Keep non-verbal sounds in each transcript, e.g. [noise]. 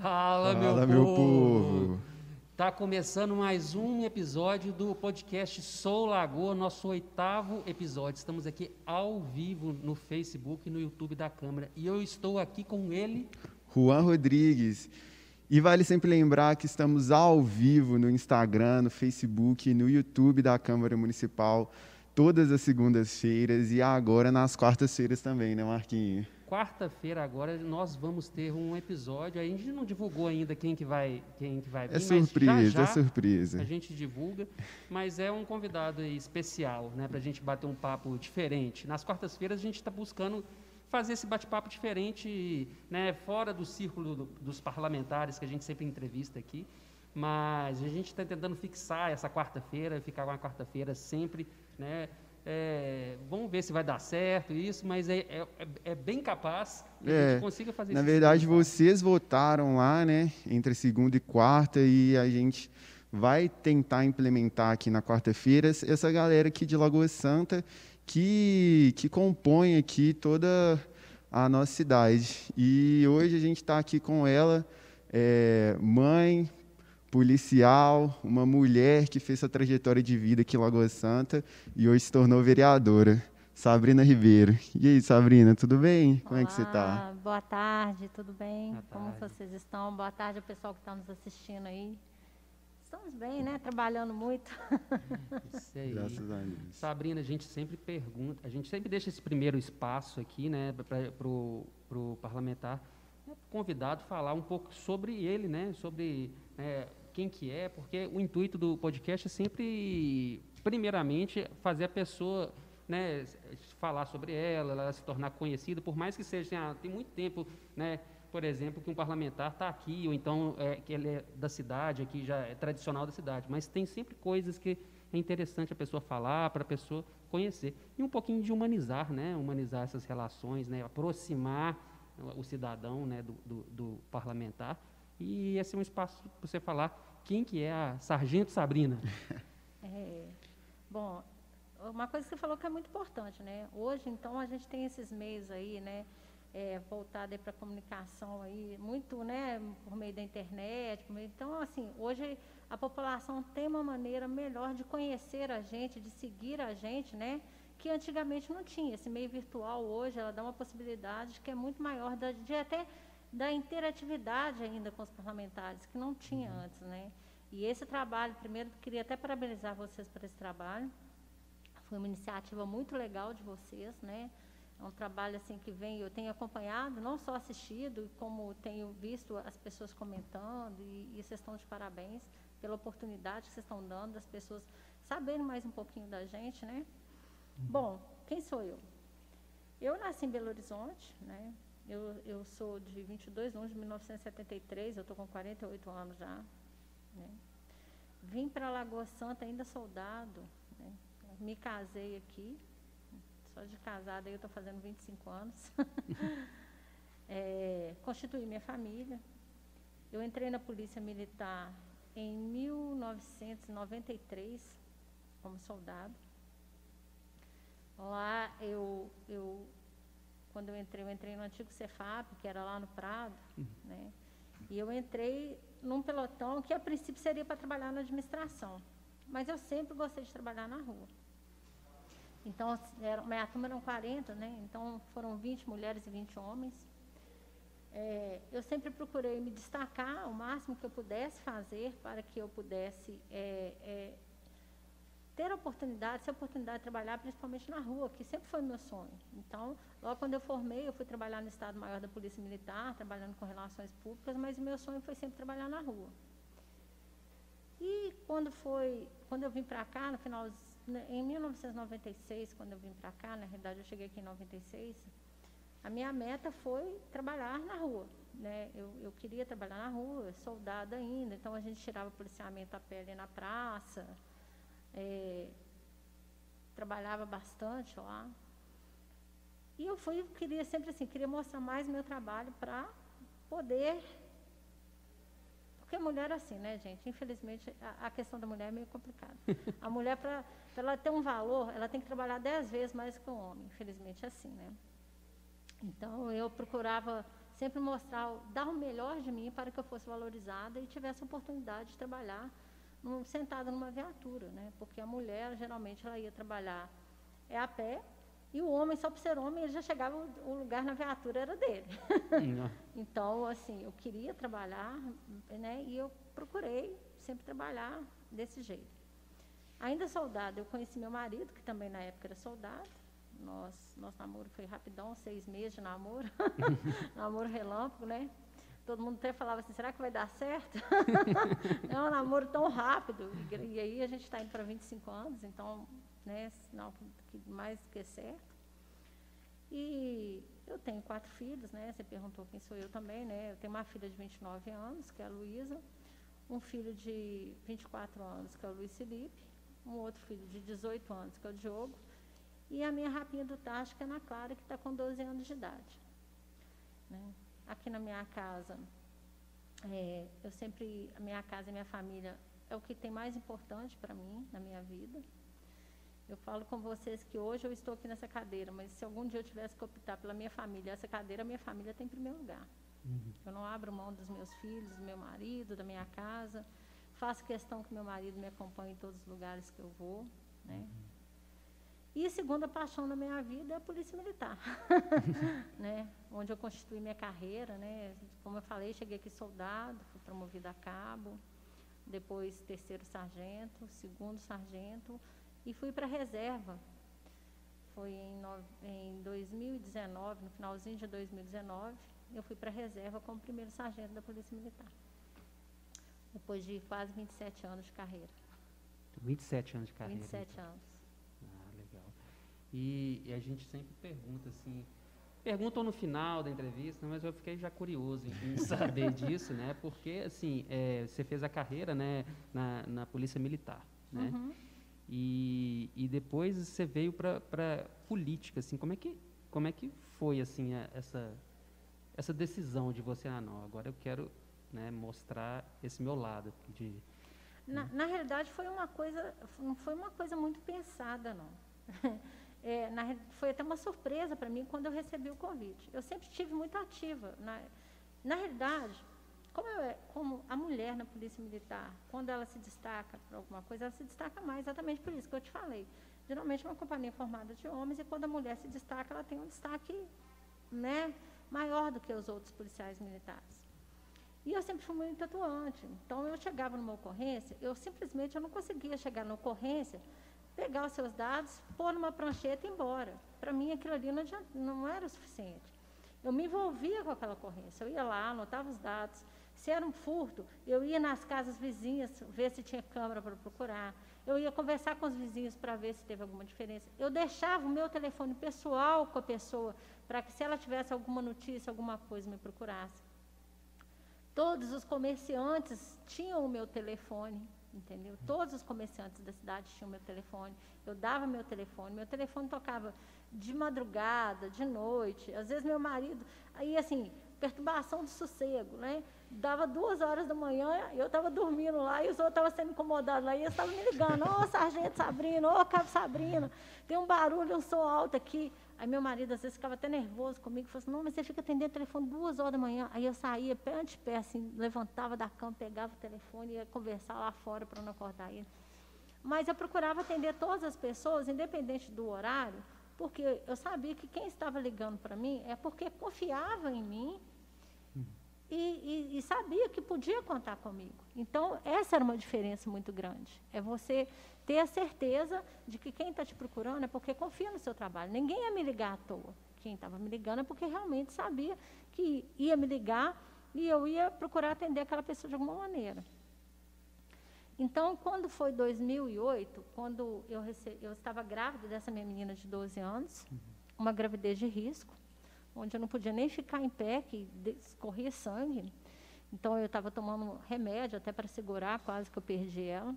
Fala, meu, Fala, meu povo. povo. Tá começando mais um episódio do podcast Sou Lagoa, nosso oitavo episódio. Estamos aqui ao vivo no Facebook e no YouTube da Câmara. E eu estou aqui com ele. Juan Rodrigues. E vale sempre lembrar que estamos ao vivo no Instagram, no Facebook, no YouTube da Câmara Municipal, todas as segundas-feiras e agora nas quartas-feiras também, né, Marquinhos? Quarta-feira agora nós vamos ter um episódio. A gente não divulgou ainda quem que vai, quem que vai vir, É surpresa, já, é já surpresa. A gente divulga, mas é um convidado especial, né, para a gente bater um papo diferente. Nas quartas-feiras a gente está buscando fazer esse bate-papo diferente, né, fora do círculo do- dos parlamentares que a gente sempre entrevista aqui, mas a gente está tentando fixar essa quarta-feira, ficar com a quarta-feira sempre, né. É, vamos ver se vai dar certo isso, mas é, é, é- é bem capaz que a É, gente consiga fazer Na isso. verdade, vocês votaram lá, né, entre segunda e quarta, e a gente vai tentar implementar aqui na quarta-feira essa essa galera aqui de Lagoa Santa que, que compõe aqui toda a nossa cidade. E hoje a gente está aqui com ela, é, mãe, policial, uma mulher que fez sua trajetória de vida aqui em Lagoa Santa e hoje se tornou vereadora. Sabrina Ribeiro. E aí, Sabrina, tudo bem? Como é que você está? Boa tarde, tudo bem? Boa Como tarde. vocês estão? Boa tarde ao pessoal que está nos assistindo aí. Estamos bem, né? Trabalhando muito. [laughs] Isso aí. Graças a Deus. Sabrina, a gente sempre pergunta, a gente sempre deixa esse primeiro espaço aqui, né, para o parlamentar né, convidado falar um pouco sobre ele, né, sobre né, quem que é, porque o intuito do podcast é sempre, primeiramente, fazer a pessoa né, falar sobre ela, ela se tornar conhecida, por mais que seja, assim, ah, tem muito tempo, né, por exemplo, que um parlamentar está aqui, ou então é, que ele é da cidade, aqui já é tradicional da cidade, mas tem sempre coisas que é interessante a pessoa falar, para a pessoa conhecer. E um pouquinho de humanizar, né? Humanizar essas relações, né? aproximar o cidadão né? do, do, do parlamentar. E esse é um espaço para você falar quem que é a Sargento Sabrina. [laughs] É, bom, uma coisa que você falou que é muito importante, né? Hoje, então, a gente tem esses meios aí, né? É, voltado para comunicação aí, muito, né? Por meio da internet. meio- então, assim, hoje a população tem uma maneira melhor de conhecer a gente, de seguir a gente, né? Que antigamente não tinha. Esse meio virtual hoje, ela dá uma possibilidade que é muito maior de até da interatividade ainda com os parlamentares, que não tinha antes, né? E esse trabalho, primeiro, queria até parabenizar vocês por esse trabalho. Foi uma iniciativa muito legal de vocês, né? É um trabalho assim que vem, eu tenho acompanhado, não só assistido, como tenho visto as pessoas comentando, e, e vocês estão de parabéns pela oportunidade que vocês estão dando das pessoas saberem mais um pouquinho da gente, né? Bom, quem sou eu? Eu nasci em Belo Horizonte, né? Eu, eu sou de 22 de 1 de 1973, eu estou com 48 anos já. Né? Vim para Lagoa Santa ainda soldado, né? me casei aqui, só de casada eu estou fazendo 25 anos. [laughs] É, constituí minha família. Eu entrei na Polícia Militar em 1993 como soldado. Lá eu, eu quando eu entrei, eu entrei no antigo Cefap, que era lá no Prado, né? E eu entrei num pelotão que a princípio seria para trabalhar na administração, mas eu sempre gostei de trabalhar na rua. Então, era, minha turma eram 40, né? Então, foram 20 mulheres e 20 homens. É, eu sempre procurei me destacar o máximo que eu pudesse fazer para que eu pudesse é, é, ter a oportunidade, ter a oportunidade de trabalhar principalmente na rua, que sempre foi meu sonho. Então, logo quando eu formei, eu fui trabalhar no Estado Maior da Polícia Militar, trabalhando com relações públicas, mas meu sonho foi sempre trabalhar na rua. E quando foi, quando eu vim para cá, no final, em 1996, quando eu vim para cá, na realidade eu cheguei aqui em 96, a minha meta foi trabalhar na rua. Né? Eu, eu queria trabalhar na rua, soldado ainda, então a gente tirava policiamento a pele na praça, é, trabalhava bastante lá. E eu fui, queria sempre assim, queria mostrar mais meu trabalho para poder. Porque mulher é assim, né, gente? Infelizmente, a, a questão da mulher é meio complicada. [laughs] A mulher, para ela ter um valor, ela tem que trabalhar dez vezes mais que o homem. Infelizmente é assim, né? Então, eu procurava sempre mostrar, dar o melhor de mim para que eu fosse valorizada e tivesse a oportunidade de trabalhar num, sentada numa viatura, né? Porque a mulher, geralmente, ela ia trabalhar é a pé e o homem, só por ser homem, ele já chegava, o lugar na viatura era dele. [laughs] então, assim, eu queria trabalhar, né? E eu procurei sempre trabalhar desse jeito. Ainda soldado, eu conheci meu marido, que também na época era soldado. Nós, nosso namoro foi rapidão, seis meses de namoro. [laughs] namoro relâmpago, né? Todo mundo até falava assim, será que vai dar certo? [laughs] é um namoro tão rápido. E, aí a gente está indo para 25 anos, então, né, sinal que mais que é certo. E eu tenho quatro filhos, né? Você perguntou quem sou eu também, né? Eu tenho uma filha de 29 anos, que é a Luísa, um filho de 24 anos, que é o Luiz Felipe, um outro filho de 18 anos, que é o Diogo, e a minha rapinha do Tacho, que é a Ana Clara, que está com 12 anos de idade. Né? Aqui na minha casa, é, eu sempre, a minha casa e a minha família é o que tem mais importante para mim na minha vida. Eu falo com vocês que hoje eu estou aqui nessa cadeira, mas se algum dia eu tivesse que optar pela minha família, essa cadeira, a minha família tem em primeiro lugar. Uhum. Eu não abro mão dos meus filhos, do meu marido, da minha casa. Faço questão que meu marido me acompanhe em todos os lugares que eu vou, né? Uhum. E a segunda paixão da minha vida é a polícia militar, [laughs] né? Onde eu constituí minha carreira, né? Como eu falei, cheguei aqui soldado, fui promovida a cabo, depois terceiro sargento, segundo sargento e fui para a reserva. Foi em, no, em 2019, no finalzinho de 2019, eu fui para a reserva como primeiro sargento da Polícia Militar. Depois de quase 27 anos de carreira. 27 anos de carreira. 27 então. anos. E, e, a gente sempre pergunta assim, perguntam no final da entrevista, mas eu fiquei já curioso em [laughs] saber disso, né? Porque assim, é, você fez a carreira, né, na, na polícia militar, né? Uhum. E, e depois você veio para política, assim, como é que como é que foi assim a, essa essa decisão de você, ah, não, agora eu quero né, mostrar esse meu lado de na, na realidade foi uma coisa não foi uma coisa muito pensada não [laughs] é, na, foi até uma surpresa para mim quando eu recebi o convite. Eu sempre estive muito ativa. Na, na realidade, como, eu, como a mulher na polícia militar, quando ela se destaca por alguma coisa, ela se destaca mais, exatamente por isso que eu te falei. Geralmente é uma companhia formada de homens e quando a mulher se destaca, ela tem um destaque né, maior do que os outros policiais militares. E eu sempre fui muito atuante. Então, eu chegava numa ocorrência, eu simplesmente eu não conseguia chegar na ocorrência pegar os seus dados, pôr numa prancheta e ir embora. Para mim, aquilo ali não, não era o suficiente. Eu me envolvia com aquela ocorrência. Eu ia lá, anotava os dados. Se era um furto, eu ia nas casas vizinhas ver se tinha câmera para procurar. Eu ia conversar com os vizinhos para ver se teve alguma diferença. Eu deixava o meu telefone pessoal com a pessoa para que, se ela tivesse alguma notícia, alguma coisa, me procurasse. Todos os comerciantes tinham o meu telefone entendeu? Todos os comerciantes da cidade tinham meu telefone, eu dava meu telefone, meu telefone tocava de madrugada, de noite, às vezes meu marido, aí assim, perturbação de sossego, né? Dava duas horas da manhã, eu estava dormindo lá e os outros estavam sendo incomodados lá, e eles estavam me ligando, ô oh, sargento Sabrina, ô oh, cabo Sabrina, tem um barulho, um som alto aqui. Aí meu marido às vezes ficava até nervoso comigo, falou assim, não, mas você fica atendendo o telefone duas horas da manhã. Aí eu saía pé ante pé, assim, levantava da cama, pegava o telefone e ia conversar lá fora para não acordar ele. Mas eu procurava atender todas as pessoas, independente do horário, porque eu sabia que quem estava ligando para mim é porque confiava em mim e, e, e, sabia que podia contar comigo. Então, essa era uma diferença muito grande. É você ter a certeza de que quem está te procurando é porque confia no seu trabalho. Ninguém ia me ligar à toa. Quem estava me ligando é porque realmente sabia que ia me ligar e eu ia procurar atender aquela pessoa de alguma maneira. Então, quando foi 2008, quando eu, recebi, eu estava grávida dessa minha menina de 12 anos, uma gravidez de risco, onde eu não podia nem ficar em pé, que escorria sangue. Então, eu estava tomando remédio até para segurar, quase que eu perdi ela.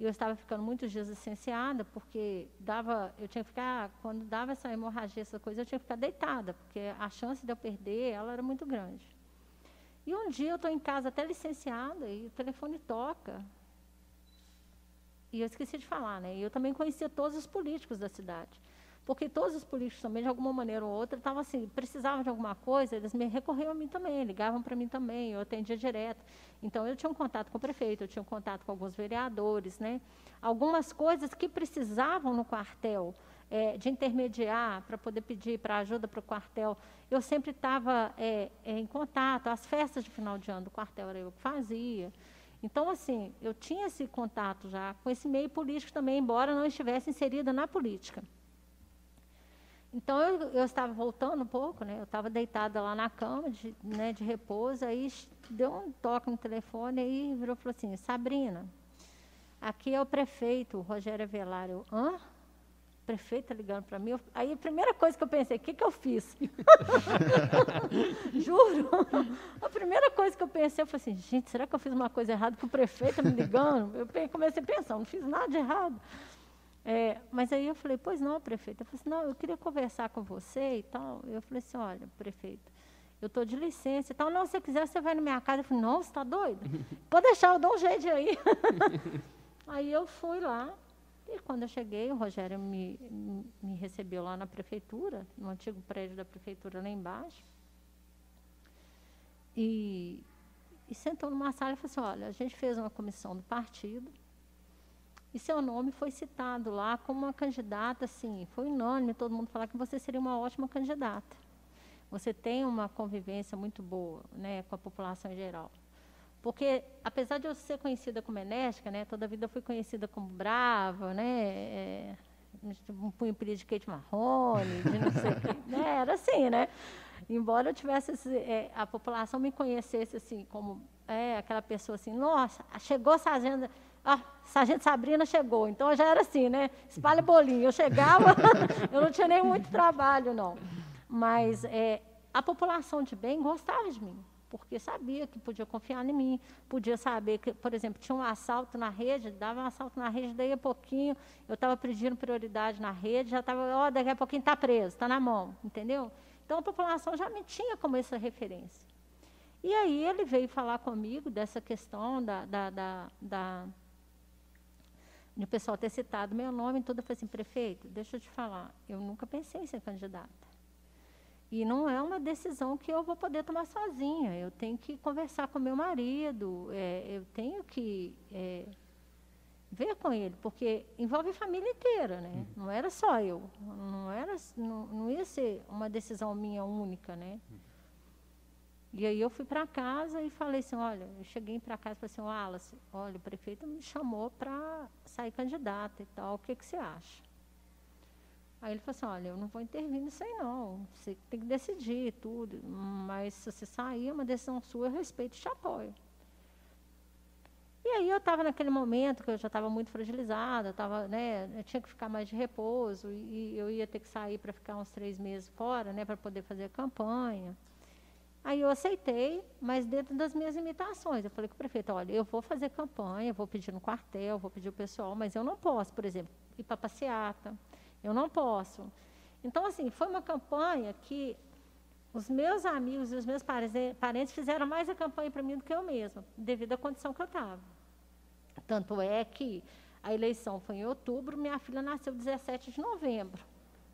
E eu estava ficando muitos dias licenciada, porque dava, eu tinha que ficar, quando dava essa hemorragia, essa coisa, eu tinha que ficar deitada, porque a chance de eu perder ela era muito grande. E um dia eu estou em casa até licenciada e o telefone toca. E eu esqueci de falar, né? E eu também conhecia todos os políticos da cidade. Porque todos os políticos também, de alguma maneira ou outra, estavam assim, precisavam de alguma coisa, eles me recorriam a mim também, ligavam para mim também, eu atendia direto. Então, eu tinha um contato com o prefeito, eu tinha um contato com alguns vereadores, né? Algumas coisas que precisavam no quartel, é, de intermediar para poder pedir para ajuda para o quartel, eu sempre estava é, é, em contato. As festas de final de ano do quartel era eu que fazia. Então, assim, eu tinha esse contato já com esse meio político também, embora não estivesse inserida na política. Então, eu, eu estava voltando um pouco, né? eu estava deitada lá na cama, de, né, de repouso, aí deu um toque no telefone, aí virou e falou assim, Sabrina, aqui é o prefeito, Rogério Avelar. Eu, hã? O prefeito está ligando para mim. Aí a primeira coisa que eu pensei, o que, que eu fiz? [laughs] Juro. A primeira coisa que eu pensei, eu falei assim, gente, será que eu fiz uma coisa errada que o prefeito me ligando? Eu comecei a pensar, não fiz nada de errado. É, mas aí eu falei, pois não, prefeito. Eu falei assim, não, eu queria conversar com você e tal. Eu falei assim, olha, prefeito, eu estou de licença e tal. Não, se você quiser, você vai na minha casa. Eu falei, não, você está doido? [laughs] Pode deixar, eu dou um jeito aí. [laughs] aí eu fui lá. E quando eu cheguei, o Rogério me, me recebeu lá na prefeitura, no antigo prédio da prefeitura lá embaixo. E, e sentou numa sala e falou assim, olha, a gente fez uma comissão do partido, e seu nome foi citado lá como uma candidata, assim, foi unânime todo mundo falar que você seria uma ótima candidata. Você tem uma convivência muito boa né, com a população em geral. Porque, apesar de eu ser conhecida como enérgica, né, toda a vida eu fui conhecida como brava, né, é, um punho de Kate Marrone, de não sei o quê, [laughs] né, era assim, né? Embora eu tivesse, é, a população me conhecesse assim, como é, aquela pessoa assim, nossa, chegou essa agenda ah, Sargento Sabrina chegou. Então já era assim, né? Espalha bolinho. Eu chegava, [laughs] eu não tinha nem muito trabalho, não. Mas é, a população de bem gostava de mim, porque sabia que podia confiar em mim, podia saber que, por exemplo, tinha um assalto na rede, dava um assalto na rede, daí a pouquinho eu estava pedindo prioridade na rede, já estava, ó, oh, daqui a pouquinho está preso, está na mão, entendeu? Então a população já me tinha como essa referência. E aí ele veio falar comigo dessa questão da, da, da, da de o pessoal ter citado meu nome e tudo, eu falei assim, prefeito, deixa eu te falar, eu nunca pensei em ser candidata. E não é uma decisão que eu vou poder tomar sozinha. Eu tenho que conversar com meu marido, é, eu tenho que é, ver com ele, porque envolve a família inteira, né? Uhum. Não era só eu, não era, não, não ia ser uma decisão minha única, né? Uhum. E aí eu fui para casa e falei assim, olha, eu cheguei para casa e falei assim, Wallace, olha, o prefeito me chamou para sair candidata e tal, o que, que você acha? Aí ele falou assim, olha, eu não vou intervir nisso aí não, você tem que decidir tudo, mas se você sair, é uma decisão sua, eu respeito e te apoio. E aí eu estava naquele momento que eu já estava muito fragilizada, tava, né, eu tinha que ficar mais de repouso, e, e eu ia ter que sair para ficar uns três meses fora, né, para poder fazer a campanha. Aí eu aceitei, mas dentro das minhas limitações. Eu falei com o prefeito, olha, eu vou fazer campanha, vou pedir no quartel, vou pedir o pessoal, mas eu não posso, por exemplo, ir para passeata. Eu não posso. Então, assim, foi uma campanha que os meus amigos e os meus parentes fizeram mais a campanha para mim do que eu mesma, devido à condição que eu estava. Tanto é que a eleição foi em outubro, minha filha nasceu 17 de novembro.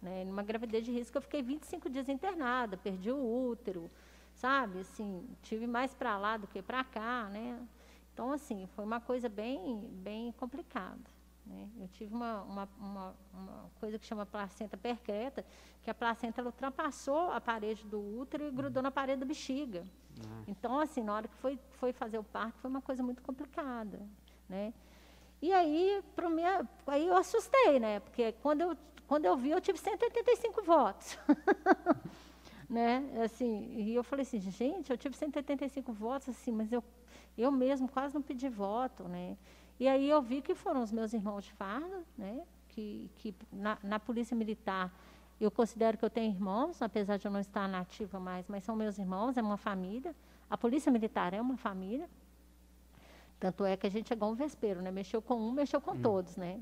Né? Numa gravidez de risco, eu fiquei 25 dias internada, perdi o útero, sabe? Assim, tive mais para lá do que para cá, né? Então, assim, foi uma coisa bem, bem complicada. Né? Eu tive uma, uma, uma, uma, coisa que chama placenta percreta, que a placenta ela ultrapassou a parede do útero e grudou na parede da bexiga. Ah. Então, assim, na hora que foi, foi fazer o parto, foi uma coisa muito complicada, né? E aí, pro minha, aí eu assustei, né? Porque quando eu, quando eu vi, eu tive 185 votos. [laughs] né? Assim, e eu falei assim, gente, eu tive 185 votos, assim, mas eu, eu mesmo quase não pedi voto, né? E aí eu vi que foram os meus irmãos de farda, né? Que, que na, na polícia militar eu considero que eu tenho irmãos, apesar de eu não estar nativa mais, mas são meus irmãos, é uma família. A polícia militar é uma família. Tanto é que a gente é igual um vespeiro, né? Mexeu com um, mexeu com hum. todos, né?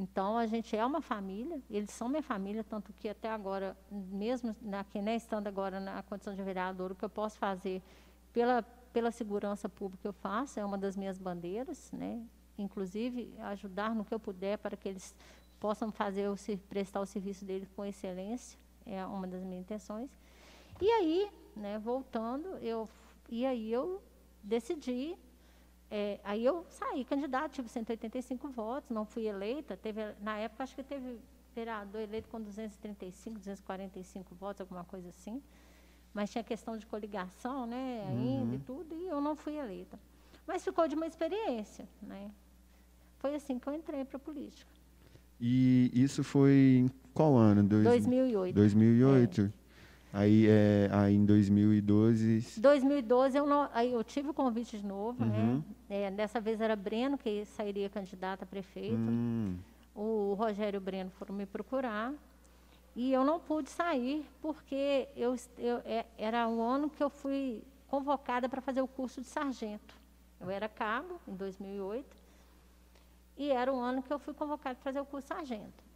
Então, a gente é uma família, eles são minha família, tanto que até agora, mesmo aqui, né, estando agora na condição de vereador, o que eu posso fazer pela, pela segurança pública eu faço, é uma das minhas bandeiras, né? inclusive ajudar no que eu puder para que eles possam fazer o, prestar o serviço deles com excelência, é uma das minhas intenções. E aí, né, voltando, eu, e aí eu decidi, é, aí eu saí candidata, tive 185 votos, não fui eleita, teve, na época acho que teve vereador eleito com 235, 245 votos, alguma coisa assim, mas tinha questão de coligação, né, ainda uhum. e tudo, e eu não fui eleita. Mas ficou de uma experiência, né? Foi assim que eu entrei para a política. E isso foi em qual ano? Dois, 2008. 2008. É. Aí, é, aí em 2012. 2012 eu, não, aí eu tive o convite de novo, né? uhum. né? É, dessa vez era Breno que sairia candidata a prefeito. Hum. O Rogério Breno foram me procurar e eu não pude sair porque eu, eu é, era um ano que eu fui convocada para fazer o curso de sargento. Eu era cabo em 2008 e era o ano que eu fui convocada para fazer o curso de sargento.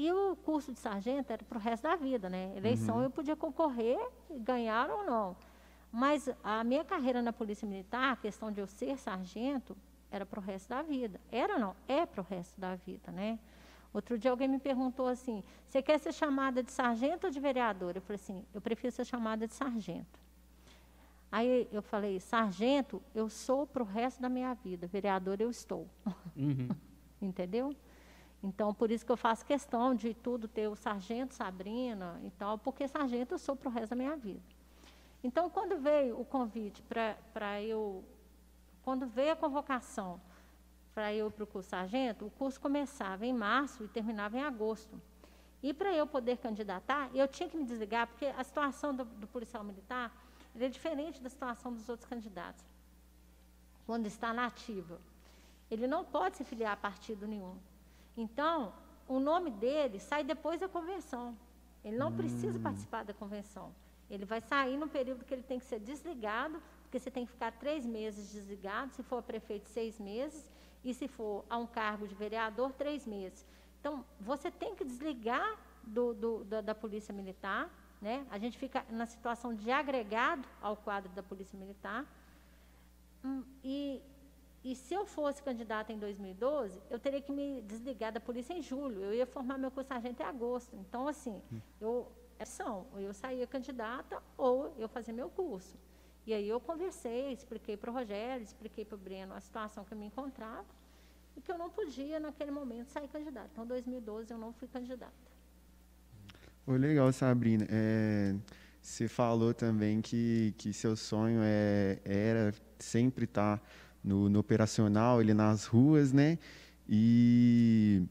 E o curso de sargento era para o resto da vida, né? Eleição uhum. eu podia concorrer, ganhar ou não. Mas a minha carreira na Polícia Militar, a questão de eu ser sargento, era para o resto da vida. Era não, é para o resto da vida, né? Outro dia alguém me perguntou assim: você quer ser chamada de sargento ou de vereador? Eu falei assim: eu prefiro ser chamada de sargento. Aí eu falei: sargento, eu sou para o resto da minha vida, vereador, eu estou. Uhum. [laughs] Entendeu? Então, por isso que eu faço questão de tudo ter o sargento Sabrina e tal, porque sargento eu sou para o resto da minha vida. Então, quando veio o convite para eu, quando veio a convocação para eu para o curso sargento, o curso começava em março e terminava em agosto. E para eu poder candidatar, eu tinha que me desligar, porque a situação do, do policial militar é diferente da situação dos outros candidatos. Quando está na ativa. Ele não pode se filiar a partido nenhum. Então, o nome dele sai depois da convenção. Ele não hum. precisa participar da convenção. Ele vai sair no período que ele tem que ser desligado, porque você tem que ficar três meses desligado, se for prefeito, seis meses, e se for a um cargo de vereador, três meses. Então, você tem que desligar do, do, da, da, Polícia Militar, né? a gente fica na situação de agregado ao quadro da Polícia Militar, hum, e e se eu fosse candidata em 2012, eu teria que me desligar da polícia em julho. Eu ia formar meu curso sargento em agosto. Então, assim, eu é são, ou eu saía candidata ou eu fazia meu curso. E aí eu conversei, expliquei para o Rogério, expliquei para o Breno a situação que eu me encontrava e que eu não podia, naquele momento, sair candidata. Então, em 2012, eu não fui candidata. Oh, legal, Sabrina. É, você falou também que, que seu sonho é, era sempre estar tá no, no operacional, ele nas ruas, né? E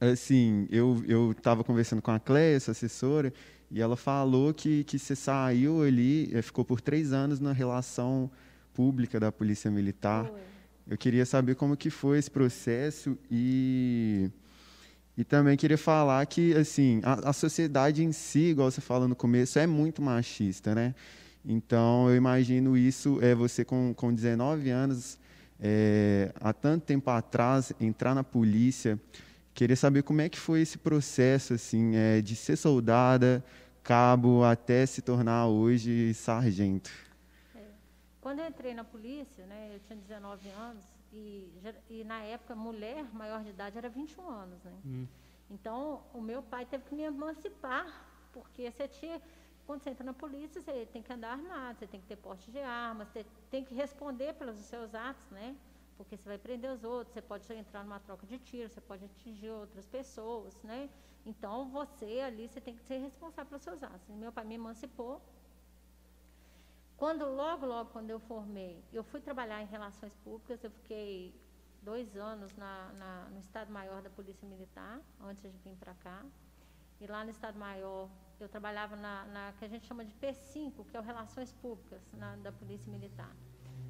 assim, eu eu estava conversando com a Cléia, essa assessora, e ela falou que que você saiu ali, eh, ficou por três anos na relação pública da Polícia Militar. Foi. Eu queria saber como que foi esse processo e e também queria falar que assim a, a sociedade em si, igual você falou no começo, é muito machista, né? Então, eu imagino isso, é você com, com 19 anos, é, há tanto tempo atrás, entrar na polícia. Queria saber como é que foi esse processo, assim, é, de ser soldada, cabo, até se tornar hoje sargento. É. Quando eu entrei na polícia, né, eu tinha 19 anos, e, e, na época, mulher maior de idade era 21 anos. Né? Hum. Então, o meu pai teve que me emancipar, porque você tinha quando você entra na polícia, você tem que andar armado, você tem que ter porte de armas, você tem que responder pelos seus atos, né? Porque você vai prender os outros, você pode entrar numa troca de tiro, você pode atingir outras pessoas, né? Então, você ali, você tem que ser responsável pelos seus atos. Meu pai me emancipou. Quando, logo, logo, quando eu formei, eu fui trabalhar em relações públicas, eu fiquei dois anos na, na, no Estado-Maior da Polícia Militar, antes de vir para cá. E lá no Estado-Maior, eu trabalhava na, na, que a gente chama de P5, que é o Relações Públicas na, da Polícia Militar.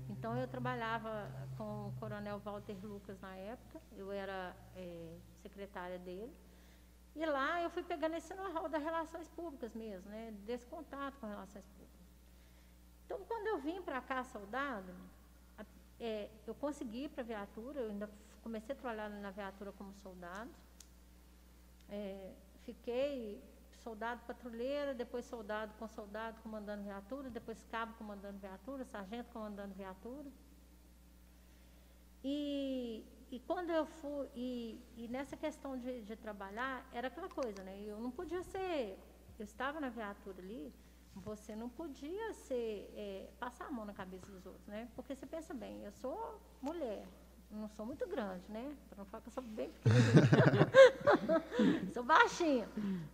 Então, eu trabalhava com o coronel Walter Lucas na época, eu era é, secretária dele. E lá eu fui pegando esse know-how das relações públicas mesmo, né, desse contato com relações públicas. Então, quando eu vim para cá, soldado, é, eu consegui para a viatura, eu ainda comecei a trabalhar na viatura como soldado. É, fiquei soldado patrulheira, depois soldado com soldado comandando viatura, depois cabo comandando viatura, sargento comandando viatura. E, e quando eu fui, e, e nessa questão de, de, trabalhar, era aquela coisa, né? Eu não podia ser, eu estava na viatura ali, você não podia ser, é, passar a mão na cabeça dos outros, né? Porque você pensa bem, eu sou mulher, não sou muito grande, né? Para não falar que eu sou bem pequenininha. [laughs] [laughs] sou baixinha.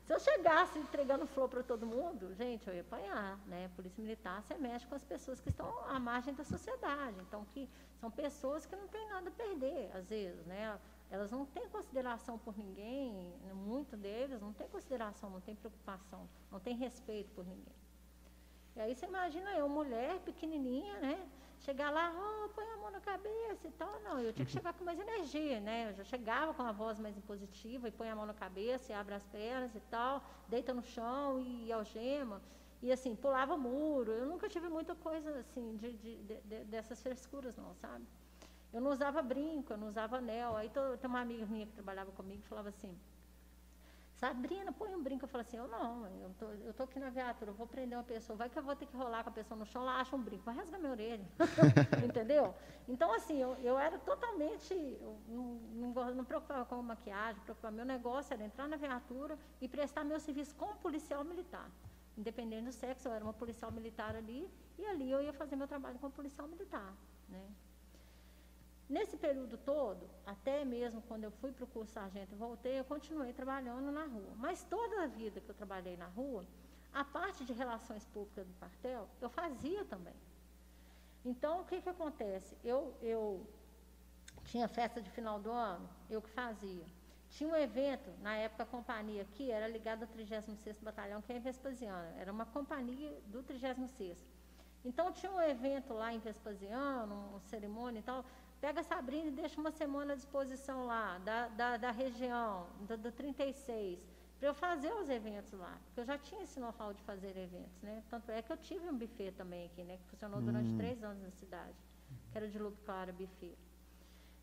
Se eu chegasse entregando flor para todo mundo, gente, eu ia apanhar, né? Polícia Militar, você mexe com as pessoas que estão à margem da sociedade. Então, que são pessoas que não têm nada a perder, às vezes, né? Elas não têm consideração por ninguém, muito deles não tem consideração, não tem preocupação, não tem respeito por ninguém. E aí você imagina eu, mulher pequenininha, né? Chegar lá, oh, põe a mão na cabeça e tal. Não, eu tinha que chegar com mais energia, né? Eu já chegava com a voz mais impositiva e põe a mão na cabeça e abre as pernas e tal, deita no chão e algema. E assim, pulava muro. Eu nunca tive muita coisa assim, de, de, de, dessas frescuras, não, sabe? Eu não usava brinco, eu não usava anel. Aí tem uma amiga minha que trabalhava comigo que falava assim, Sabrina, põe um brinco. Eu falo assim, eu não, eu tô, eu tô aqui na viatura, eu vou prender uma pessoa, vai que eu vou ter que rolar com a pessoa no chão, ela acha um brinco, vai rasgar minha orelha. [laughs] Entendeu? Então, assim, eu, eu era totalmente, eu não, não, não preocupava com maquiagem, preocupava. Meu negócio era entrar na viatura e prestar meu serviço como policial militar. Independente do sexo, eu era uma policial militar ali, e ali eu ia fazer meu trabalho como policial militar. Né? Nesse período todo, até mesmo quando eu fui para o curso sargento e voltei, eu continuei trabalhando na rua. Mas toda a vida que eu trabalhei na rua, a parte de relações públicas do quartel, eu fazia também. Então, o que, que acontece? Eu, eu tinha festa de final do ano, eu que fazia. Tinha um evento, na época a companhia aqui era ligada ao 36º Batalhão, que é em Vespasiano. Era uma companhia do 36º. Então, tinha um evento lá em Vespasiano, uma cerimônia e tal, Pega a Sabrina e deixa uma semana à disposição lá, da, da, da região, do, do 36, para eu fazer os eventos lá. Porque eu já tinha esse know-how de fazer eventos, né? Tanto é que eu tive um buffet também aqui, né? Que funcionou durante hum. três anos na cidade, que era de Lupe Clara Buffet.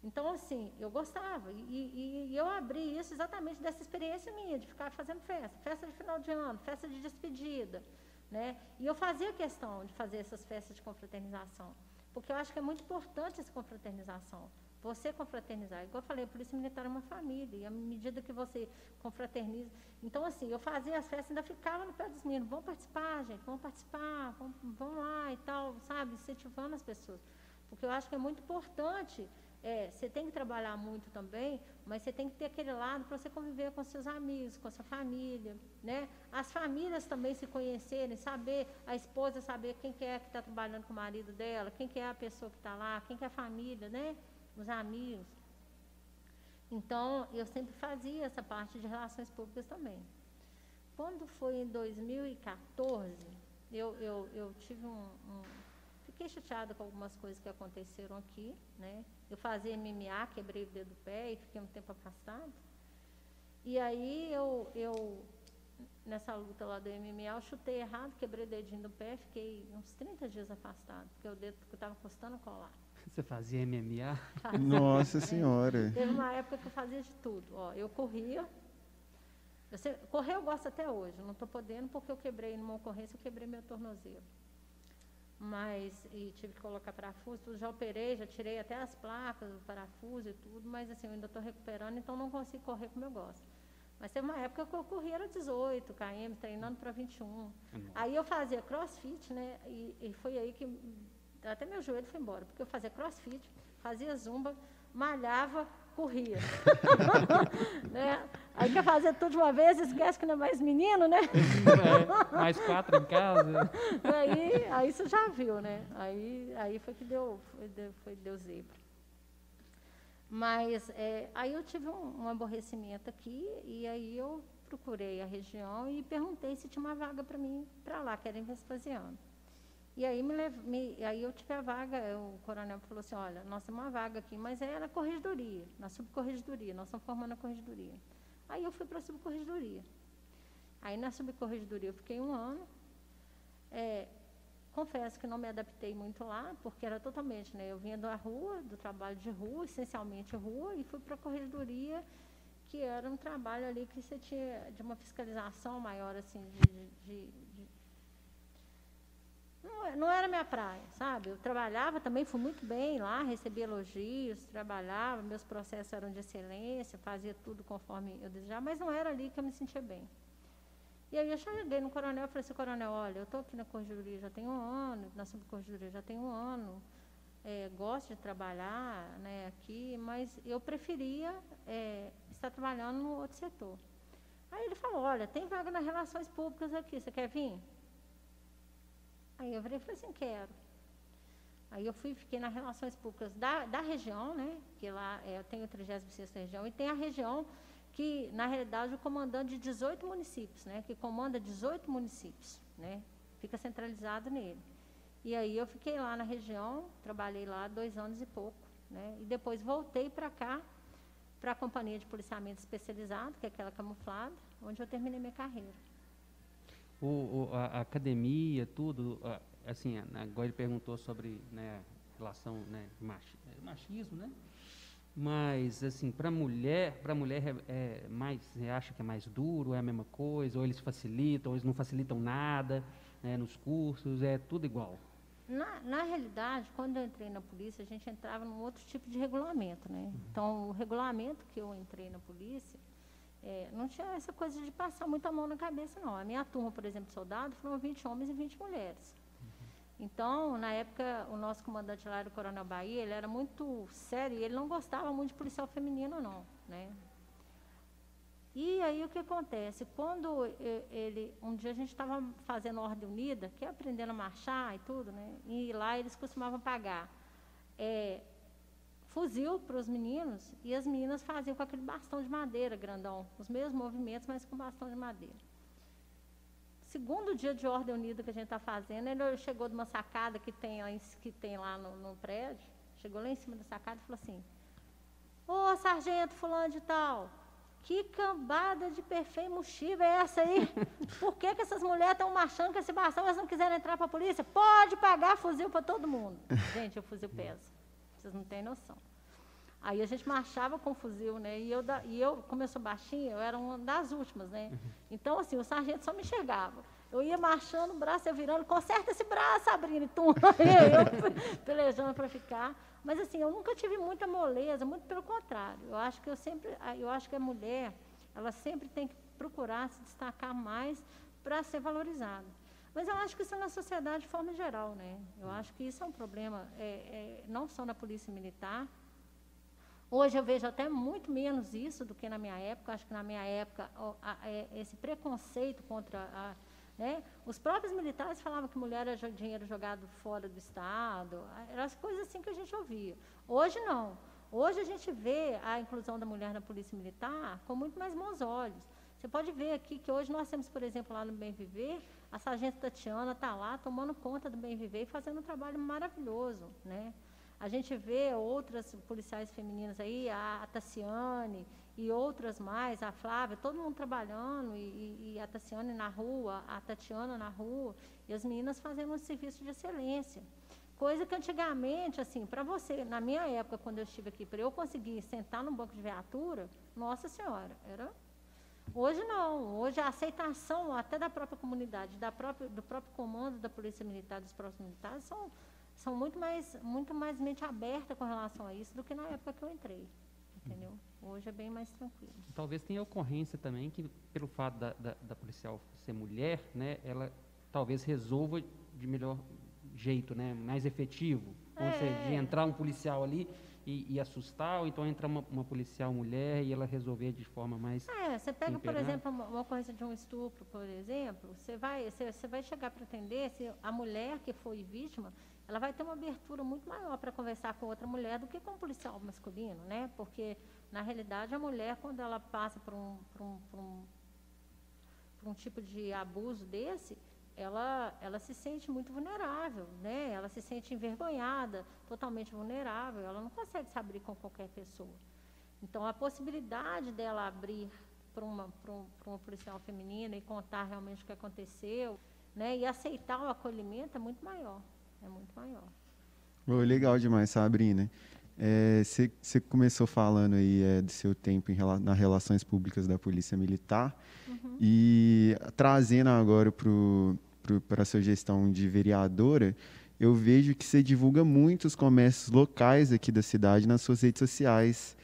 Então, assim, eu gostava. E, e, e, eu abri isso exatamente dessa experiência minha, de ficar fazendo festa. Festa de final de ano, festa de despedida. Né? E eu fazia questão de fazer essas festas de confraternização. Porque eu acho que é muito importante essa confraternização. Você confraternizar. Igual eu falei, a Polícia Militar é uma família. E à medida que você confraterniza. Então, assim, eu fazia as festas, ainda ficava no pé dos meninos. Vão participar, gente, vão participar, vão, vão lá e tal, sabe? Incentivando as pessoas. Porque eu acho que é muito importante é, você tem que trabalhar muito também, mas você tem que ter aquele lado para você conviver com seus amigos, com sua família, né? As famílias também se conhecerem, saber, a esposa saber quem que é que está trabalhando com o marido dela, quem que é a pessoa que está lá, quem que é a família, né? Os amigos. Então, eu sempre fazia essa parte de relações públicas também. Quando foi em 2014, eu, eu, eu tive um, um fiquei chateada com algumas coisas que aconteceram aqui, né? Eu fazia MMA, quebrei o dedo do pé e fiquei um tempo afastado. E aí eu, eu nessa luta lá do MMA, eu chutei errado, quebrei o dedinho do pé, fiquei uns 30 dias afastado, porque o dedo estava custando colar. [laughs] Você fazia MMA? Fazia. Nossa Senhora! Teve uma época que eu fazia de tudo. Ó, eu corria. Eu sempre, correr eu gosto até hoje, não estou podendo porque eu quebrei numa ocorrência, eu quebrei meu tornozelo mas e tive que colocar parafuso, tudo, já operei, já tirei até as placas, o parafuso e tudo, mas assim, eu ainda estou recuperando, então não consigo correr como eu gosto. Mas teve uma época que eu corria era 18 km, treinando para 21. Uhum. Aí eu fazia crossfit, né? E, e, foi aí que até meu joelho foi embora, porque eu fazia crossfit, fazia zumba, malhava, corria. [laughs] né? Aí quer fazer tudo de uma vez, esquece que não é mais menino, né? É, mais quatro em casa. [laughs] aí, aí você já viu, né? Aí, aí foi que deu, foi, foi deu zebra. Mas é, aí eu tive um, um, aborrecimento aqui e aí eu procurei a região e perguntei se tinha uma vaga para mim para lá, que era em Vespasiano. E aí, me, me, aí eu tive a vaga, o coronel falou assim, olha, nós temos uma vaga aqui, mas é na corregedoria, na subcorregedoria, nós estamos formando a corregedoria. Aí eu fui para a subcorregedoria. Aí na subcorregedoria eu fiquei um ano. É, confesso que não me adaptei muito lá, porque era totalmente, né? Eu vinha da rua, do trabalho de rua, essencialmente rua, e fui para a corregedoria, que era um trabalho ali que você tinha de uma fiscalização maior, assim, de, de não, não era minha praia, sabe? Eu trabalhava também, fui muito bem lá, recebi elogios, trabalhava, meus processos eram de excelência, fazia tudo conforme eu desejava, mas não era ali que eu me sentia bem. E aí eu cheguei no coronel e falei assim, coronel, olha, eu estou aqui na Corregedoria já tem um ano, na subcorregedoria já tem um ano, é, gosto de trabalhar né, aqui, mas eu preferia é, estar trabalhando no outro setor. Aí ele falou, olha, tem vaga nas relações públicas aqui, você quer vir? Aí eu falei assim, quero. Aí eu fui, fiquei nas relações públicas da, da região, né? Que lá é, eu tenho a 36 região, e tem a região que, na realidade, o comandante de 18 municípios, né? Que comanda 18 municípios, né? Fica centralizado nele. E aí eu fiquei lá na região, trabalhei lá dois anos e pouco, né? E depois voltei para cá, para a companhia de policiamento especializado, que é aquela camuflada, onde eu terminei minha carreira. O, a, academia, tudo, assim, agora ele perguntou sobre né, relação, né, é, machismo, né? Mas, assim, para mulher, para mulher é, é, mais, você acha que é mais duro, é a mesma coisa, ou eles facilitam, ou eles não facilitam nada né, nos cursos, é tudo igual? Na, na realidade, quando eu entrei na polícia, a gente entrava num outro tipo de regulamento, né? Uhum. Então, o regulamento que eu entrei na polícia, é, não tinha essa coisa de passar muita mão na cabeça, não. A minha turma, por exemplo, de soldado, foram 20 homens e 20 mulheres. Uhum. Então, na época, o nosso comandante lá era o Coronel Bahia, ele era muito sério e ele não gostava muito de policial feminino, não, né? E aí o que acontece? Quando ele, um dia a gente estava fazendo ordem unida, que é aprendendo a marchar e tudo, né? E lá eles costumavam pagar é, fuzil para os meninos e as meninas faziam com aquele bastão de madeira grandão, os mesmos movimentos, mas com bastão de madeira. Segundo dia de ordem unida que a gente está fazendo, ele chegou de uma sacada que tem lá, que tem lá no, no prédio, chegou lá em cima da sacada e falou assim: Ô sargento fulano de tal, que cambada de perfeito mochiva é essa aí? Por que, que essas mulheres estão marchando com esse bastão elas não quiserem entrar para a polícia? Pode pagar fuzil para todo mundo. [laughs] Gente, o fuzil pesa. Vocês não têm noção. Aí a gente marchava com fuzil, né? E eu, e eu como eu sou baixinha, eu era uma das últimas, né? Então, assim, o sargento só me enxergava. Eu ia marchando, o braço ia virando, conserta esse braço, Sabrina, e tu. [laughs] eu pelejando para ficar. Mas assim, eu nunca tive muita moleza, muito pelo contrário. Eu acho que eu sempre, eu acho que a mulher, ela sempre tem que procurar se destacar mais para ser valorizada. Mas eu acho que isso é na sociedade de forma geral, né? Eu acho que isso é um problema, é, é, não só na polícia militar. Hoje eu vejo até muito menos isso do que na minha época. Acho que na minha época é, esse preconceito contra a né? Os próprios militares falavam que mulher era dinheiro jogado fora do Estado, eram as coisas assim que a gente ouvia. Hoje não. Hoje a gente vê a inclusão da mulher na polícia militar com muito mais bons olhos. Você pode ver aqui que hoje nós temos, por exemplo, lá no Bem Viver, a sargento Tatiana está lá tomando conta do Bem Viver e fazendo um trabalho maravilhoso. Né? A gente vê outras policiais femininas aí, a Tassiane, e outras mais, a Flávia, todo mundo trabalhando, e, e, a Tassiane na rua, a Tatiana na rua, e as meninas fazendo um serviço de excelência. Coisa que antigamente, assim, para você, na minha época, quando eu estive aqui, para eu conseguir sentar num banco de viatura, nossa senhora, era. Hoje não, hoje a aceitação até da própria comunidade, da própria, do próprio comando da Polícia Militar, dos próprios militares, são, são muito, mais, muito mais mente aberta com relação a isso do que na época que eu entrei entendeu? Hoje é bem mais tranquilo. Talvez tenha ocorrência também que, pelo fato da, da, da policial ser mulher, né, ela talvez resolva de melhor jeito, né, mais efetivo. É. Seja, de entrar um policial ali e, e, assustar, ou então entrar uma, uma, policial mulher e ela resolver de forma mais. É, você pega, por exemplo, uma, uma coisa de um estupro, por exemplo, você vai, você, você vai chegar para atender, se a mulher que foi vítima, ela vai ter uma abertura muito maior para conversar com outra mulher do que com um policial masculino, né? Porque, na realidade, a mulher, quando ela passa por um, por um, por um, por um tipo de abuso desse, ela, ela se sente muito vulnerável, né? Ela se sente envergonhada, totalmente vulnerável, ela não consegue se abrir com qualquer pessoa. Então, a possibilidade dela abrir para uma, um, uma policial feminina e contar realmente o que aconteceu, né? E aceitar o acolhimento é muito maior é muito maior. Oh, legal demais, Sabrina. Você é, começou falando aí é, do seu tempo em, nas relações públicas da Polícia Militar uhum. e trazendo agora para a sua gestão de vereadora, eu vejo que você divulga muito os comércios locais aqui da cidade nas suas redes sociais.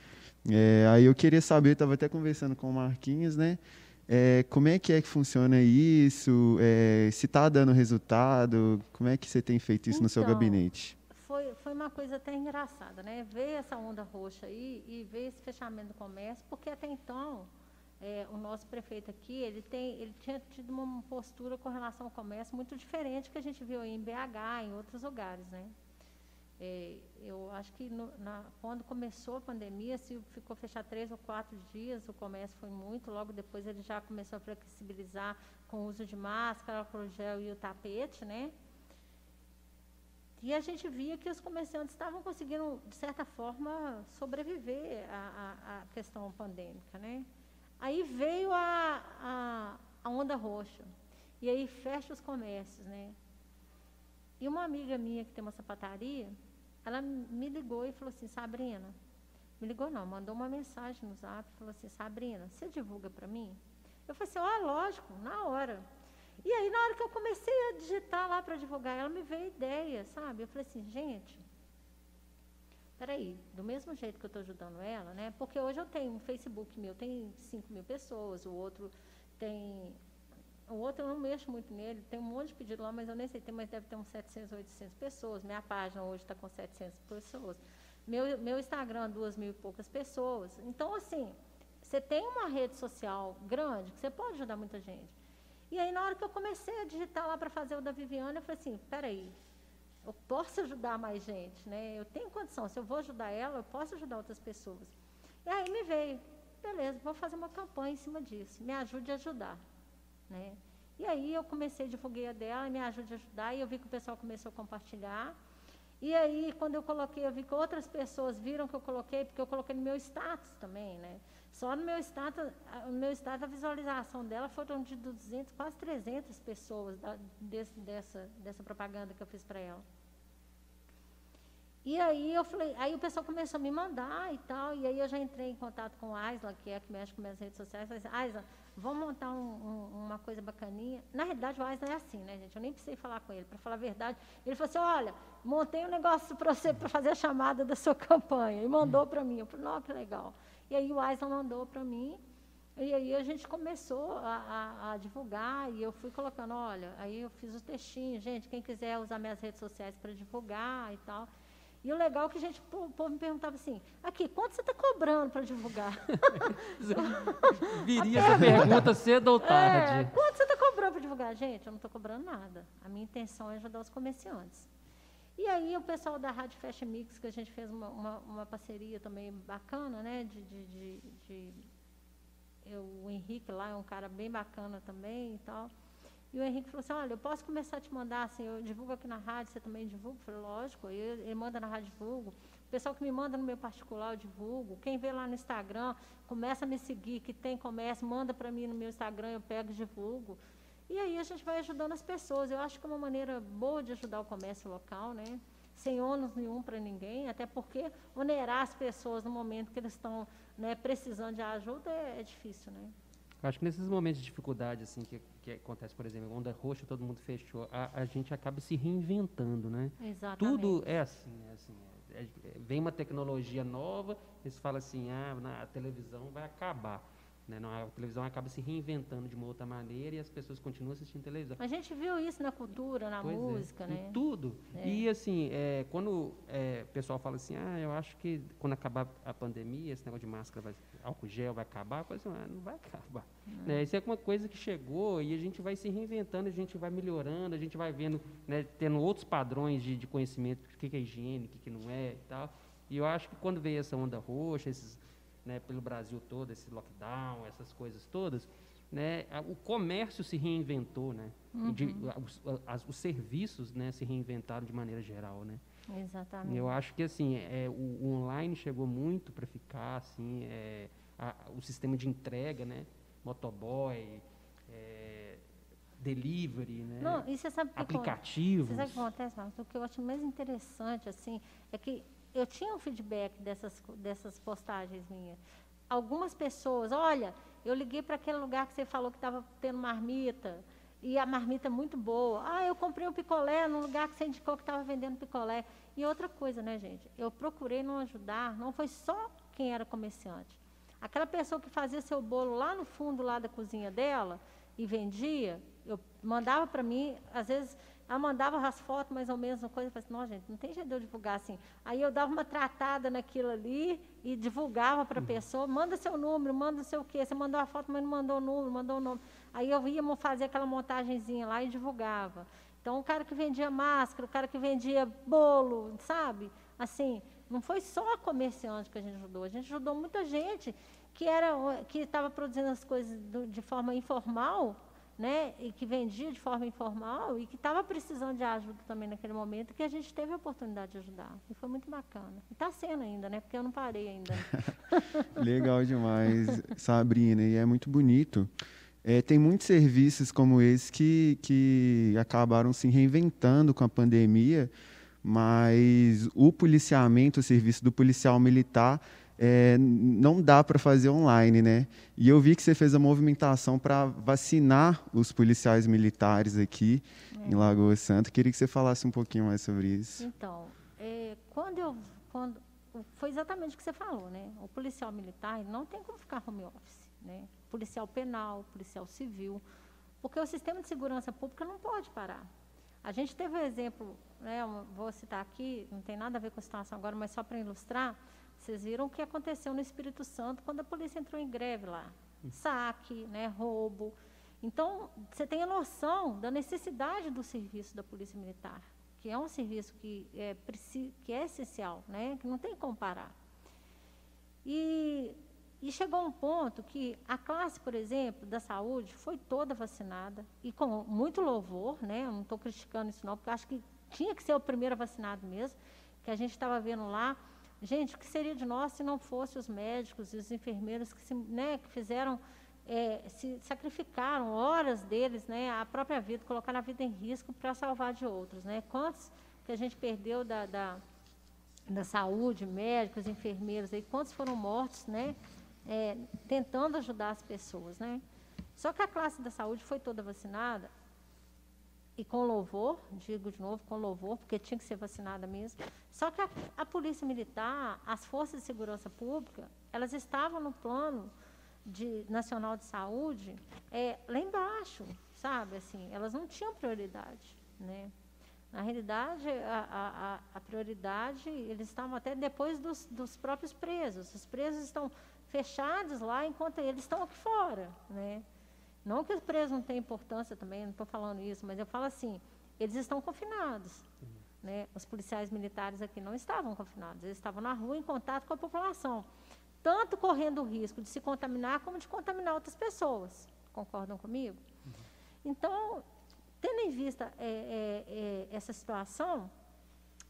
É, aí eu queria saber, estava até conversando com o Marquinhos, né? É, como é que é que funciona isso? É, se está dando resultado? Como é que você tem feito isso então, no seu então, gabinete? Foi, foi uma coisa até engraçada, né? Ver essa onda roxa aí e ver esse fechamento do comércio, porque até então é, o nosso prefeito aqui, ele, tem, ele tinha tido uma postura com relação ao comércio muito diferente que a gente viu em BH, em outros lugares, né? É, eu acho que no, na, quando começou a pandemia, se ficou fechado três ou quatro dias, o comércio foi muito. Logo depois ele já começou a flexibilizar com o uso de máscara, álcool gel e o tapete, né? E a gente via que os comerciantes estavam conseguindo, de certa forma, sobreviver à, à, questão pandêmica, né? Aí veio a, a, a onda roxa. E aí fecha os comércios, né? E uma amiga minha que tem uma sapataria, ela me ligou e falou assim, Sabrina, me ligou não, mandou uma mensagem no zap, falou assim, Sabrina, você divulga para mim? Eu falei assim, ó, oh, lógico, na hora. E aí, na hora que eu comecei a digitar lá para divulgar, ela me veio ideia, sabe? Eu falei assim, gente, peraí, do mesmo jeito que eu estou ajudando ela, né? Porque hoje eu tenho um Facebook meu, tem 5 mil pessoas, o outro tem o outro eu não mexo muito nele, tem um monte de pedido lá, mas eu nem sei, tem, mas deve ter uns 700, 800 pessoas. Minha página hoje está com 700 pessoas. Meu, meu Instagram, duas mil e poucas pessoas. Então, assim, você tem uma rede social grande que você pode ajudar muita gente. E aí, na hora que eu comecei a digitar lá para fazer o da Viviane, eu falei assim, peraí, eu posso ajudar mais gente, né? Eu tenho condição, se eu vou ajudar ela, eu posso ajudar outras pessoas. E aí me veio, beleza, vou fazer uma campanha em cima disso, me ajude a ajudar. Né? E aí eu comecei, divulguei a dela, me ajude a ajudar, e eu vi que o pessoal começou a compartilhar. E aí, quando eu coloquei, eu vi que outras pessoas viram que eu coloquei, porque eu coloquei no meu status também, né? Só no meu status, no meu status, a visualização dela foram de 200, quase 300 pessoas da, desse, dessa, dessa propaganda que eu fiz para ela. E aí eu falei, aí o pessoal começou a me mandar e tal, e aí eu já entrei em contato com a Aisla, que é a que mexe com minhas redes sociais, falei Aisla, vamos montar um, um, uma coisa bacaninha. Na realidade, o Aisla é assim, né, gente? Eu nem precisei falar com ele, para falar a verdade. Ele falou assim, olha, montei um negócio para você, para fazer a chamada da sua [laughs] campanha, e mandou para mim. Eu falei, não, que legal. E aí o Aisla mandou para mim, e aí a gente começou a, a, a, divulgar e eu fui colocando, olha, aí eu fiz os textinhos, gente, quem quiser usar minhas redes sociais para divulgar e tal. E o legal é que a gente, o povo me perguntava assim, aqui, quanto você está cobrando para divulgar? [laughs] Viria essa pergunta cedo ou tarde. É, quanto você está cobrando para divulgar? Gente, eu não estou cobrando nada. A minha intenção é ajudar os comerciantes. E aí o pessoal da Rádio Fashion Mix, que a gente fez uma, uma, uma parceria também bacana, né? De, de, de, de eu, o Henrique lá é um cara bem bacana também e tal. E o Henrique falou assim, olha, eu posso começar a te mandar, assim, eu divulgo aqui na rádio, você também divulga? Eu falei, lógico, ele, ele manda na rádio, divulgo. O pessoal que me manda no meu particular, eu divulgo. Quem vê lá no Instagram, começa a me seguir, que tem comércio, manda para mim no meu Instagram, eu pego e divulgo. E aí a gente vai ajudando as pessoas. Eu acho que é uma maneira boa de ajudar o comércio local, né? Sem ônus nenhum para ninguém, até porque onerar as pessoas no momento que eles estão né, precisando de ajuda é, é difícil, né? Eu acho que nesses momentos de dificuldade, assim, que, que acontece, por exemplo, onda roxa, todo mundo fechou, a, a gente acaba se reinventando, né? Exatamente. Tudo é assim, é assim. É, é, vem uma tecnologia nova, eles falam assim, ah, na, a televisão vai acabar. Né? Não, a televisão acaba se reinventando de uma outra maneira e as pessoas continuam assistindo televisão. A gente viu isso na cultura, na pois é, música, é, né? Em tudo. É. E assim, é, quando é, o pessoal fala assim, ah, eu acho que quando acabar a pandemia, esse negócio de máscara, vai, álcool gel vai acabar, eu falo assim, ah, não vai acabar. Né? Isso é uma coisa que chegou e a gente vai se reinventando, a gente vai melhorando, a gente vai vendo, né, tendo outros padrões de, de conhecimento, o que, que é higiene, o que, que não é e tal. E eu acho que quando veio essa onda roxa, esses né, pelo Brasil todo, esse lockdown, essas coisas todas, né, o comércio se reinventou, né, uhum. de, os, as, os, serviços né, se reinventaram de maneira geral, né. Exatamente. Eu acho que assim é, o, o online chegou muito para ficar, assim, é, a, o sistema de entrega, né, motoboy, é, delivery, né? Não, e você sabe que aplicativos. Você sabe o que acontece, Marcos? O que eu acho mais interessante, assim, é que eu tinha um feedback dessas, dessas postagens minhas. Algumas pessoas, olha, eu liguei para aquele lugar que você falou que estava tendo marmita, e a marmita é muito boa. Ah, eu comprei um picolé num lugar que você indicou que estava vendendo picolé. E outra coisa, né, gente? Eu procurei não ajudar, não foi só quem era comerciante. Aquela pessoa que fazia seu bolo lá no fundo lá da cozinha dela e vendia, eu mandava para mim, às vezes ela mandava as fotos mais ou menos, uma coisa, eu falei assim, não, gente, não tem jeito de eu divulgar assim. Aí eu dava uma tratada naquilo ali e divulgava para a uhum. pessoa, manda seu número, manda seu quê. Você mandou a foto, mas não mandou o número, mandou o nome. Aí eu ia fazer aquela montagenzinha lá e divulgava. Então, o cara que vendia máscara, o cara que vendia bolo, sabe? Assim, não foi só a comerciante que a gente ajudou, a gente ajudou muita gente que era que estava produzindo as coisas do, de forma informal né, e que vendia de forma informal e que estava precisando de ajuda também naquele momento, que a gente teve a oportunidade de ajudar. E foi muito bacana. E está sendo ainda, né? Porque eu não parei ainda. [laughs] Legal demais, Sabrina, e é muito bonito. É, tem muitos serviços como esse que, que acabaram se reinventando com a pandemia, mas o policiamento, o serviço do policial militar, é, não dá para fazer online, né? E eu vi que você fez a movimentação para vacinar os policiais militares aqui é. em Lagoa Santa. Queria que você falasse um pouquinho mais sobre isso. Então, é, quando eu, quando foi exatamente o que você falou, né? O policial militar não tem como ficar home office, né? Policial penal, policial civil, porque o sistema de segurança pública não pode parar. A gente teve um exemplo, né? Vou citar aqui, não tem nada a ver com a situação agora, mas só para ilustrar vocês viram o que aconteceu no Espírito Santo quando a polícia entrou em greve lá. Saque, né, roubo. Então, você tem a noção da necessidade do serviço da Polícia Militar, que é um serviço que é, que é essencial, né, que não tem como parar. E, e chegou um ponto que a classe, por exemplo, da saúde foi toda vacinada, e com muito louvor, né, eu não estou criticando isso não, porque acho que tinha que ser o primeiro vacinado mesmo, que a gente estava vendo lá, Gente, o que seria de nós se não fossem os médicos e os enfermeiros que, se, né, que fizeram, é, se sacrificaram horas deles, né, a própria vida, colocaram a vida em risco para salvar de outros, né? Quantos que a gente perdeu da, da, da saúde, médicos, enfermeiros, aí, quantos foram mortos, né, é, tentando ajudar as pessoas, né? Só que a classe da saúde foi toda vacinada, e com louvor, digo de novo, com louvor, porque tinha que ser vacinada mesmo. Só que a, a Polícia Militar, as Forças de Segurança Pública, elas estavam no plano de, nacional de saúde é, lá embaixo, sabe? Assim, elas não tinham prioridade, né? Na realidade, a, a, a prioridade, eles estavam até depois dos, dos próprios presos. Os presos estão fechados lá enquanto eles estão aqui fora, né? Não que os presos não tenham importância também, não estou falando isso, mas eu falo assim, eles estão confinados. Uhum. Né? Os policiais militares aqui não estavam confinados, eles estavam na rua em contato com a população, tanto correndo o risco de se contaminar como de contaminar outras pessoas. Concordam comigo? Uhum. Então, tendo em vista é, é, é, essa situação,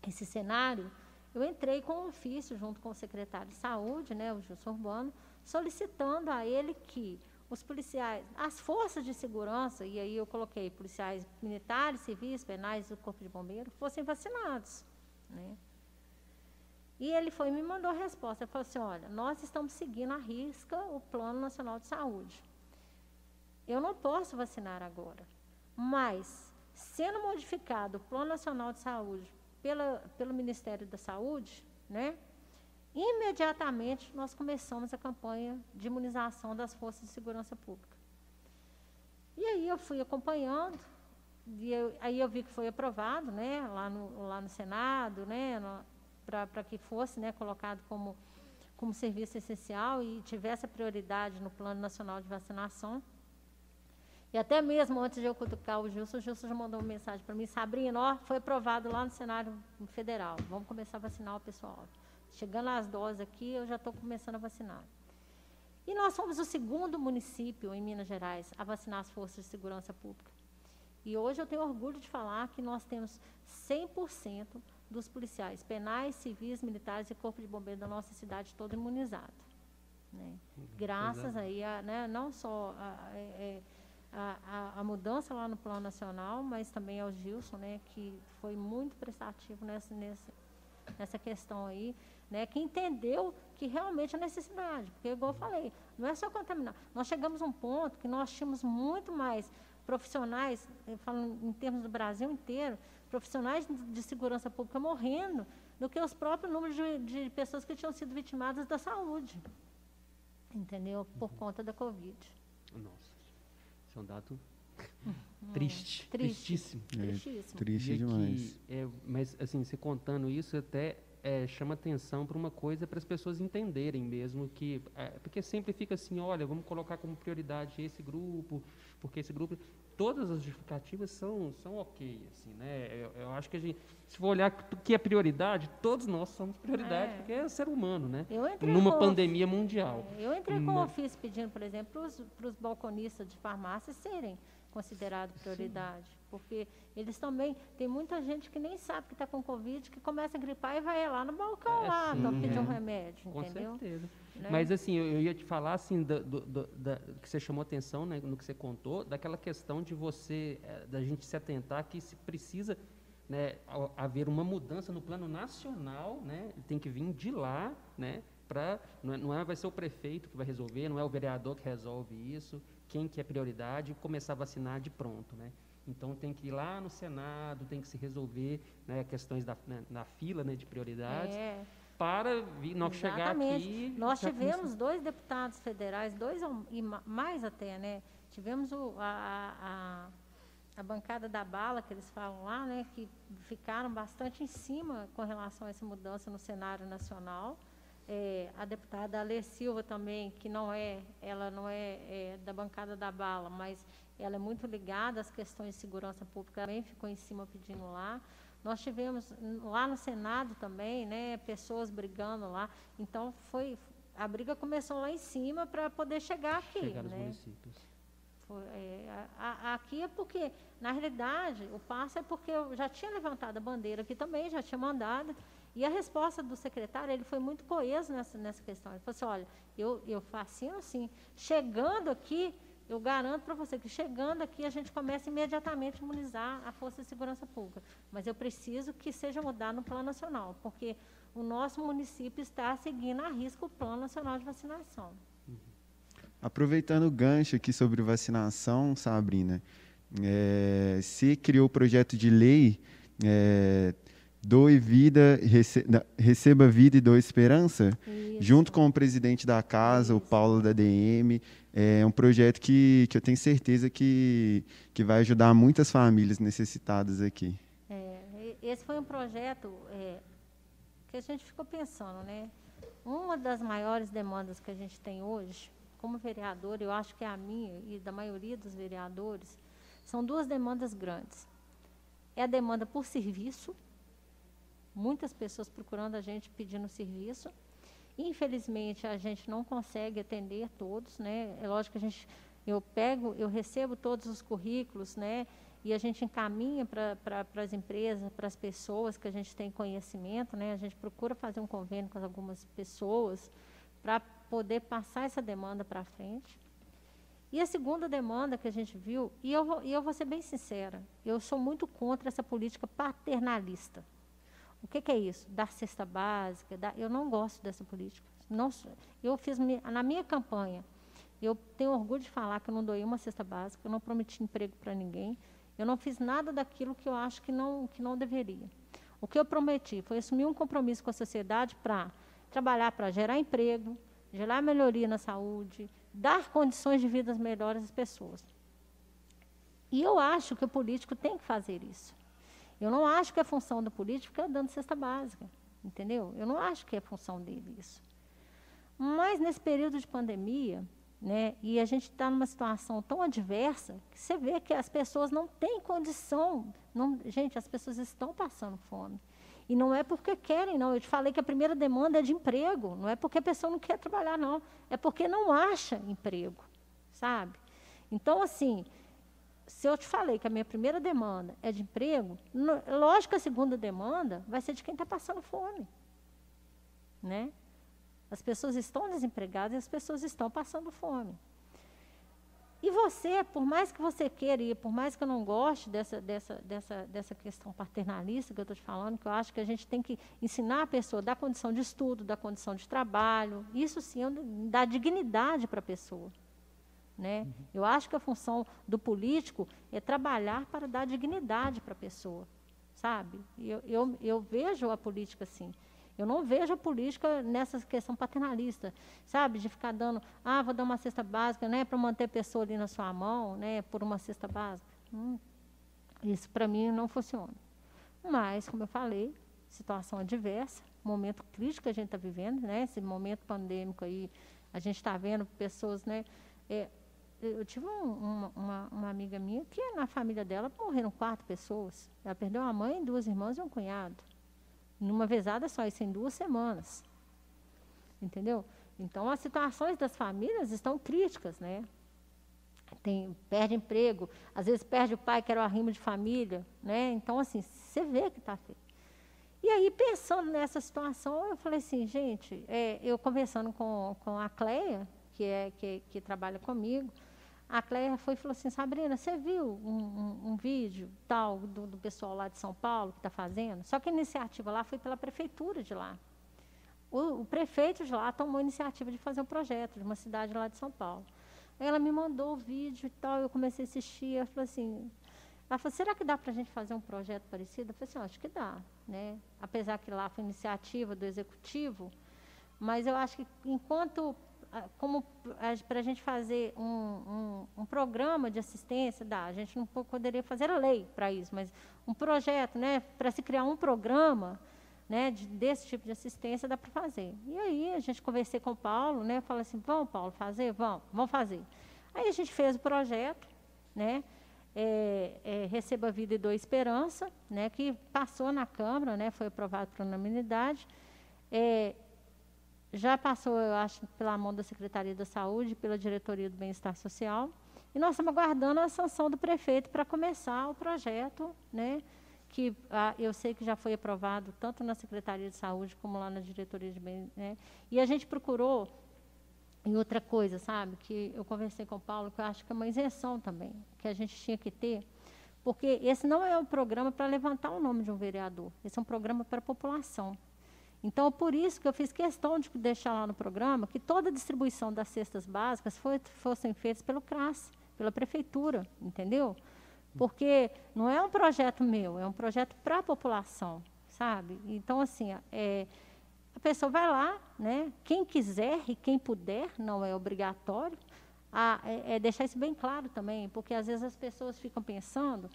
esse cenário, eu entrei com um ofício junto com o secretário de saúde, né, o Gilson Urbano, solicitando a ele que os policiais, as forças de segurança, e aí eu coloquei policiais militares, civis, penais do Corpo de Bombeiro, fossem vacinados. Né? E ele foi me mandou a resposta. Ele falou assim: olha, nós estamos seguindo à risca o Plano Nacional de Saúde. Eu não posso vacinar agora, mas, sendo modificado o Plano Nacional de Saúde pela, pelo Ministério da Saúde, né, imediatamente nós começamos a campanha de imunização das forças de segurança pública. E aí eu fui acompanhando, e eu, aí eu vi que foi aprovado, né, lá no, lá no Senado, né, para que fosse né, colocado como, como serviço essencial e tivesse a prioridade no Plano Nacional de Vacinação. E até mesmo antes de eu cutucar o Gilson, o Gilson já mandou uma mensagem para mim, Sabrina, ó, foi aprovado lá no Senado Federal, vamos começar a vacinar o pessoal. Chegando às doses aqui, eu já estou começando a vacinar. E nós fomos o segundo município em Minas Gerais a vacinar as forças de segurança pública. E hoje eu tenho orgulho de falar que nós temos 100% dos policiais penais, civis, militares e corpo de bombeiro da nossa cidade todo imunizado. Né? Graças aí a, né, não só a, é, é, a, a, a, mudança lá no plano nacional, mas também ao Gilson, né, que foi muito prestativo nessa, nessa questão aí né, que entendeu que realmente é necessidade. Porque, igual eu falei, não é só contaminar. Nós chegamos a um ponto que nós tínhamos muito mais profissionais, eu falo em termos do Brasil inteiro, profissionais de segurança pública morrendo do que os próprios números de, de pessoas que tinham sido vitimadas da saúde, entendeu? Por uhum. conta da Covid. Nossa, isso é um dado triste, triste, tristíssimo. É, tristíssimo. triste demais. é, mas, assim, você contando isso até é, chama atenção para uma coisa para as pessoas entenderem mesmo que é, porque sempre fica assim olha vamos colocar como prioridade esse grupo porque esse grupo todas as justificativas são são ok assim né eu, eu acho que a gente se for olhar o que é prioridade todos nós somos prioridade é. porque é ser humano né numa com, pandemia mundial é, eu entrei com Mas, ofício pedindo por exemplo para os balconistas de farmácia serem considerado prioridade. Sim. Porque eles também, tem muita gente que nem sabe que está com Covid, que começa a gripar e vai lá no balcão é, lá, sim, pedir é. um remédio, com entendeu? certeza. Né? Mas assim, eu, eu, ia te falar assim, do, do, do, da, que você chamou atenção né, no que você contou, daquela questão de você, é, da gente se atentar que se precisa né, haver uma mudança no plano nacional, né, tem que vir de lá, né, para não, é, não é, vai ser o prefeito que vai resolver, não é o vereador que resolve isso, quem que é prioridade começar a vacinar de pronto, né? Então tem que ir lá no Senado, tem que se resolver né, questões da né, na fila né, de prioridades. É. Para vir, não chegar aqui. Nós tivemos começa... dois deputados federais, dois e mais até, né? Tivemos o, a, a, a, bancada da bala, que eles falam lá, né? Que ficaram bastante em cima com relação a essa mudança no cenário nacional é, a deputada Alê Silva também, que não é, ela não é, é, da bancada da bala, mas ela é muito ligada às questões de segurança pública, também ficou em cima pedindo lá. Nós tivemos lá no Senado também, né, pessoas brigando lá. Então foi a briga começou lá em cima para poder chegar aqui, chegar né? municípios. Foi, é, a, a, aqui é porque, na realidade, o passo é porque eu já tinha levantado a bandeira aqui também, já tinha mandado. E a resposta do secretário, ele foi muito coeso nessa, nessa questão. Ele falou assim, olha, eu, eu faço assim, chegando aqui, eu garanto para você que chegando aqui a gente começa imediatamente a imunizar a Força de Segurança Pública. Mas eu preciso que seja mudado no plano nacional, porque o nosso município está seguindo a risco o Plano Nacional de Vacinação. Aproveitando o gancho aqui sobre vacinação, Sabrina, é, se criou o projeto de lei é, Doe Vida, Receba Vida e Doe Esperança, Isso. junto com o presidente da casa, Isso. o Paulo da DM. É um projeto que, que eu tenho certeza que, que vai ajudar muitas famílias necessitadas aqui. É, esse foi um projeto é, que a gente ficou pensando, né? Uma das maiores demandas que a gente tem hoje, como vereador, eu acho que é a minha e da maioria dos vereadores, são duas demandas grandes. É a demanda por serviço, muitas pessoas procurando a gente pedindo serviço. Infelizmente, a gente não consegue atender todos, né? É lógico que a gente, eu pego, eu recebo todos os currículos, né? E a gente encaminha para pra, as empresas, para as pessoas que a gente tem conhecimento, né? A gente procura fazer um convênio com algumas pessoas para poder passar essa demanda para frente. E a segunda demanda que a gente viu, e eu, e eu vou ser bem sincera, eu sou muito contra essa política paternalista. O que, que é isso? Dar cesta básica. Dar, eu não gosto dessa política. Não, eu fiz na minha campanha. Eu tenho orgulho de falar que eu não doei uma cesta básica, eu não prometi emprego para ninguém, eu não fiz nada daquilo que eu acho que não, que não deveria. O que eu prometi foi assumir um compromisso com a sociedade para trabalhar para gerar emprego, gerar melhoria na saúde, dar condições de vida melhores às pessoas. E eu acho que o político tem que fazer isso. Eu não acho que é função do político ficar dando cesta básica, entendeu? Eu não acho que é função dele isso. Mas nesse período de pandemia, né, e a gente está numa situação tão adversa, que você vê que as pessoas não têm condição. Não, gente, as pessoas estão passando fome. E não é porque querem, não. Eu te falei que a primeira demanda é de emprego. Não é porque a pessoa não quer trabalhar, não. É porque não acha emprego, sabe? Então, assim, se eu te falei que a minha primeira demanda é de emprego, no, lógico que a segunda demanda vai ser de quem está passando fome. Né? As pessoas estão desempregadas e as pessoas estão passando fome. E você, por mais que você queira e por mais que eu não goste dessa, dessa, dessa, dessa questão paternalista que eu estou te falando, que eu acho que a gente tem que ensinar a pessoa da condição de estudo, da condição de trabalho, isso sim dá dignidade para a pessoa. Né? Uhum. Eu acho que a função do político é trabalhar para dar dignidade para a pessoa, sabe? Eu, eu, eu vejo a política assim. Eu não vejo a política nessa questão paternalista, sabe? De ficar dando, ah, vou dar uma cesta básica, né, para manter a pessoa ali na sua mão, né, por uma cesta básica. Hum, isso para mim não funciona. Mas, como eu falei, situação adversa, momento crítico que a gente está vivendo, né? Esse momento pandêmico aí, a gente está vendo pessoas, né? É, eu tive um, uma, uma, uma, amiga minha que na família dela morreram quatro pessoas. Ela perdeu uma mãe, duas irmãs e um cunhado. Numa vezada só, isso em duas semanas. Entendeu? Então, as situações das famílias estão críticas, né? Tem, perde emprego, às vezes perde o pai, que era o arrimo de família, né? Então, assim, você vê que está feio. E aí, pensando nessa situação, eu falei assim, gente, é, eu conversando com, com a Cleia, que, é, que, que trabalha comigo, a Cleia foi e falou assim, Sabrina, você viu um, um, um vídeo tal do, do, pessoal lá de São Paulo que está fazendo? Só que a iniciativa lá foi pela prefeitura de lá. O, o, prefeito de lá tomou a iniciativa de fazer um projeto de uma cidade lá de São Paulo. Ela me mandou o vídeo e tal, eu comecei a assistir, ela falou assim, ela falou, será que dá para a gente fazer um projeto parecido? Eu falei assim, acho que dá. Né? Apesar que lá foi iniciativa do executivo, mas eu acho que enquanto como para a gente fazer um, um, um, programa de assistência, dá. A gente não poderia fazer a lei para isso, mas um projeto, né, para se criar um programa né, de, desse tipo de assistência, dá para fazer. E aí a gente conversei com o Paulo, né, falou assim, vamos, Paulo, fazer? Vamos, vamos fazer. Aí a gente fez o projeto, né, é, é, Receba Vida e Dou Esperança, né, que passou na Câmara, né, foi aprovado por unanimidade. É, já passou, eu acho, pela mão da Secretaria da Saúde, pela Diretoria do Bem-Estar Social. E nós estamos aguardando a sanção do prefeito para começar o projeto, né, que ah, eu sei que já foi aprovado tanto na Secretaria de Saúde como lá na Diretoria de Bem. Né, e a gente procurou, e outra coisa, sabe, que eu conversei com o Paulo, que eu acho que é uma isenção também, que a gente tinha que ter, porque esse não é um programa para levantar o nome de um vereador, esse é um programa para a população. Então, por isso que eu fiz questão de deixar lá no programa que toda a distribuição das cestas básicas foi, fossem feitas pelo CRAS, pela prefeitura, entendeu? Porque não é um projeto meu, é um projeto para a população, sabe? Então, assim, é, a pessoa vai lá, né? Quem quiser e quem puder, não é obrigatório. A, é, é deixar isso bem claro também, porque às vezes as pessoas ficam pensando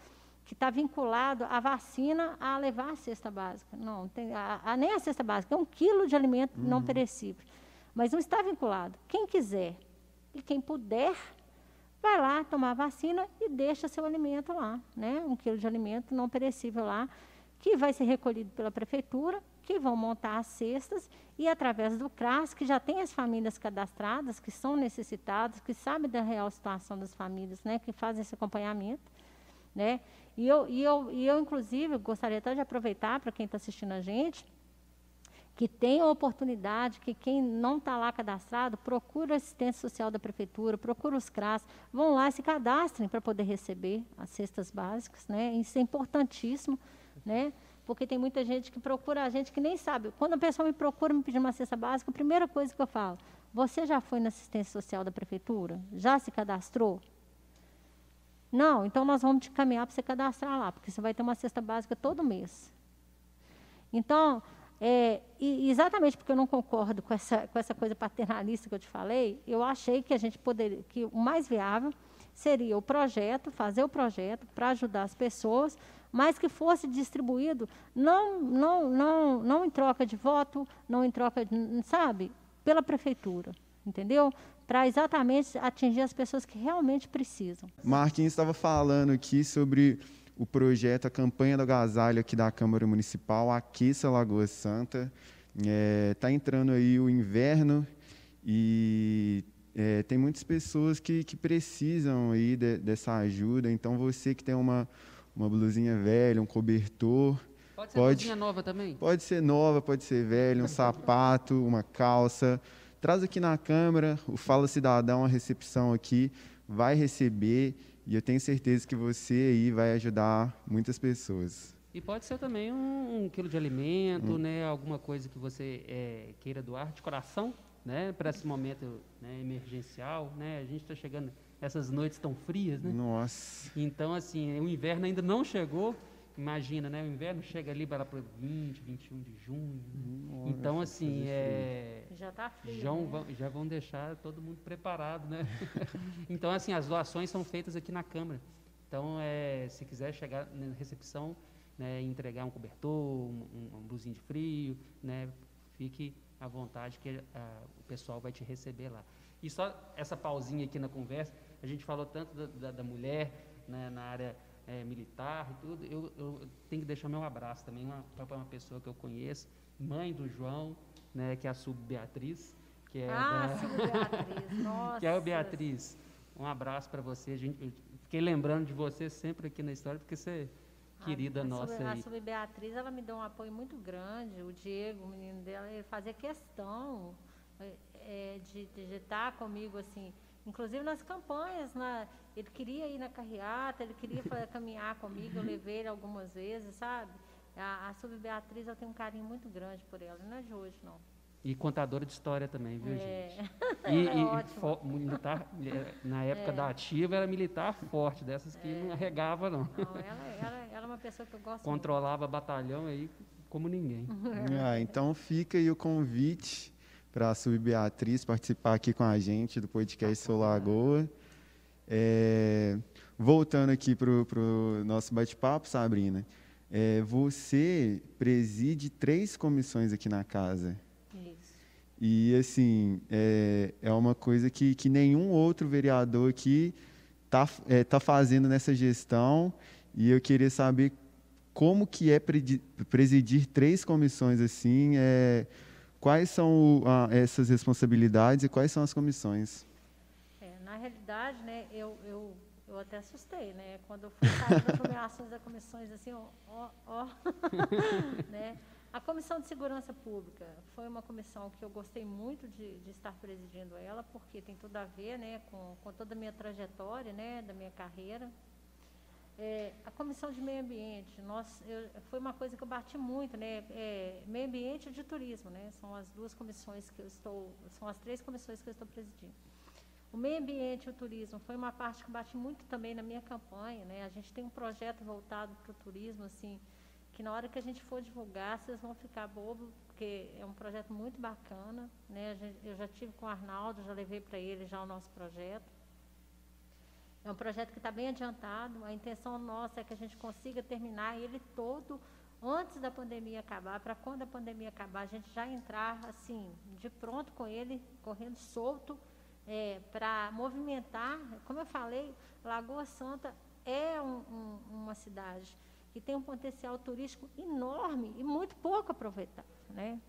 que está vinculado a vacina a levar a cesta básica. Não, tem, a, a, nem a cesta básica, é um quilo de alimento uhum. não perecível. Mas não está vinculado. Quem quiser e quem puder, vai lá tomar a vacina e deixa seu alimento lá, né? Um quilo de alimento não perecível lá, que vai ser recolhido pela prefeitura, que vão montar as cestas e através do CRAS, que já tem as famílias cadastradas, que são necessitadas, que sabem da real situação das famílias, né? Que fazem esse acompanhamento, né? E eu, e eu, e eu inclusive, gostaria até de aproveitar para quem está assistindo a gente, que tem a oportunidade, que quem não está lá cadastrado, procura a assistência social da prefeitura, procura os CRAS, vão lá e se cadastrem para poder receber as cestas básicas, né? Isso é importantíssimo, né? Porque tem muita gente que procura a gente que nem sabe. Quando a pessoa me procura me pedir uma cesta básica, a primeira coisa que eu falo, você já foi na assistência social da prefeitura? Já se cadastrou? Não, então nós vamos te caminhar para você cadastrar lá, porque você vai ter uma cesta básica todo mês. Então, é, exatamente porque eu não concordo com essa, com essa coisa paternalista que eu te falei, eu achei que a gente poderia, que o mais viável seria o projeto, fazer o projeto para ajudar as pessoas, mas que fosse distribuído não, não, não, não em troca de voto, não em troca, de, sabe, pela prefeitura, entendeu? Para exatamente atingir as pessoas que realmente precisam. Marquinhos estava falando aqui sobre o projeto, a campanha do agasalho aqui da Câmara Municipal, Aqueça Lagoa Santa. Está é, tá entrando aí o inverno e é, tem muitas pessoas que, que precisam aí de, dessa ajuda. Então, você que tem uma, uma blusinha velha, um cobertor... Pode ser pode, blusinha nova também? Pode ser nova, pode ser velha, um sapato, uma calça traz aqui na Câmara, o Fala Cidadão, a recepção aqui, vai receber e eu tenho certeza que você aí vai ajudar muitas pessoas. E pode ser também um, um quilo de alimento, hum. né, alguma coisa que você é, queira doar de coração, né, para esse momento né, emergencial. Né, a gente está chegando essas noites tão frias, né? Nossa. Então, assim, o inverno ainda não chegou. Imagina, né? O inverno chega ali para 20, 21 de junho. Nossa, então, assim, é, Já está frio. já, né? vão, já vão deixar todo mundo preparado, né? [laughs] então, assim, as doações são feitas aqui na Câmara. Então, é, se quiser chegar na recepção, né, entregar um cobertor, um, um, um blusinho de frio, né, fique à vontade que ah, o pessoal vai te receber lá. E só essa pausinha aqui na conversa, a gente falou tanto da, da- da mulher né, na área eh, militar e tudo, eu, eu tenho que deixar meu abraço também para uma pessoa que eu conheço, mãe do João, né, que é a Sub Beatriz, que é Ah, da- sim, [laughs] Beatriz. Nossa. que é o Beatriz. Um abraço para você. Gente, fiquei lembrando de você sempre aqui na história, porque você é querida a, nossa Sub, a. Sub Beatriz, ela me deu um apoio muito grande. O Diego, o menino dela, ele fazia questão é, é, de, de estar comigo, assim. Inclusive nas campanhas, na, ele queria ir na carreata, ele queria caminhar comigo, eu levei ele algumas vezes, sabe? A, a Sub Beatriz, eu tenho um carinho muito grande por ela, não é de hoje, não. E contadora de história também, viu, É. gente? [laughs] E, é e militar, eh, na época É. da ativa, era militar forte, dessas que não arregava, não. Não, ela, ela, ela é uma pessoa que eu gosto muito. Controlava batalhão aí como ninguém. [laughs] Ah, então fica aí o convite para a Sub Beatriz participar aqui com a gente do podcast Sou Lagoa. É, voltando aqui para o nosso bate-papo, Sabrina, é, você preside três comissões aqui na casa. Isso. E, assim, é, é uma coisa que, que nenhum outro vereador aqui está é, tá fazendo nessa gestão. E eu queria saber como que é presidir três comissões assim, é, quais são essas responsabilidades e quais são as comissões? É, na realidade, né, eu, eu, eu até assustei, né? Quando eu fui sair das nomeações das comissões, assim, ó, ó, ó [laughs] né? A Comissão de Segurança Pública foi uma comissão que eu gostei muito de, de estar presidindo ela, porque tem tudo a ver, né, com, com toda a minha trajetória, né, da minha carreira. É, a Comissão de Meio Ambiente, nós, eu- foi uma coisa que eu bati muito, né? É, meio Ambiente e de Turismo, né? São as duas comissões que eu estou, são as três comissões que eu estou presidindo. O meio ambiente e o turismo foi uma parte que bati muito também na minha campanha, né? A gente tem um projeto voltado para o turismo, assim, que na hora que a gente for divulgar, vocês vão ficar bobo, porque é um projeto muito bacana, né? Eu já tive com o Arnaldo, já levei para ele já o nosso projeto. É um projeto que está bem adiantado. A intenção nossa é que a gente consiga terminar ele todo antes da pandemia acabar, para quando a pandemia acabar, a gente já entrar assim, de pronto com ele, correndo solto, para movimentar. Como eu falei, Lagoa Santa é um- um- uma cidade que tem um potencial turístico enorme e muito pouco aproveitado. Né?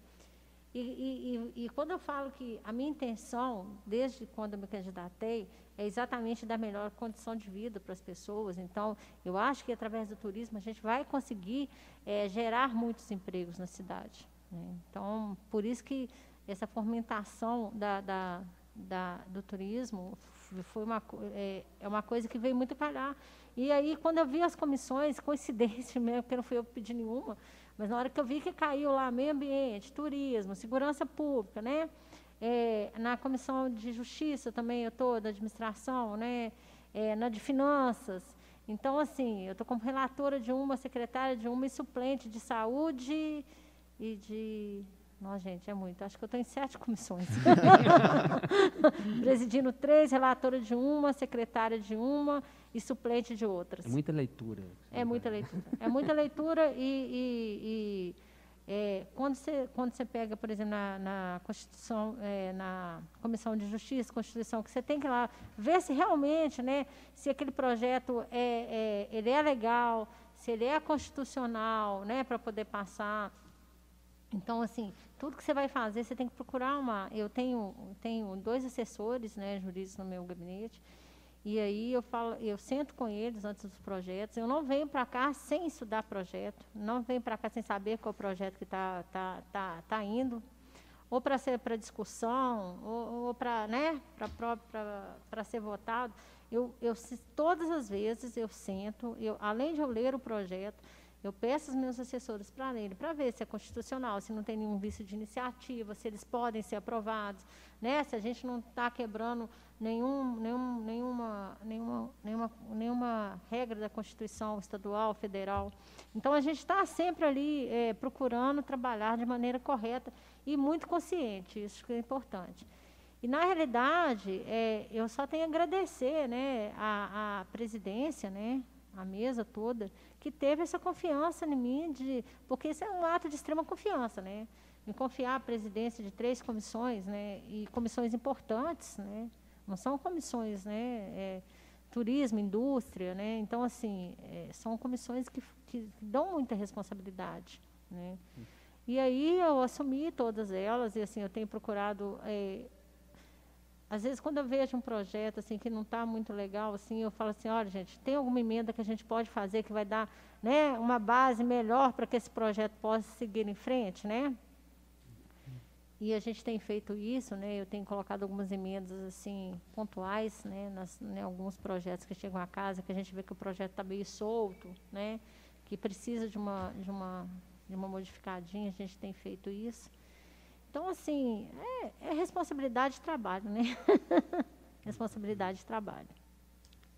E, e- e- e quando eu falo que a minha intenção, desde quando eu me candidatei, é exatamente dar melhor condição de vida para as pessoas. Então, eu acho que através do turismo a gente vai conseguir eh, gerar muitos empregos na cidade. né? Então, por isso que essa fomentação da, da- da- do turismo foi uma, é, é uma coisa que veio muito calhar. E aí, quando eu vi as comissões, coincidência [laughs] mesmo, porque não fui eu que pedi nenhuma, mas na hora que eu vi que caiu lá meio ambiente, turismo, segurança pública, né? É, na comissão de justiça também eu estou, da administração, né? É, na de finanças. Então, assim, eu estou como relatora de uma, secretária de uma e suplente de saúde e de. Nossa, gente, é muito. Acho que eu estou em sete [laughs] comissões. [laughs] Presidindo três, relatora de uma, secretária de uma e suplente de outras. É muita leitura. É muita leitura. É muita [laughs] leitura e, e- e, é, quando, você, quando você pega, por exemplo, na, na Constituição, é, na Comissão de Justiça, Constituição, que você tem que ir lá ver se realmente, né, se aquele projeto é, é, ele é legal, se ele é constitucional, né, para poder passar. Então, assim, tudo que você vai fazer, você tem que procurar uma. Eu tenho, tenho dois assessores, né, jurídicos no meu gabinete, e aí eu falo, eu sento com eles antes dos projetos. Eu não venho para cá sem estudar projeto, não venho para cá sem saber qual projeto que está tá, tá, tá indo, ou para ser para discussão, ou, ou para né, para ser votado. Eu, eu, todas as vezes eu sento, eu, além de eu ler o projeto, Eu peço aos meus assessores para lerem, para ver se é constitucional, se não tem nenhum vício de iniciativa, se eles podem ser aprovados, né? se a gente não está quebrando nenhum, nenhum, nenhuma, nenhuma, nenhuma, nenhuma regra da Constituição estadual, federal. Então, a gente está sempre ali é, procurando trabalhar de maneira correta e muito consciente, isso que é importante. E, na realidade, é, eu só tenho a agradecer né, a, a presidência, né, a mesa toda, que teve essa confiança em mim, de, porque isso é um ato de extrema confiança, né? Me confiar a presidência de três comissões, né? E comissões importantes, né? Não são comissões, né? É, turismo, indústria, né? Então, assim, é, são comissões que, que dão muita responsabilidade, né? E aí eu assumi todas elas e, assim, eu tenho procurado... É, às vezes, quando eu vejo um projeto assim que não está muito legal, assim, eu falo assim, olha, gente, tem alguma emenda que a gente pode fazer que vai dar né, uma base melhor para que esse projeto possa seguir em frente, né? E a gente tem feito isso, né? Eu tenho colocado algumas emendas assim pontuais, né? Nas, né, alguns projetos que chegam à casa, que a gente vê que o projeto está meio solto, né? Que precisa de uma de uma de uma modificadinha. A gente tem feito isso. Então, assim, é, é responsabilidade de trabalho, né? [laughs] responsabilidade de trabalho.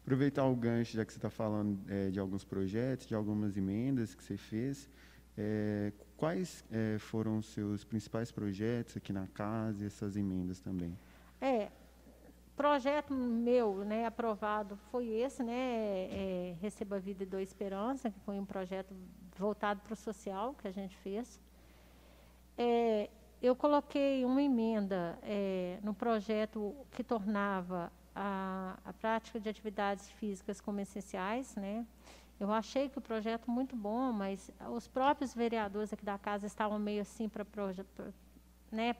Aproveitar o gancho, já que você está falando é, de alguns projetos, de algumas emendas que você fez, é, quais é, foram os seus principais projetos aqui na casa e essas emendas também? É, projeto meu, né, aprovado foi esse, né, é, Receba Vida e Dou Esperança, que foi um projeto voltado para o social que a gente fez. É, eu coloquei uma emenda é, no projeto que tornava a, a, prática de atividades físicas como essenciais, né? Eu achei que o projeto muito bom, mas os próprios vereadores aqui da casa estavam meio assim para né,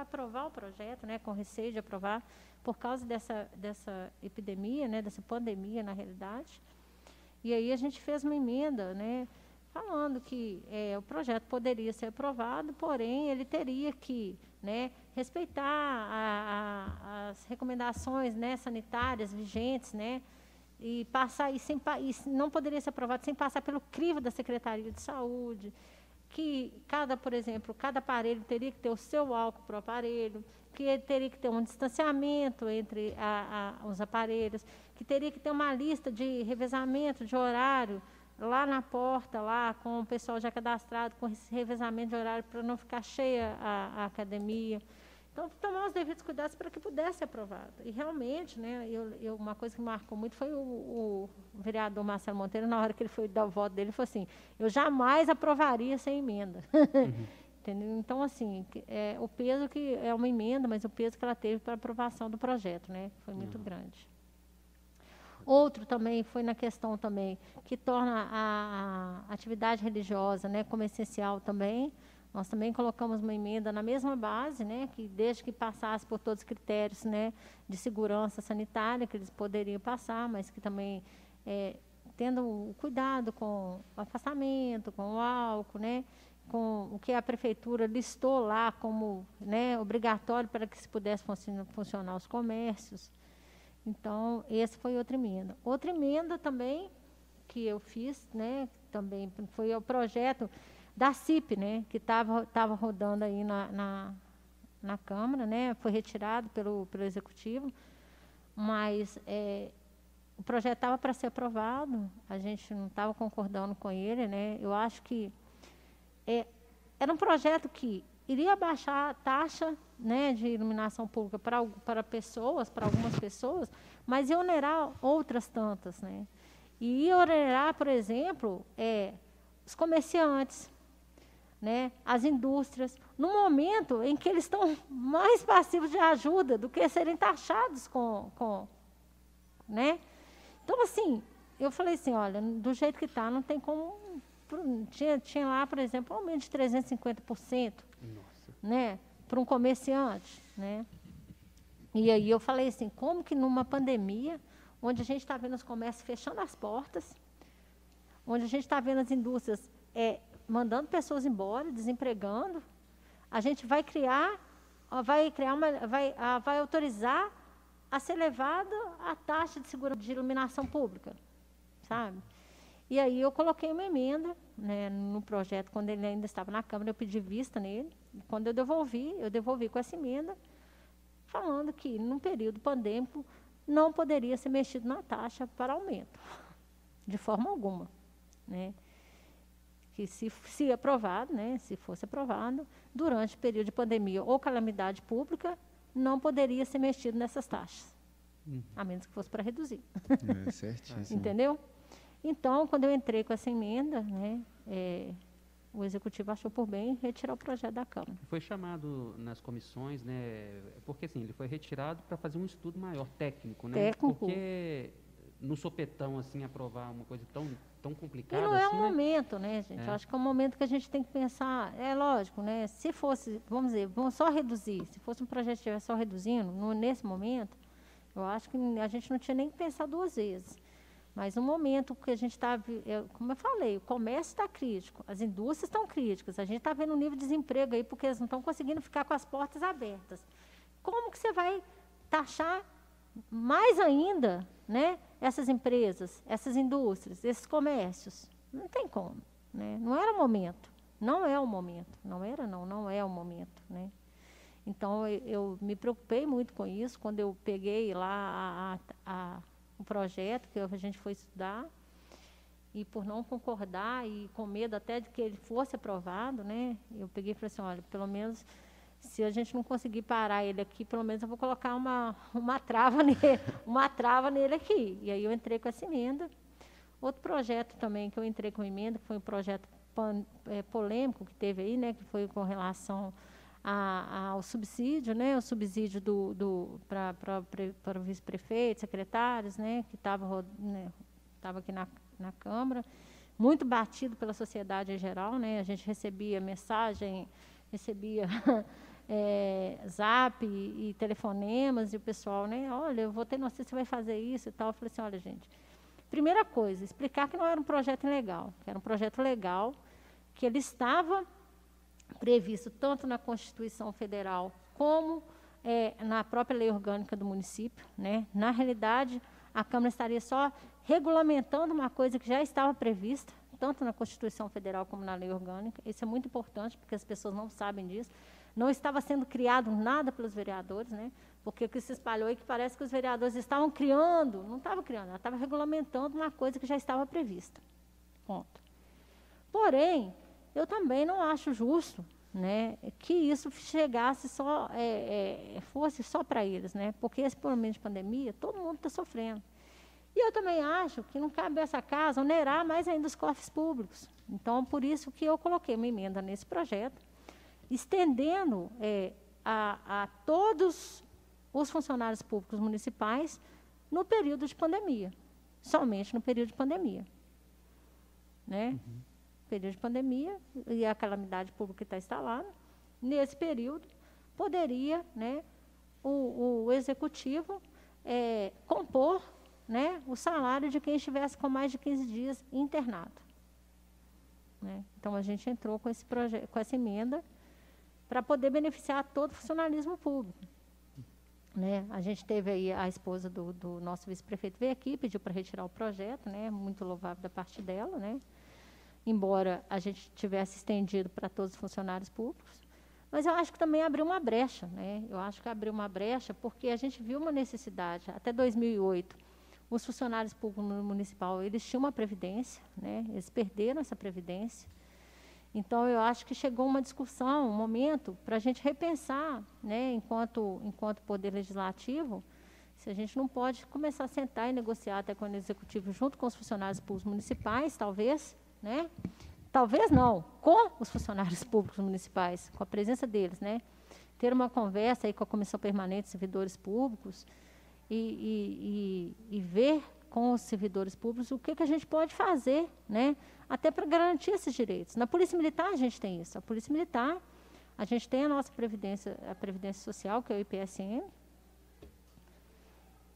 aprovar o projeto, né, com receio de aprovar, por causa dessa, dessa epidemia, né, dessa pandemia, na realidade. E aí a gente fez uma emenda, né, falando que é, o projeto poderia ser aprovado, porém ele teria que né, respeitar a, a, as recomendações né, sanitárias vigentes, né, e passar e, sem, e não poderia ser aprovado sem passar pelo crivo da Secretaria de Saúde, que cada, por exemplo, cada aparelho teria que ter o seu álcool para o aparelho, que teria que ter um distanciamento entre a, a, os aparelhos, que teria que ter uma lista de revezamento de horário lá na porta, lá com o pessoal já cadastrado, com esse revezamento de horário para não ficar cheia a, a, academia. Então, tomar os devidos cuidados para que pudesse ser aprovado. E realmente, né, eu, eu, uma coisa que marcou muito foi o, o, vereador Marcelo Monteiro, na hora que ele foi dar o voto dele, ele falou assim, eu jamais aprovaria sem emenda. Uhum. [laughs] Entendeu? Então, assim, é, o peso que é uma emenda, mas o peso que ela teve para aprovação do projeto, né, foi muito uhum. grande. Outro também foi na questão também que torna a, a atividade religiosa, né, como essencial também. Nós também colocamos uma emenda na mesma base, né, que desde que passasse por todos os critérios, né, de segurança sanitária que eles poderiam passar, mas que também é, tendo o cuidado com o afastamento, com o álcool, né, com o que a prefeitura listou lá como né, obrigatório para que se pudesse funcionar os comércios. Então, essa foi outra emenda. Outra emenda também que eu fiz, né, também foi o projeto da CIP, né, que estava tava rodando aí na, na, na, Câmara, né, foi retirado pelo, pelo Executivo, mas é, o projeto estava para ser aprovado, a gente não estava concordando com ele, né, eu acho que é, era um projeto que iria baixar a taxa né, de iluminação pública para, para pessoas, para algumas pessoas, mas ia onerar outras tantas. Né? E ia onerar, por exemplo, é, os comerciantes, né, as indústrias, no momento em que eles estão mais passivos de ajuda do que serem taxados com. com né? Então, assim, eu falei assim, olha, do jeito que está, não tem como. Tinha, tinha lá, por exemplo, um aumento de 350%. Nossa. Né? para um comerciante, né? E aí eu falei assim, como que numa pandemia, onde a gente está vendo os comércios fechando as portas, onde a gente está vendo as indústrias é, mandando pessoas embora, desempregando, a gente vai criar, vai criar uma, vai, vai autorizar a ser levada a taxa de segurança de iluminação pública, sabe? E aí eu coloquei uma emenda né, no projeto, quando ele ainda estava na Câmara, eu pedi vista nele. Quando eu devolvi, eu devolvi com essa emenda, falando que, num período pandêmico, não poderia ser mexido na taxa para aumento, [laughs] de forma alguma. Né? Que se, se aprovado, né, se fosse aprovado, durante o período de pandemia ou calamidade pública, não poderia ser mexido nessas taxas, uhum. a menos que fosse para reduzir. É, certíssimo. [laughs] Entendeu? Então, quando eu entrei com essa emenda, né, é, o executivo achou por bem retirar o projeto da Câmara. Foi chamado nas comissões, né? Porque assim, ele foi retirado para fazer um estudo maior, técnico, né? Técnico. Porque no sopetão, assim, aprovar uma coisa tão, tão complicada. E não é assim, um né? momento, né, gente? É. Eu acho que é um momento que a gente tem que pensar. É lógico, né? Se fosse, vamos dizer, vamos só reduzir. Se fosse um projeto que estivesse só reduzindo, no, nesse momento, eu acho que a gente não tinha nem que pensar duas vezes. Mas no momento que a gente está, como eu falei, o comércio está crítico, as indústrias estão críticas, a gente está vendo um nível de desemprego aí porque eles não estão conseguindo ficar com as portas abertas. Como que você vai taxar mais ainda né, essas empresas, essas indústrias, esses comércios? Não tem como. Né? Não era o momento. Não é o momento. Não era, não, não é o momento. Né? Então, eu, me preocupei muito com isso quando eu peguei lá a, a, a o projeto que a gente foi estudar e por não concordar e com medo até de que ele fosse aprovado, né? Eu peguei e falei assim, olha, pelo menos se a gente não conseguir parar ele aqui, pelo menos eu vou colocar uma, uma trava [laughs] nele, uma trava nele aqui. E aí eu entrei com essa emenda. Outro projeto também que eu entrei com emenda, que foi um projeto pan, é, polêmico que teve aí, né? Que foi com relação a, ao subsídio, né, o subsídio do, do, para o vice-prefeito, secretários, né, que estava né, tava aqui na, na Câmara, muito batido pela sociedade em geral. Né, a gente recebia mensagem, recebia [laughs] é, zap e, e, telefonemas, e o pessoal, né, olha, eu vou ter notícia, você vai fazer isso e tal. Eu falei assim, olha, gente, primeira coisa, explicar que não era um projeto ilegal, que era um projeto legal, que ele estava previsto tanto na Constituição Federal como é, na própria lei orgânica do município. Né? Na realidade, a Câmara estaria só regulamentando uma coisa que já estava prevista, tanto na Constituição Federal como na lei orgânica. Isso é muito importante, porque as pessoas não sabem disso. Não estava sendo criado nada pelos vereadores, né? porque o que se espalhou é que parece que os vereadores estavam criando, não estava criando, ela estava regulamentando uma coisa que já estava prevista. Ponto. Porém, eu também não acho justo né, que isso chegasse só, é, é, fosse só para eles, né, porque esse momento de pandemia, todo mundo está sofrendo. E eu também acho que não cabe essa casa onerar mais ainda os cofres públicos. Então, por isso que eu coloquei uma emenda nesse projeto, estendendo é, a, a todos os funcionários públicos municipais no período de pandemia, somente no período de pandemia. Né? Uhum período de pandemia e a calamidade pública está instalada, nesse período poderia né, o, o executivo é, compor né, o salário de quem estivesse com mais de 15 dias internado. Né? Então, a gente entrou com, esse com essa emenda para poder beneficiar todo o funcionalismo público. Né? A gente teve aí a esposa do, do nosso vice-prefeito veio aqui, pediu para retirar o projeto, né? muito louvável da parte dela, né? embora a gente tivesse estendido para todos os funcionários públicos. Mas eu acho que também abriu uma brecha, né? Eu acho que abriu uma brecha porque a gente viu uma necessidade. Até 2008, os funcionários públicos municipal eles tinham uma previdência, né? Eles perderam essa previdência. Então eu acho que chegou uma discussão, um momento para a gente repensar, né? Enquanto enquanto poder legislativo, se a gente não pode começar a sentar e negociar até com o executivo junto com os funcionários públicos municipais, talvez, né? Talvez não, com os funcionários públicos municipais, com a presença deles, né? Ter uma conversa aí com a Comissão Permanente de Servidores Públicos e, e, e, e ver com os servidores públicos o que, que a gente pode fazer, né? Até para garantir esses direitos. Na Polícia Militar a gente tem isso. A Polícia Militar, a gente tem a nossa previdência, a Previdência Social, que é o IPSM,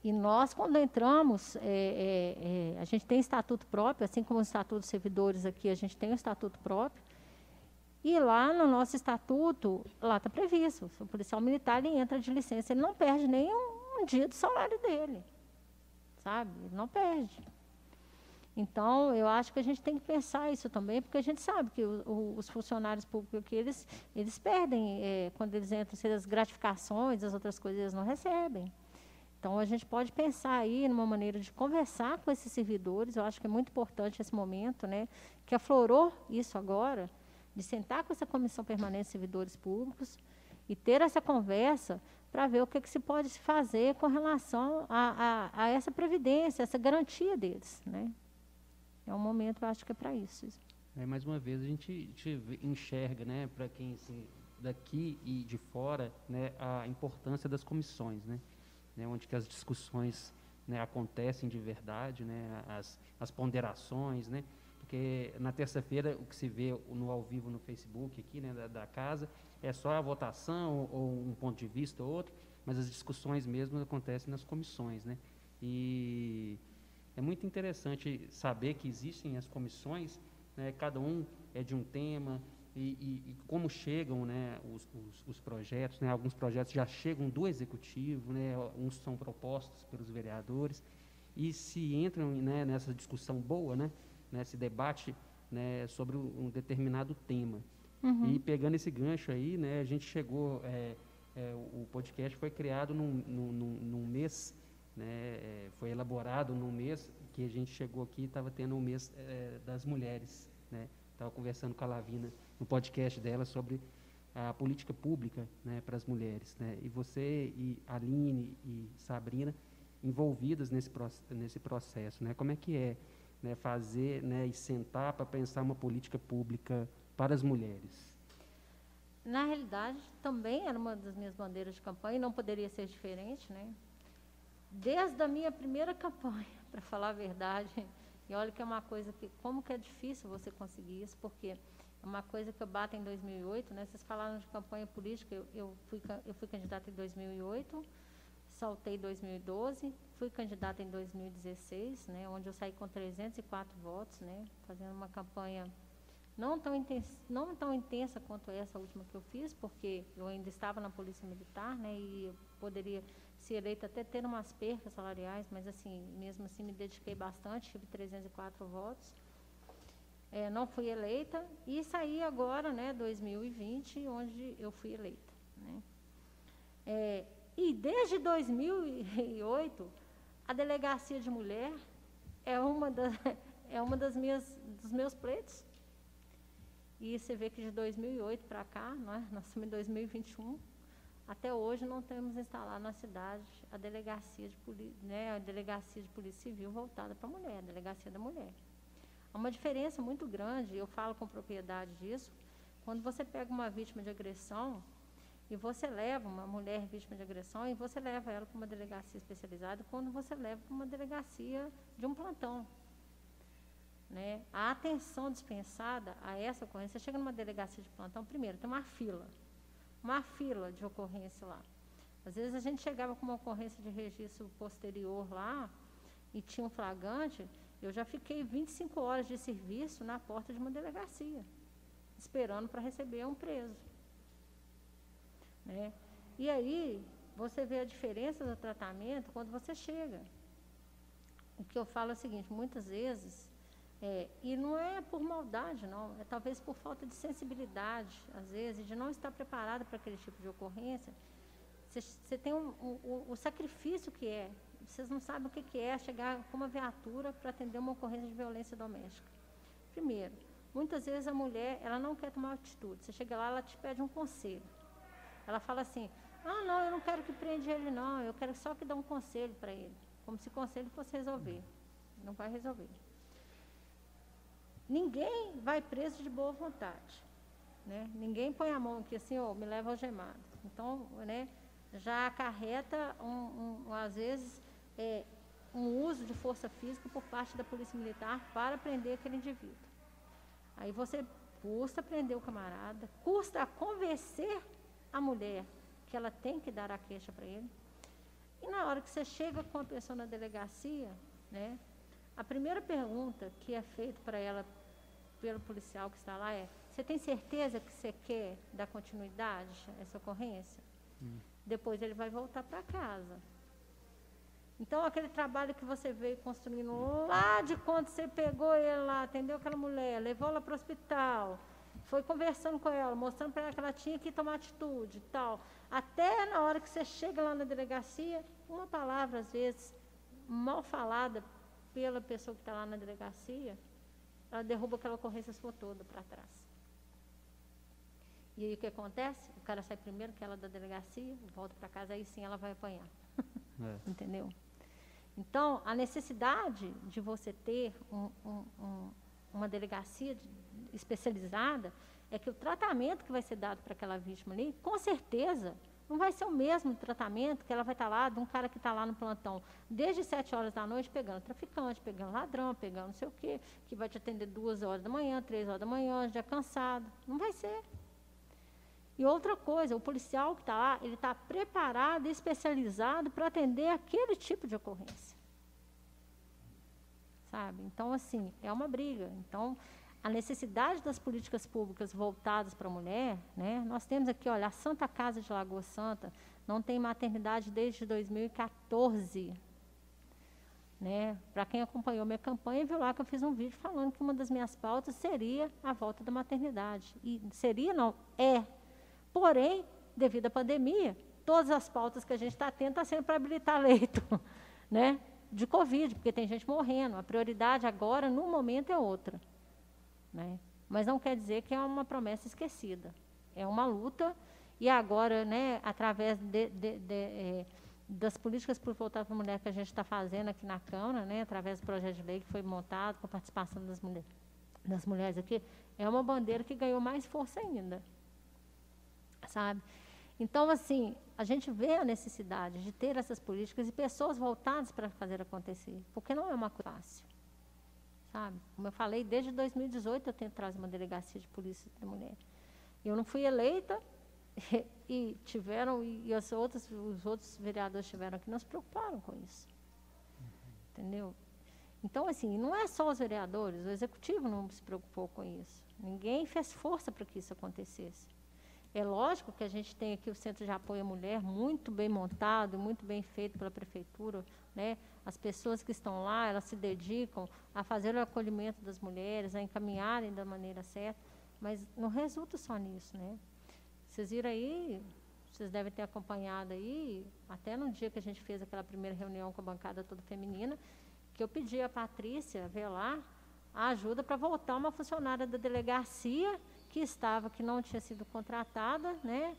e nós, quando entramos, é, é, é, a gente tem estatuto próprio, assim como o estatuto dos servidores aqui, a gente tem o estatuto próprio. E lá no nosso estatuto, lá está previsto, o policial militar ele entra de licença, ele não perde nem um, um dia do salário dele. Sabe? Não perde. Então, eu acho que a gente tem que pensar isso também, porque a gente sabe que o, o, os funcionários públicos que eles, eles perdem, é, quando eles entram, se as gratificações, as outras coisas, eles não recebem. Então, a gente pode pensar aí numa maneira de conversar com esses servidores, eu acho que é muito importante esse momento, né, que aflorou isso agora, de sentar com essa Comissão Permanente de Servidores Públicos e ter essa conversa para ver o que, que, se pode fazer com relação a, a, a essa previdência, essa garantia deles, né? é um momento, eu acho que é para isso. É, mais uma vez, a gente, gente enxerga, né, para quem assim, daqui e de fora, né, a importância das comissões, né, né onde que as discussões né, acontecem de verdade, né, as, as ponderações, né, porque na terça-feira o que se vê no ao vivo no Facebook aqui, né, da, da, casa, é só a votação ou um ponto de vista ou outro, mas as discussões mesmo acontecem nas comissões, né, e é muito interessante saber que existem as comissões, né, cada um é de um tema, e, e, e como chegam né, os, os, os, projetos. Né, alguns projetos já chegam do executivo, né, uns são propostos pelos vereadores, e se entram né, nessa discussão boa, né, nesse debate né, sobre um determinado tema. Uhum. E pegando esse gancho aí, né, a gente chegou, é, é, o podcast foi criado num, num, num mês né, é, foi elaborado no mês que a gente chegou aqui, estava tendo o mês é, das mulheres. Estava né? conversando com a Lavina no podcast dela sobre a política pública né, para as mulheres. Né? E você e Aline e Sabrina envolvidas nesse, nesse processo. Né? Como é que é né, fazer né, e sentar para pensar uma política pública para as mulheres? Na realidade, também era uma das minhas bandeiras de campanha e não poderia ser diferente, né? desde a minha primeira campanha, [laughs] para falar a verdade. E olha que é uma coisa que, como que é difícil você conseguir isso, porque é uma coisa que eu bato em 2008, né? Vocês falaram de campanha política, eu, eu fui, eu fui candidata em 2008, saltei em 2012, fui candidata em 2016, né? Onde eu saí com 304 votos, né? Fazendo uma campanha não tão, intensa, não tão intensa quanto essa última que eu fiz, porque eu ainda estava na Polícia Militar, né? E poderia se eleita até ter umas percas salariais, mas assim, mesmo assim me dediquei bastante, tive 304 votos. É, não fui eleita e saí agora, né, 2020, onde eu fui eleita. Né? É, e desde 2008, a delegacia de mulher é uma, da, [laughs] é uma das minhas, dos meus pleitos. E você vê que de 2008 para cá, é? nós estamos em 2021, até hoje não temos instalado na cidade a delegacia de, né, a delegacia de polícia civil voltada para a mulher, a delegacia da mulher. Há uma diferença muito grande, eu falo com propriedade disso, quando você pega uma vítima de agressão e você leva uma mulher vítima de agressão e você leva ela para uma delegacia especializada, quando você leva para uma delegacia de um plantão. Né? A atenção dispensada a essa ocorrência, você chega numa delegacia de plantão, primeiro, tem uma fila uma fila de ocorrência lá. Às vezes a gente chegava com uma ocorrência de registro posterior lá e tinha um flagrante, eu já fiquei 25 horas de serviço na porta de uma delegacia, esperando para receber um preso. Né? E aí, você vê a diferença do tratamento quando você chega. O que eu falo é o seguinte, muitas vezes é, e não é por maldade, não, é talvez por falta de sensibilidade, às vezes, de não estar preparada para aquele tipo de ocorrência. Você tem um, um, o sacrifício que é, vocês não sabem o que, que é chegar com uma viatura para atender uma ocorrência de violência doméstica. Primeiro, muitas vezes a mulher, ela não quer tomar atitude. Você chega lá, ela te pede um conselho. Ela fala assim, ah, não, eu não quero que prenda ele, não, eu quero só que dê um conselho para ele. Como se conselho fosse resolver. Não vai resolver. Ninguém vai preso de boa vontade. Né? Ninguém põe a mão aqui assim, oh, me leva algemado. Então, né, já acarreta, um, um, às vezes, é, um uso de força física por parte da Polícia Militar para prender aquele indivíduo. Aí você custa prender o camarada, custa convencer a mulher que ela tem que dar a queixa para ele. E na hora que você chega com a pessoa na delegacia, né, a primeira pergunta que é feita para ela pelo policial que está lá é: Você tem certeza que você quer dar continuidade a essa ocorrência? Hum. Depois ele vai voltar para casa. Então, aquele trabalho que você veio construindo lá de quando você pegou ele lá, atendeu aquela mulher, levou ela para o hospital, foi conversando com ela, mostrando para ela que ela tinha que tomar atitude e tal. Até na hora que você chega lá na delegacia, uma palavra, às vezes, mal falada pela pessoa que está lá na delegacia, ela derruba aquela ocorrência sua toda para trás. E aí o que acontece? O cara sai primeiro que ela da delegacia, volta para casa, aí sim ela vai apanhar. [laughs] É. Entendeu? Então, a necessidade de você ter um, um, um, uma delegacia de, especializada é que o tratamento que vai ser dado para aquela vítima ali, com certeza, não vai ser o mesmo tratamento que ela vai estar lá de um cara que está lá no plantão desde sete horas da noite pegando traficante, pegando ladrão, pegando não sei o quê, que vai te atender duas horas da manhã, três horas da manhã, já cansado. Não vai ser. E outra coisa, o policial que está lá, ele está preparado e especializado para atender aquele tipo de ocorrência. Sabe? Então, assim, é uma briga. Então, a necessidade das políticas públicas voltadas para a mulher, né? Nós temos aqui, olha, a Santa Casa de Lagoa Santa não tem maternidade desde 2014. Né? Para quem acompanhou minha campanha, viu lá que eu fiz um vídeo falando que uma das minhas pautas seria a volta da maternidade. E seria, não, é. Porém, devido à pandemia, todas as pautas que a gente está tendo estão tá sendo para habilitar leito [laughs] né? de Covid, porque tem gente morrendo. A prioridade agora, no momento, é outra. Né? Mas não quer dizer que é uma promessa esquecida. É uma luta e agora, né, através de, de, de, é, das políticas por voltar para a mulher que a gente está fazendo aqui na Câmara, né, através do projeto de lei que foi montado com a participação das, mulher, das mulheres aqui, é uma bandeira que ganhou mais força ainda. Sabe? Então, assim, a gente vê a necessidade de ter essas políticas e pessoas voltadas para fazer acontecer, porque não é uma coisa fácil sabe? Como eu falei, desde 2018 eu tento trazer uma delegacia de polícia da mulher. Eu não fui eleita [laughs] e tiveram, e os outros, os outros vereadores tiveram aqui, não se preocuparam com isso. Entendeu? Então, assim, não é só os vereadores, o executivo não se preocupou com isso. Ninguém fez força para que isso acontecesse. É lógico que a gente tem aqui o Centro de Apoio à Mulher, muito bem montado, muito bem feito pela Prefeitura. Né? As pessoas que estão lá, elas se dedicam a fazer o acolhimento das mulheres, a encaminharem da maneira certa, mas não resulta só nisso. Né? Vocês viram aí, vocês devem ter acompanhado aí, até no dia que a gente fez aquela primeira reunião com a bancada toda feminina, que eu pedi a Patrícia lá a ajuda para voltar uma funcionária da delegacia que estava, que não tinha sido contratada, né?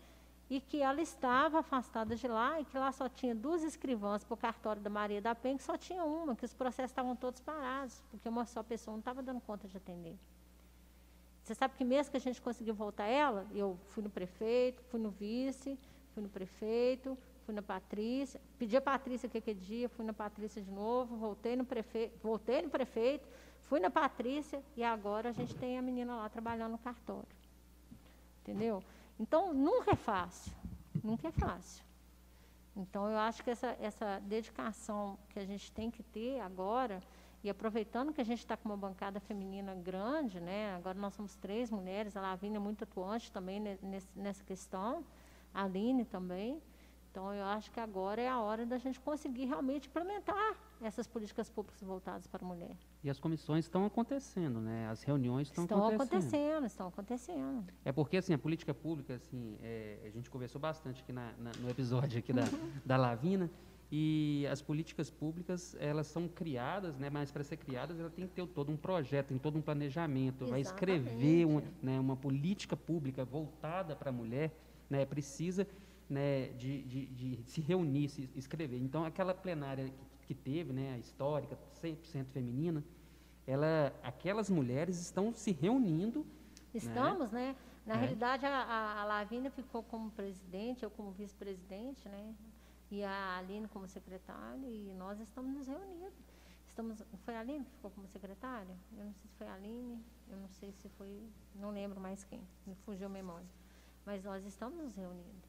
E que ela estava afastada de lá e que lá só tinha duas escrivãs para o cartório da Maria da Penha, que só tinha uma, que os processos estavam todos parados, porque uma só pessoa não estava dando conta de atender. Você sabe que mesmo que a gente conseguiu voltar ela, eu fui no prefeito, fui no vice, fui no prefeito, fui na Patrícia, pedi a Patrícia que aquele dia, fui na Patrícia de novo, voltei no prefeito, voltei no prefeito, Fui na Patrícia e agora a gente tem a menina lá trabalhando no cartório. Entendeu? Então, nunca é fácil. Nunca é fácil. Então, eu acho que essa, essa dedicação que a gente tem que ter agora, e aproveitando que a gente está com uma bancada feminina grande, né? agora nós somos três mulheres, a Lavínia é muito atuante também nessa questão, a Aline também. Então, eu acho que agora é a hora da gente conseguir realmente implementar essas políticas públicas voltadas para a mulher. E as comissões estão acontecendo, né? As reuniões estão, estão acontecendo. acontecendo. Estão acontecendo, É porque, assim, a política pública, assim, é, a gente conversou bastante aqui na, na, no episódio aqui da, [laughs] da Lavina, e as políticas públicas, elas são criadas, né? Mas para ser criadas, ela tem que ter todo um projeto, tem todo um planejamento. Exatamente. Vai escrever um, né, uma política pública voltada para a mulher, né? Precisa né, de, de, de, se reunir, se escrever. Então, aquela plenária que, que teve, né, a histórica, 100% feminina, ela, aquelas mulheres estão se reunindo. Né? Estamos, né? né? Na é. realidade, a, a Lavínia ficou como presidente, eu como vice-presidente, né? E a Aline como secretária, e nós estamos nos reunindo. Estamos, foi a Aline que ficou como secretária? Eu não sei se foi a Aline, eu não sei se foi, não lembro mais quem, me fugiu a memória. Mas nós estamos nos reunindo.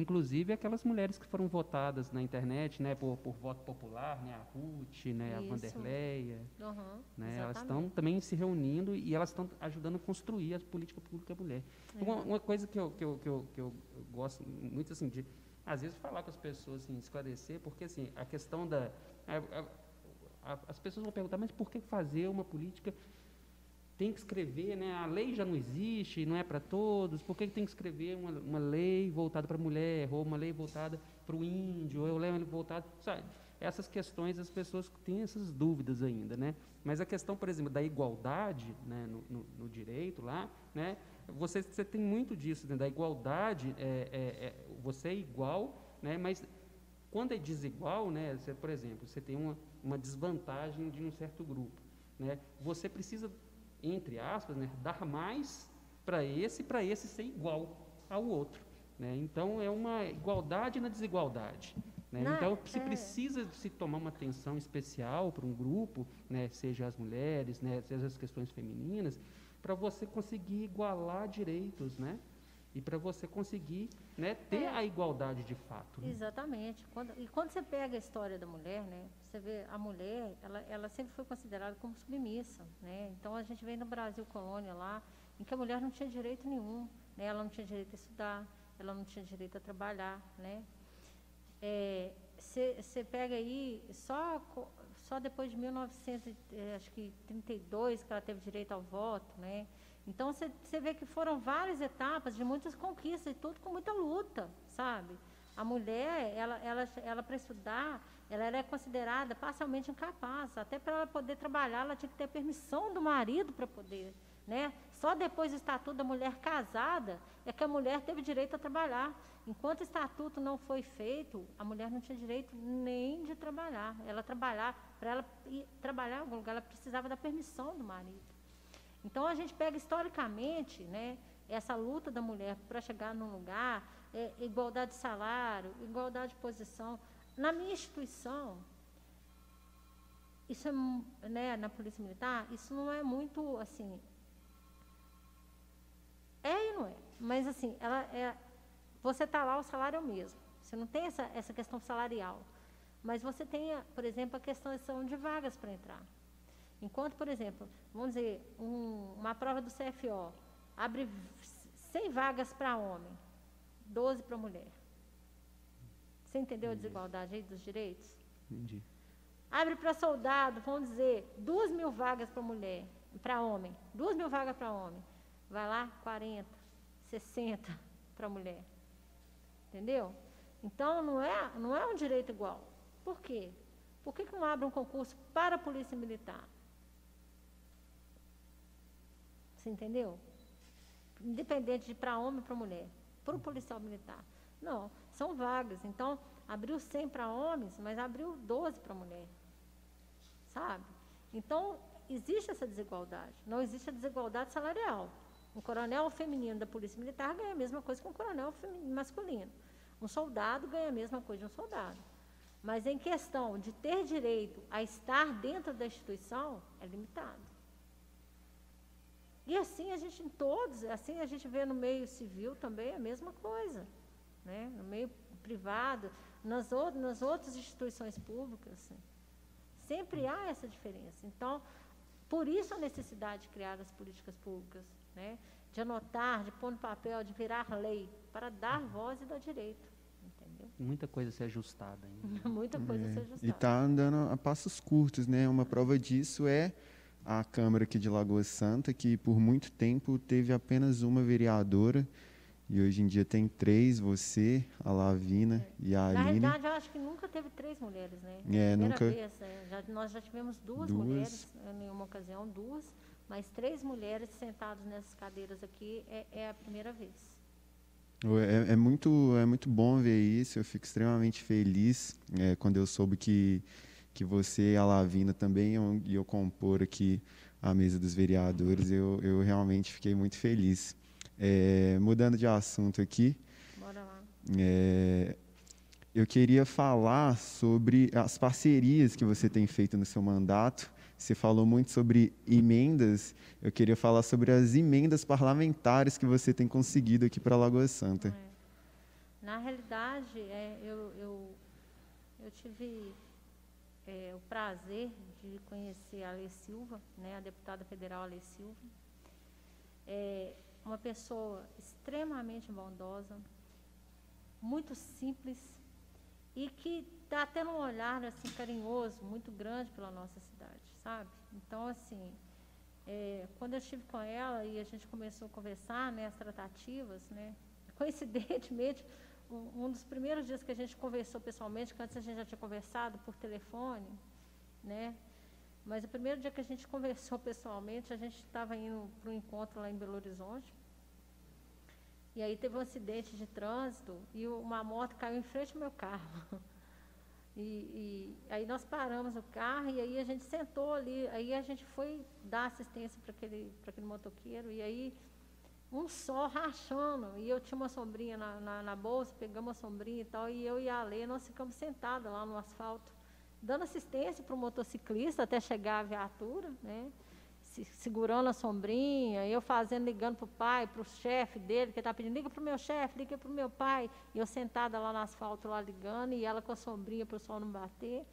Inclusive aquelas mulheres que foram votadas na internet, né, por, por voto popular, né, a Ruth, né, a Vanderleia, uhum, né, elas estão também se reunindo e elas estão ajudando a construir a política pública mulher. É. Uma, uma, coisa que eu, que, eu, que, eu, que eu gosto muito assim de às vezes falar com as pessoas, assim, esclarecer, porque assim a questão da a, a, a, as pessoas vão perguntar, mas por que fazer uma política tem que escrever, né? A lei já não existe, não é para todos. Por que tem que escrever uma, uma lei voltada para a mulher, ou uma lei voltada para o índio, ou uma lei voltada, sabe? Essas questões as pessoas têm essas dúvidas ainda, né? Mas a questão, por exemplo, da igualdade, né, no, no, no direito lá, né? Você, você tem muito disso, né? Da igualdade, é, é, é, você é igual, né? Mas quando é desigual, né? Você, por exemplo, você tem uma, uma desvantagem de um certo grupo, né? Você precisa entre aspas, né, dar mais para esse, para esse ser igual ao outro. Né? Então, é uma igualdade na desigualdade. Né? Então, se é... precisa se tomar uma atenção especial para um grupo, né, seja as mulheres, né, seja as questões femininas, para você conseguir igualar direitos, né? E para você conseguir né, ter é. a igualdade de fato. Né? Exatamente. Quando, e quando você pega a história da mulher, né, você vê a mulher, ela, ela sempre foi considerada como submissa. Né? Então a gente vem no Brasil colônia lá, em que a mulher não tinha direito nenhum. Né? Ela não tinha direito a estudar, ela não tinha direito a trabalhar. Né? Você é, pega aí, só, só depois de 1932 que ela teve direito ao voto, né? Então você vê que foram várias etapas de muitas conquistas e tudo com muita luta, sabe? A mulher, ela, ela, ela para estudar, ela era considerada parcialmente incapaz. Até para ela poder trabalhar, ela tinha que ter permissão do marido para poder. Né? Só depois do estatuto da mulher casada é que a mulher teve direito a trabalhar. Enquanto o estatuto não foi feito, a mulher não tinha direito nem de trabalhar. Ela trabalhar, para ela ir trabalhar em algum lugar, ela precisava da permissão do marido. Então a gente pega historicamente, né, essa luta da mulher para chegar num lugar, é, igualdade de salário, igualdade de posição. Na minha instituição, isso é, né, na polícia militar, isso não é muito assim. É e não é. Mas assim, ela é, você está lá, o salário é o mesmo. Você não tem essa, essa questão salarial. Mas você tem, por exemplo, a questão de vagas para entrar. Enquanto, por exemplo, vamos dizer, um, uma prova do CFO abre 100 vagas para homem, 12 para mulher. Você entendeu Entendi. a desigualdade aí dos direitos? Entendi. Abre para soldado, vamos dizer, 2 mil vagas para mulher, para homem, 2 mil vagas para homem. Vai lá, 40, 60 para mulher. Entendeu? Então, não é, não é um direito igual. Por quê? Por que, que não abre um concurso para a Polícia Militar? Entendeu? Independente de para homem ou para mulher. Para o policial militar. Não, são vagas. Então, abriu 100 para homens, mas abriu 12 para mulher. Sabe? Então, existe essa desigualdade. Não existe a desigualdade salarial. Um coronel feminino da Polícia Militar ganha a mesma coisa que um coronel masculino. Um soldado ganha a mesma coisa de um soldado. Mas em questão de ter direito a estar dentro da instituição, é limitado. E assim a gente em todos, assim a gente vê no meio civil também a mesma coisa, né? no meio privado, nas, outras, nas outras instituições públicas. Assim. Sempre há essa diferença. Então, por isso a necessidade de criar as políticas públicas, né? de anotar, de pôr no papel, de virar lei, para dar voz e dar direito. Entendeu? Muita coisa a ser ajustada ainda. [laughs] Muita coisa é, a ser ajustada. E está andando a passos curtos, né? Uma prova disso é a Câmara aqui de Lagoa Santa, que por muito tempo teve apenas uma vereadora, e hoje em dia tem três, você, a Lavina é. e a Aline. Na realidade, eu acho que nunca teve três mulheres, né? É, nunca... Vez, é, já, nós já tivemos duas, duas, mulheres, em uma ocasião, duas, mas três mulheres sentadas nessas cadeiras aqui é, é a primeira vez. É, é, muito, é muito bom ver isso, eu fico extremamente feliz é, quando eu soube que que você e a Lavina também iam compor aqui a mesa dos vereadores. Eu, eu realmente fiquei muito feliz. É, mudando de assunto aqui, Bora lá. É, eu queria falar sobre as parcerias que você tem feito no seu mandato. Você falou muito sobre emendas. Eu queria falar sobre as emendas parlamentares que você tem conseguido aqui para Lagoa Santa. É. Na realidade, é, eu, eu, eu tive é, o prazer de conhecer a Lei Silva, né, a deputada federal Lei Silva. É uma pessoa extremamente bondosa, muito simples e que está tendo um olhar assim carinhoso, muito grande pela nossa cidade, sabe? Então, assim, é, quando eu estive com ela e a gente começou a conversar, né, as tratativas, né, [laughs] coincidentemente, um, dos primeiros dias que a gente conversou pessoalmente, que antes a gente já tinha conversado por telefone, né, mas o primeiro dia que a gente [laughs] conversou pessoalmente, a gente estava indo para um encontro lá em Belo Horizonte, e aí teve um acidente de trânsito e uma moto caiu em frente ao meu carro. [laughs] E, e, aí nós paramos o carro e aí a gente sentou ali, aí a gente foi dar assistência para aquele, aquele motoqueiro, e aí um sol rachando, e eu tinha uma sombrinha na, na, na bolsa, pegamos a sombrinha e tal, e eu e a Lê, nós ficamos sentadas lá no asfalto, dando assistência para o motociclista até chegar a viatura, né? segurando a sombrinha, eu fazendo, ligando para o pai, para o chefe dele, que estava pedindo, liga para o meu chefe, liga para o meu pai. E eu sentada lá no asfalto, lá ligando, e ela com a sombrinha para o sol não bater.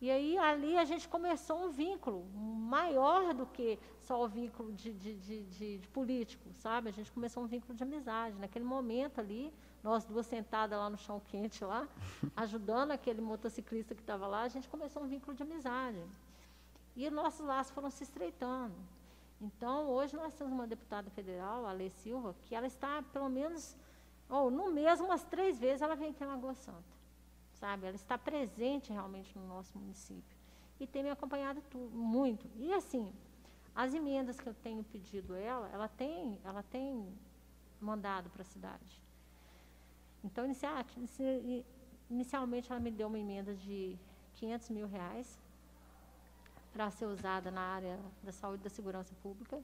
E aí, ali, a gente começou um vínculo maior do que só o vínculo de, de, de, de, político, sabe? A gente começou um vínculo de amizade. Naquele momento ali, nós duas sentadas lá no chão quente, lá, [laughs] ajudando aquele motociclista que estava lá, a gente começou um vínculo de amizade. E nossos laços foram se estreitando. Então, hoje nós temos uma deputada federal, a Lei Silva, que ela está, pelo menos, ou no mês, umas três vezes, ela vem aqui em Lagoa Santa. Sabe? Ela está presente realmente no nosso município. E tem me acompanhado tu, muito. E, assim, as emendas que eu tenho pedido ela, ela tem, ela tem mandado para a cidade. Então, inicialmente, ela me deu uma emenda de 500 mil reais para ser usada na área da saúde e da segurança pública.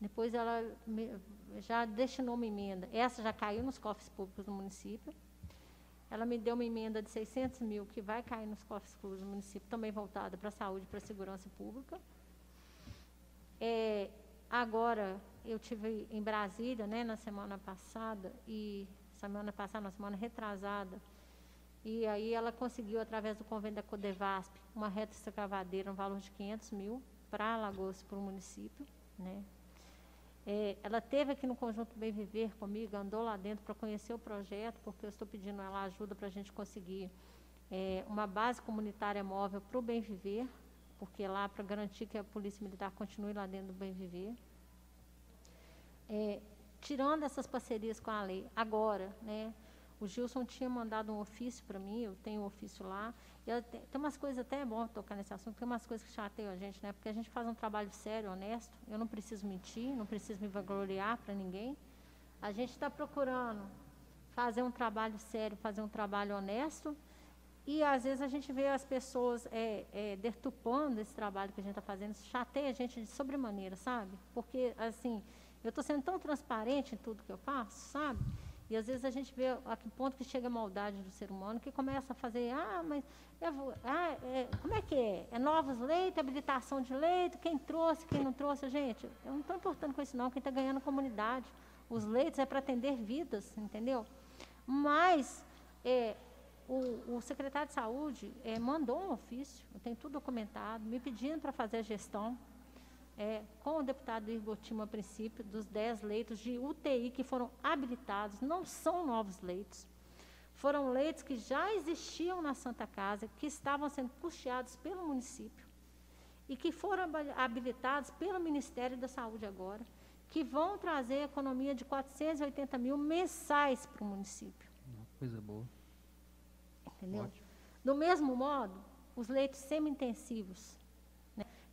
Depois ela me, já destinou uma emenda, essa já caiu nos cofres públicos do município. Ela me deu uma emenda de 600 mil que vai cair nos cofres públicos do município, também voltada para a saúde e para a segurança pública. É, agora, eu tive em Brasília, né, na semana passada, e semana passada, na semana retrasada, e aí ela conseguiu, através do convênio da Codevasp, uma reta escavadeira, um valor de 500 mil para Alagoas, para o município. Né? É, ela teve aqui no Conjunto Bem Viver comigo, andou lá dentro para conhecer o projeto, porque eu estou pedindo ela ajuda para a gente conseguir é, uma base comunitária móvel para o Bem Viver, porque lá para garantir que a Polícia Militar continue lá dentro do Bem Viver. É, tirando essas parcerias com a lei, agora, né, o Gilson tinha mandado um ofício para mim, eu tenho um ofício lá. E tem, tem umas coisas até é bom tocar nesse assunto, tem umas coisas que chateiam a gente, né? Porque a gente faz um trabalho sério, honesto. Eu não preciso mentir, não preciso me vangloriar para ninguém. A gente está procurando fazer um trabalho sério, fazer um trabalho honesto. E às vezes a gente vê as pessoas é, é, detupando esse trabalho que a gente está fazendo, isso chateia a gente de sobremaneira, sabe? Porque, assim, eu estou sendo tão transparente em tudo que eu faço, sabe? E às vezes a gente vê a que ponto que chega a maldade do ser humano, que começa a fazer, ah, mas vou, ah, é, como é que é? É novos leitos, habilitação de leito, quem trouxe, quem não trouxe, gente, eu não estou importando com isso não, quem está ganhando comunidade. Os leitos é para atender vidas, entendeu? Mas é, o, o, secretário de saúde é, mandou um ofício, eu tenho tudo documentado, me pedindo para fazer a gestão é, com o deputado Igor Timo, a princípio, dos 10 leitos de UTI que foram habilitados, não são novos leitos. Foram leitos que já existiam na Santa Casa, que estavam sendo custeados pelo município e que foram habilitados pelo Ministério da Saúde agora, que vão trazer economia de 480 mil mensais para o município. Uma coisa boa. Entendeu? Ótimo. Do mesmo modo, os leitos semi-intensivos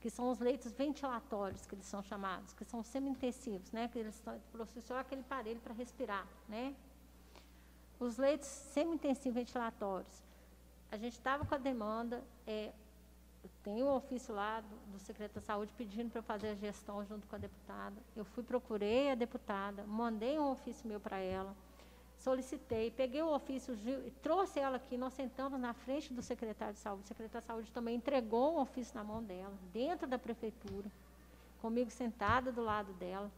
que são os leitos ventilatórios, que eles são chamados, que são semi-intensivos, né, que eles só aquele aparelho para respirar, né? Os leitos semi-intensivos ventilatórios, a gente estava com a demanda, é, tem um ofício lá do, do secretário da Saúde pedindo para eu fazer a gestão junto com a deputada. Eu fui, procurei a deputada, mandei um ofício meu para ela, solicitei, peguei o ofício, trouxe ela aqui, nós sentamos na frente do secretário de saúde. O secretário de saúde também entregou um ofício na mão dela, dentro da prefeitura, comigo sentada do lado dela.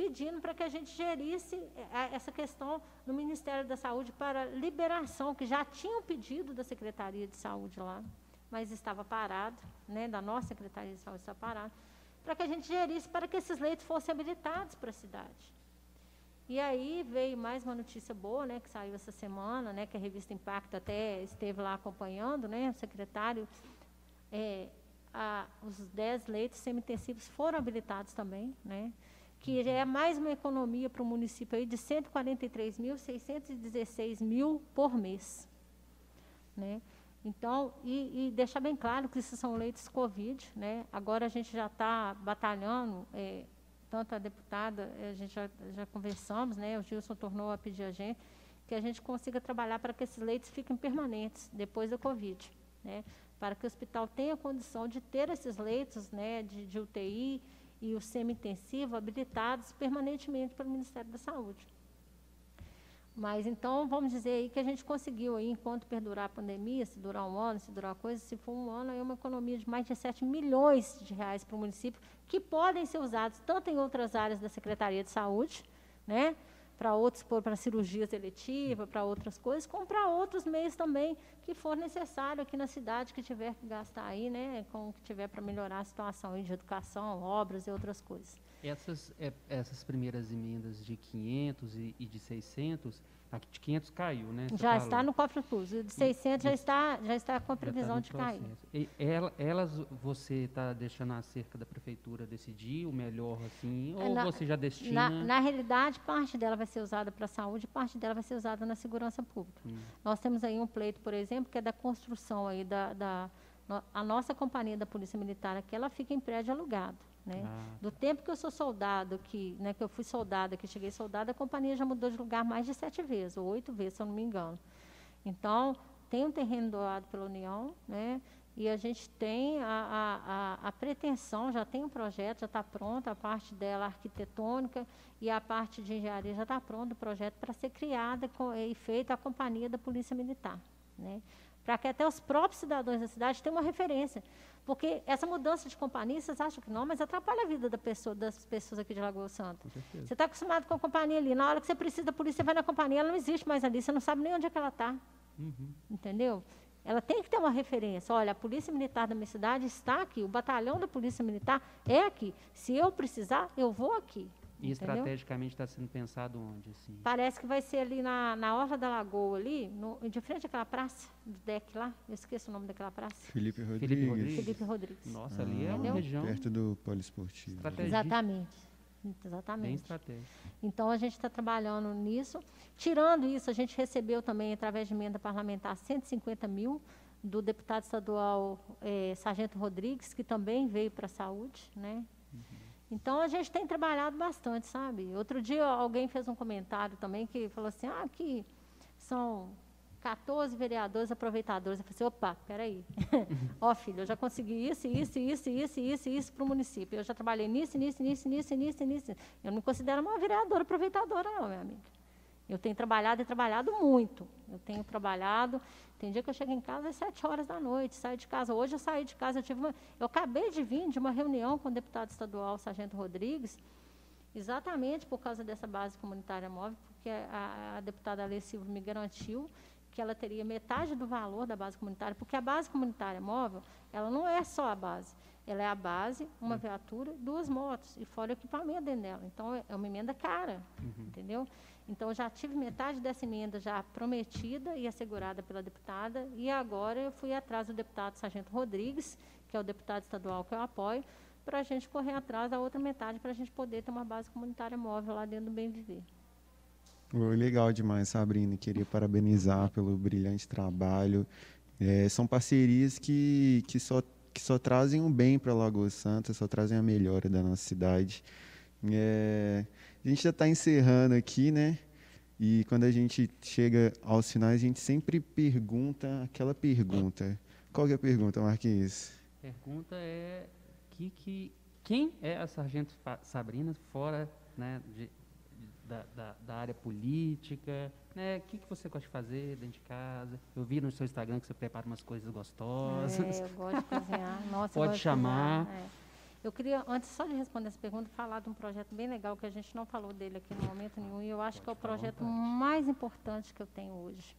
pedindo para que a gente gerisse é, essa questão no Ministério da Saúde para liberação, que já tinha um pedido da Secretaria de Saúde lá, mas estava parado, né, da nossa Secretaria de Saúde estava parado, para que a gente gerisse para que esses leitos fossem habilitados para a cidade. E aí veio mais uma notícia boa, né, que saiu essa semana, né, que a revista Impacto até esteve lá acompanhando, né, o secretário, é, a, os 10 leitos semi-intensivos foram habilitados também, né, que é mais uma economia para o município aí de 143.616 mil por mês, né. Então, e, e, deixar bem claro que esses são leitos Covid, né? Agora a gente já está batalhando é, tanto a deputada, eh, a gente já, já conversamos, né, o Gilson tornou a pedir a gente, que a gente consiga trabalhar para que esses leitos fiquem permanentes depois da Covid, né, para que o hospital tenha condição de ter esses leitos né, de, de UTI e o semi-intensivo habilitados permanentemente pelo Ministério da Saúde. Mas então, vamos dizer aí que a gente conseguiu aí, enquanto perdurar a pandemia, se durar um ano, se durar coisa, se for um ano, é uma economia de mais de 7 milhões de reais para o município, que podem ser usados tanto em outras áreas da Secretaria de Saúde, né? para outros, para cirurgias eletivas, para outras coisas, como para outros meios também que for necessário aqui na cidade, que tiver que gastar aí, né, com o que tiver para melhorar a situação aí de educação, obras e outras coisas. Essas, é, essas primeiras emendas de 500 e, e de 600, a de 500 caiu, né? já falou. está no cofre plus. O de 600 já está, já está com a previsão tá de cair. E elas, você está deixando a cerca da prefeitura decidir o melhor, assim, ou na, você já destina? Na, na, realidade, parte dela vai ser usada para a saúde, parte dela vai ser usada na segurança pública. Hum. Nós temos aí um pleito, por exemplo, que é da construção aí da, da a nossa companhia da Polícia Militar aqui, ela fica em prédio alugado. Né? Ah. Do tempo que eu sou soldado, que, né, que eu fui soldada, que cheguei soldada, a companhia já mudou de lugar mais de sete vezes, ou oito vezes, se eu não me engano. Então, tem um terreno doado pela União, né? E a gente tem a, a, a, pretensão, já tem um projeto, já está pronto, a parte dela arquitetônica e a parte de engenharia já está pronto o projeto para ser criada com, e feita a companhia da Polícia Militar. Né? Para que até os próprios cidadãos da cidade tenham uma referência. Porque essa mudança de companhia, vocês acham que não, mas atrapalha a vida da pessoa, das pessoas aqui de Lagoa Santa. Você está acostumado com a companhia ali. Na hora que você precisa da polícia, você vai na companhia, ela não existe mais ali. Você não sabe nem onde é que ela está. Uhum. Entendeu? Ela tem que ter uma referência. Olha, a Polícia Militar da minha cidade está aqui, o batalhão da Polícia Militar é aqui. Se eu precisar, eu vou aqui. E estrategicamente está sendo pensado onde? Assim? Parece que vai ser ali na, na Orla da Lagoa, ali, no, de frente àquela praça do deck lá. Eu esqueço o nome daquela praça. Felipe Rodrigues. Felipe Rodrigues. Felipe Rodrigues. Nossa, ah, ali é uma região. Perto do poliesportivo. Exatamente. Exatamente. Bem estratégico. Então, a gente está trabalhando nisso. Tirando isso, a gente recebeu também, através de emenda parlamentar, 150 mil do deputado estadual eh, Sargento Rodrigues, que também veio para a saúde, né? Uhum. Então a gente tem trabalhado bastante, sabe? Outro dia alguém fez um comentário também que falou assim, ah, que são 14 vereadores aproveitadores. Eu falei assim, opa, peraí. [laughs] Ó, oh, filho, eu já consegui isso, isso, isso, isso, isso, isso para o município. Eu já trabalhei nisso, nisso, nisso, nisso, nisso, nisso. Eu não me considero uma vereadora aproveitadora, não, minha amiga. Eu tenho trabalhado e trabalhado muito. Eu tenho trabalhado. Tem dia que eu chego em casa às sete horas da noite, saio de casa. Hoje eu saí de casa, eu tive uma, eu acabei de vir de uma reunião com o deputado estadual Sargento Rodrigues, exatamente por causa dessa base comunitária móvel, porque a, a deputada Alê Silva me garantiu que ela teria metade do valor da base comunitária, porque a base comunitária móvel, ela não é só a base, ela é a base, uma hum. viatura, duas motos, e fora o equipamento dentro dela. Então, é, é uma emenda cara, uhum. entendeu? Então, já tive metade dessa emenda já prometida e assegurada pela deputada, e agora eu fui atrás do deputado Sargento Rodrigues, que é o deputado estadual que eu apoio, para a gente correr atrás da outra metade, para a gente poder ter uma base comunitária móvel lá dentro do Bem Viver. Legal demais, Sabrina. Queria parabenizar pelo brilhante trabalho. É, são parcerias que, que, só, que só trazem um bem para Lagoa Santa, só trazem a melhora da nossa cidade. É, a gente já está encerrando aqui, né? E quando a gente chega aos finais, a gente sempre pergunta aquela pergunta. Qual é a pergunta, Marquinhos? A pergunta é que, que, quem é a Sargento Sabrina fora né, de, da, da, da, área política? Né? O que, que você gosta de fazer dentro de casa? Eu vi no seu Instagram que você prepara umas coisas gostosas. É, eu gosto de cozinhar. [laughs] Nossa, Pode chamar. é. Eu queria, antes só de responder essa pergunta, falar de um projeto bem legal que a gente não falou dele aqui no momento nenhum, e eu acho que é o projeto mais importante que eu tenho hoje,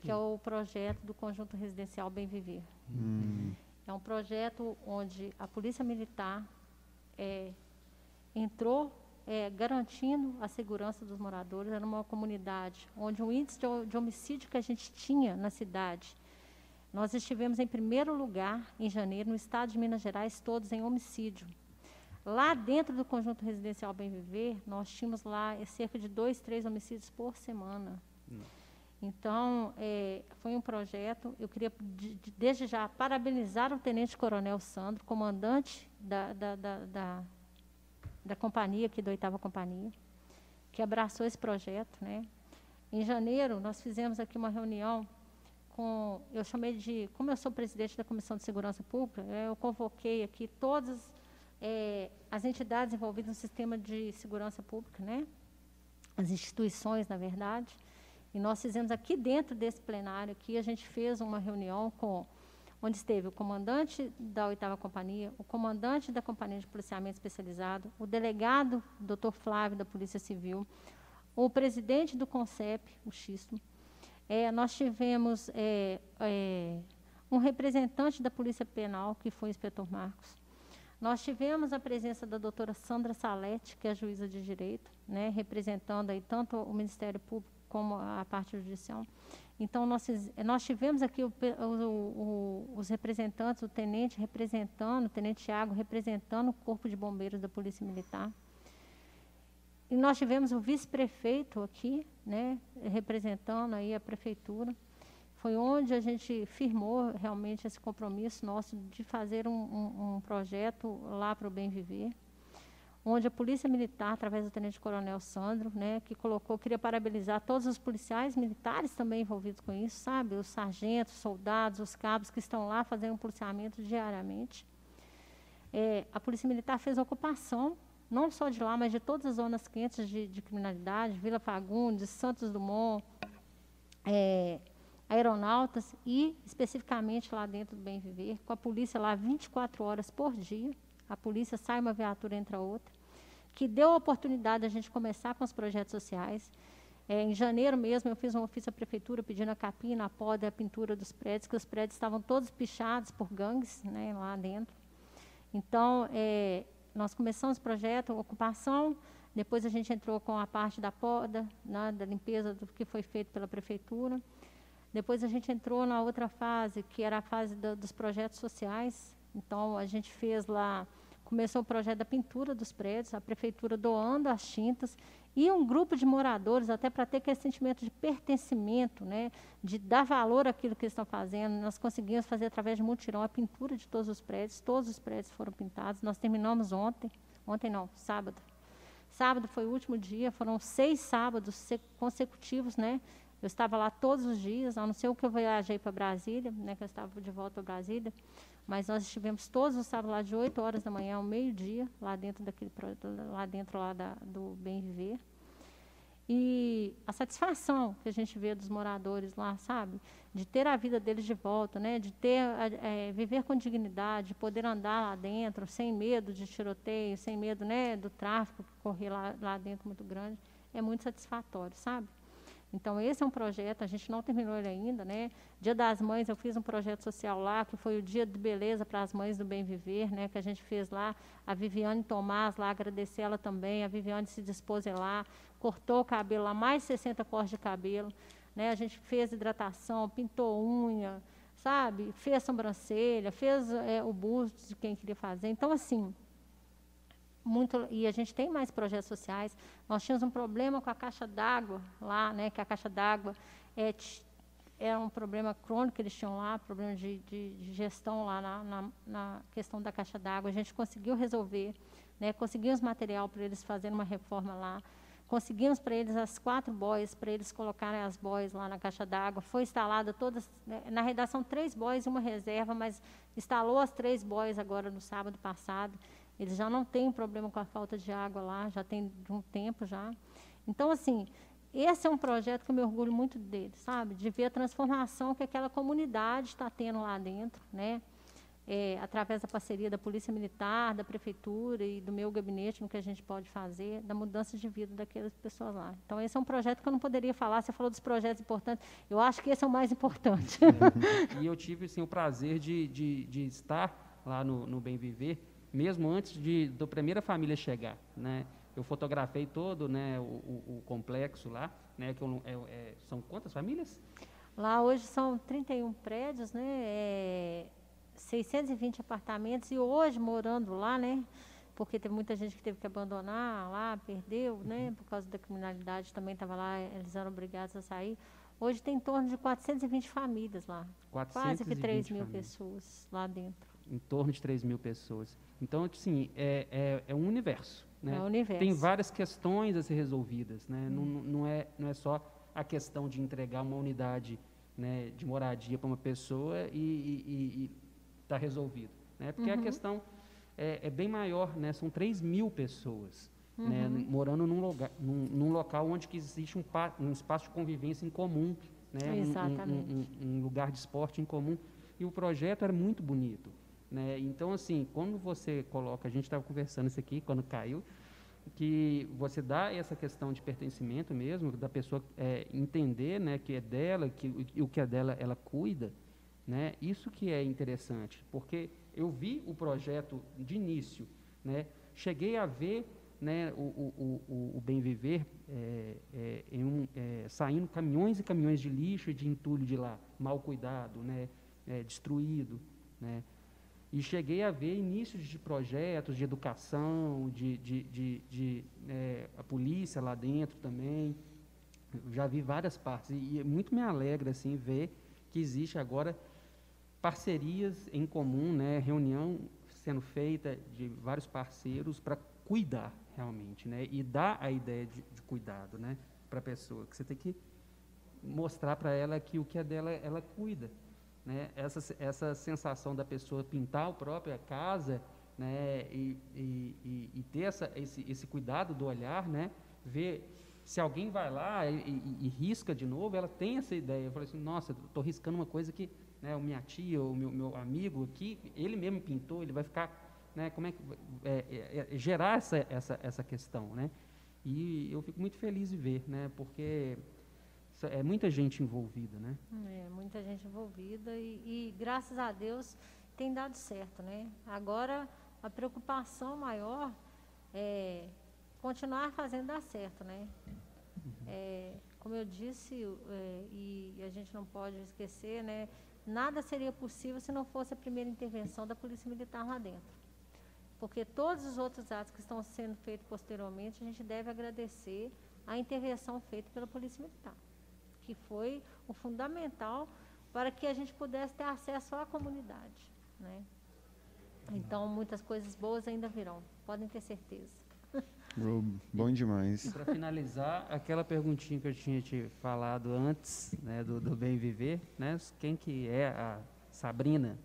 que é o projeto do Conjunto Residencial Bem Viver. Hum. É um projeto onde a Polícia Militar é, entrou é, garantindo a segurança dos moradores. Era uma comunidade onde o índice de, de homicídio que a gente tinha na cidade nós estivemos em primeiro lugar em janeiro no estado de Minas Gerais, todos em homicídio. Lá dentro do conjunto residencial Bem Viver, nós tínhamos lá cerca de dois, três homicídios por semana. Então, é, foi um projeto. Eu queria, de, de, desde já, parabenizar o Tenente Coronel Sandro, comandante da, da, da, da, da companhia, aqui da oitava companhia, que abraçou esse projeto. Né? Em janeiro, nós fizemos aqui uma reunião com, eu chamei de, como eu sou presidente da Comissão de Segurança Pública, eu convoquei aqui todas é, as entidades envolvidas no sistema de segurança pública, né? as instituições, na verdade, e nós fizemos aqui dentro desse plenário, aqui a gente fez uma reunião com, onde esteve o comandante da oitava companhia, o comandante da companhia de policiamento especializado, o delegado, doutor Flávio, da Polícia Civil, o presidente do CONCEP, o Xisto, é, nós tivemos é, é, um representante da Polícia Penal, que foi o inspetor Marcos. Nós tivemos a presença da doutora Sandra Salete, que é juíza de direito, né, representando aí tanto o Ministério Público como a parte judicial. Então, nós, nós tivemos aqui o, o, o, os representantes, o tenente representando, o tenente Tiago representando o Corpo de Bombeiros da Polícia Militar. E nós tivemos o vice-prefeito aqui, né, representando aí a prefeitura. Foi onde a gente firmou realmente esse compromisso nosso de fazer um, um, um projeto lá para o Bem Viver, onde a Polícia Militar, através do Tenente Coronel Sandro, né, que colocou, queria parabenizar todos os policiais militares também envolvidos com isso, sabe? Os sargentos, soldados, os cabos que estão lá fazendo policiamento diariamente. É, a Polícia Militar fez ocupação não só de lá, mas de todas as zonas quentes de, de criminalidade, Vila Fagundes, Santos Dumont, é, aeronautas e especificamente lá dentro do Bem Viver, com a polícia lá 24 horas por dia. A polícia sai uma viatura entre a outra, que deu a oportunidade de a gente começar com os projetos sociais. É, em janeiro mesmo, eu fiz um ofício à prefeitura pedindo a capina, a poda a pintura dos prédios, que os prédios estavam todos pichados por gangues né, lá dentro. Então, é, nós começamos o projeto ocupação, depois a gente entrou com a parte da poda, né, da limpeza do que foi feito pela prefeitura. Depois a gente entrou na outra fase, que era a fase do, dos projetos sociais. Então a gente fez lá, começou o projeto da pintura dos prédios, a prefeitura doando as tintas e um grupo de moradores, até para ter aquele sentimento de pertencimento, né, de dar valor àquilo que eles estão fazendo. Nós conseguimos fazer através de mutirão a pintura de todos os prédios, todos os prédios foram pintados. Nós terminamos ontem, ontem não, sábado. Sábado foi o último dia, foram seis sábados consecutivos, né? Eu estava lá todos os dias, a não ser o que eu viajei para Brasília, né, que eu estava de volta para Brasília, mas nós estivemos todos os sábados lá de 8 horas da manhã ao meio-dia, lá dentro daquele lá dentro lá da, do Bem Viver. E a satisfação que a gente vê dos moradores lá, sabe? De ter a vida deles de volta, né? De ter, é, viver com dignidade, de poder andar lá dentro, sem medo de tiroteio, sem medo, né? Do tráfico que corria lá, lá dentro muito grande, é muito satisfatório, sabe? Então, esse é um projeto, a gente não terminou ele ainda, né? Dia das Mães, eu fiz um projeto social lá, que foi o Dia de Beleza para as Mães do Bem Viver, né? Que a gente fez lá, a Viviane Tomás lá, agradecer ela também, a Viviane se dispôs lá, cortou o cabelo lá, mais 60 cortes de cabelo, né? A gente fez hidratação, pintou unha, sabe? Fez sobrancelha, fez é, o busto de quem queria fazer. Então, assim, muito e a gente tem mais projetos sociais. Nós tínhamos um problema com a caixa d'água lá, né? Que a caixa d'água é, era um problema crônico que eles tinham lá, problema de, de, de gestão lá na, na, na, questão da caixa d'água. A gente conseguiu resolver, né? Conseguimos material para eles fazerem uma reforma lá. Conseguimos para eles as quatro boias, para eles colocarem as boias lá na caixa d'água. Foi instalada todas, né, na redação, três boias e uma reserva, mas instalou as três boias agora no sábado passado. Eles já não têm problema com a falta de água lá, já tem um tempo já. Então, assim, esse é um projeto que eu me orgulho muito dele, sabe? De ver a transformação que aquela comunidade está tendo lá dentro, né? é, através da parceria da Polícia Militar, da Prefeitura e do meu gabinete, no que a gente pode fazer, da mudança de vida daquelas pessoas lá. Então, esse é um projeto que eu não poderia falar. Você falou dos projetos importantes. Eu acho que esse é o mais importante. [laughs] e eu tive assim, o prazer de, de, de estar lá no, no Bem Viver, mesmo antes de da primeira família chegar. Né? Eu fotografei todo né, o, o, o complexo lá, né, que eu, é, é, são quantas famílias? Lá hoje são 31 prédios, né? É, 620 apartamentos e hoje morando lá, né? Porque teve muita gente que teve que abandonar lá, perdeu, né? Uhum. Por causa da criminalidade também estava lá, eles eram obrigados a sair. Hoje tem em torno de 420 famílias lá. 420 Quase que 3 mil famílias. pessoas lá dentro. Em torno de 3 mil pessoas. Então, sim, é, é, é um universo. Né? É um universo. Tem várias questões a ser resolvidas. Né? Hum. Não, não, é, não é só a questão de entregar uma unidade né, de moradia para uma pessoa e está resolvido. Né? Porque uhum. a questão é, é, bem maior, né? são 3 mil pessoas né, uhum. né, morando num, lugar, num, num, local onde existe um, um, espaço de convivência em comum, né? Exatamente. Um, um, um, lugar de esporte em comum. E o projeto era muito bonito. Né? Então, assim, quando você coloca, a gente estava conversando isso aqui quando caiu, que você dá essa questão de pertencimento mesmo, da pessoa é, entender né, que é dela, que o que é dela ela cuida, né, isso que é interessante, porque eu vi o projeto de início, né, cheguei a ver né, o, o, o, o Bem Viver é, é, um, é, saindo caminhões e caminhões de lixo e de entulho de lá, mal cuidado, né, é, destruído, né, e cheguei a ver inícios de projetos de educação, de, de, de, de é, a polícia lá dentro também. já vi várias partes. E, e muito me alegra assim, ver que existe agora parcerias em comum, né, reunião sendo feita de vários parceiros para cuidar realmente, né, e dar a ideia de, de cuidado, né, para a pessoa, que você tem que mostrar para ela que o que é dela ela cuida, né? Essa, essa sensação da pessoa pintar a própria casa né? e, e, e ter essa, esse, esse cuidado do olhar, né? ver se alguém vai lá e, e, e, risca de novo, ela tem essa ideia. Eu falei assim, nossa, estou riscando uma coisa que né, o minha tia ou meu, meu amigo aqui, ele mesmo pintou, ele vai ficar, né, como é que é, é, é, gerar essa, essa, essa questão, né? E eu fico muito feliz de ver, né? Porque é muita gente envolvida, né? É, muita gente envolvida e, e, graças a Deus tem dado certo, né? Agora a preocupação maior é continuar fazendo dar certo, né? Uhum. É, como eu disse é, e a gente não pode esquecer, né? Nada seria possível se não fosse a primeira intervenção da Polícia Militar lá dentro. Porque todos os outros atos que estão sendo feitos posteriormente, a gente deve agradecer a intervenção feita pela Polícia Militar que foi o fundamental para que a gente pudesse ter acesso à comunidade. Né? Então, muitas coisas boas ainda virão, podem ter certeza. Bom demais. Para finalizar, aquela perguntinha que eu tinha te falado antes, né, do, do bem viver, né, quem que é a Sabrina?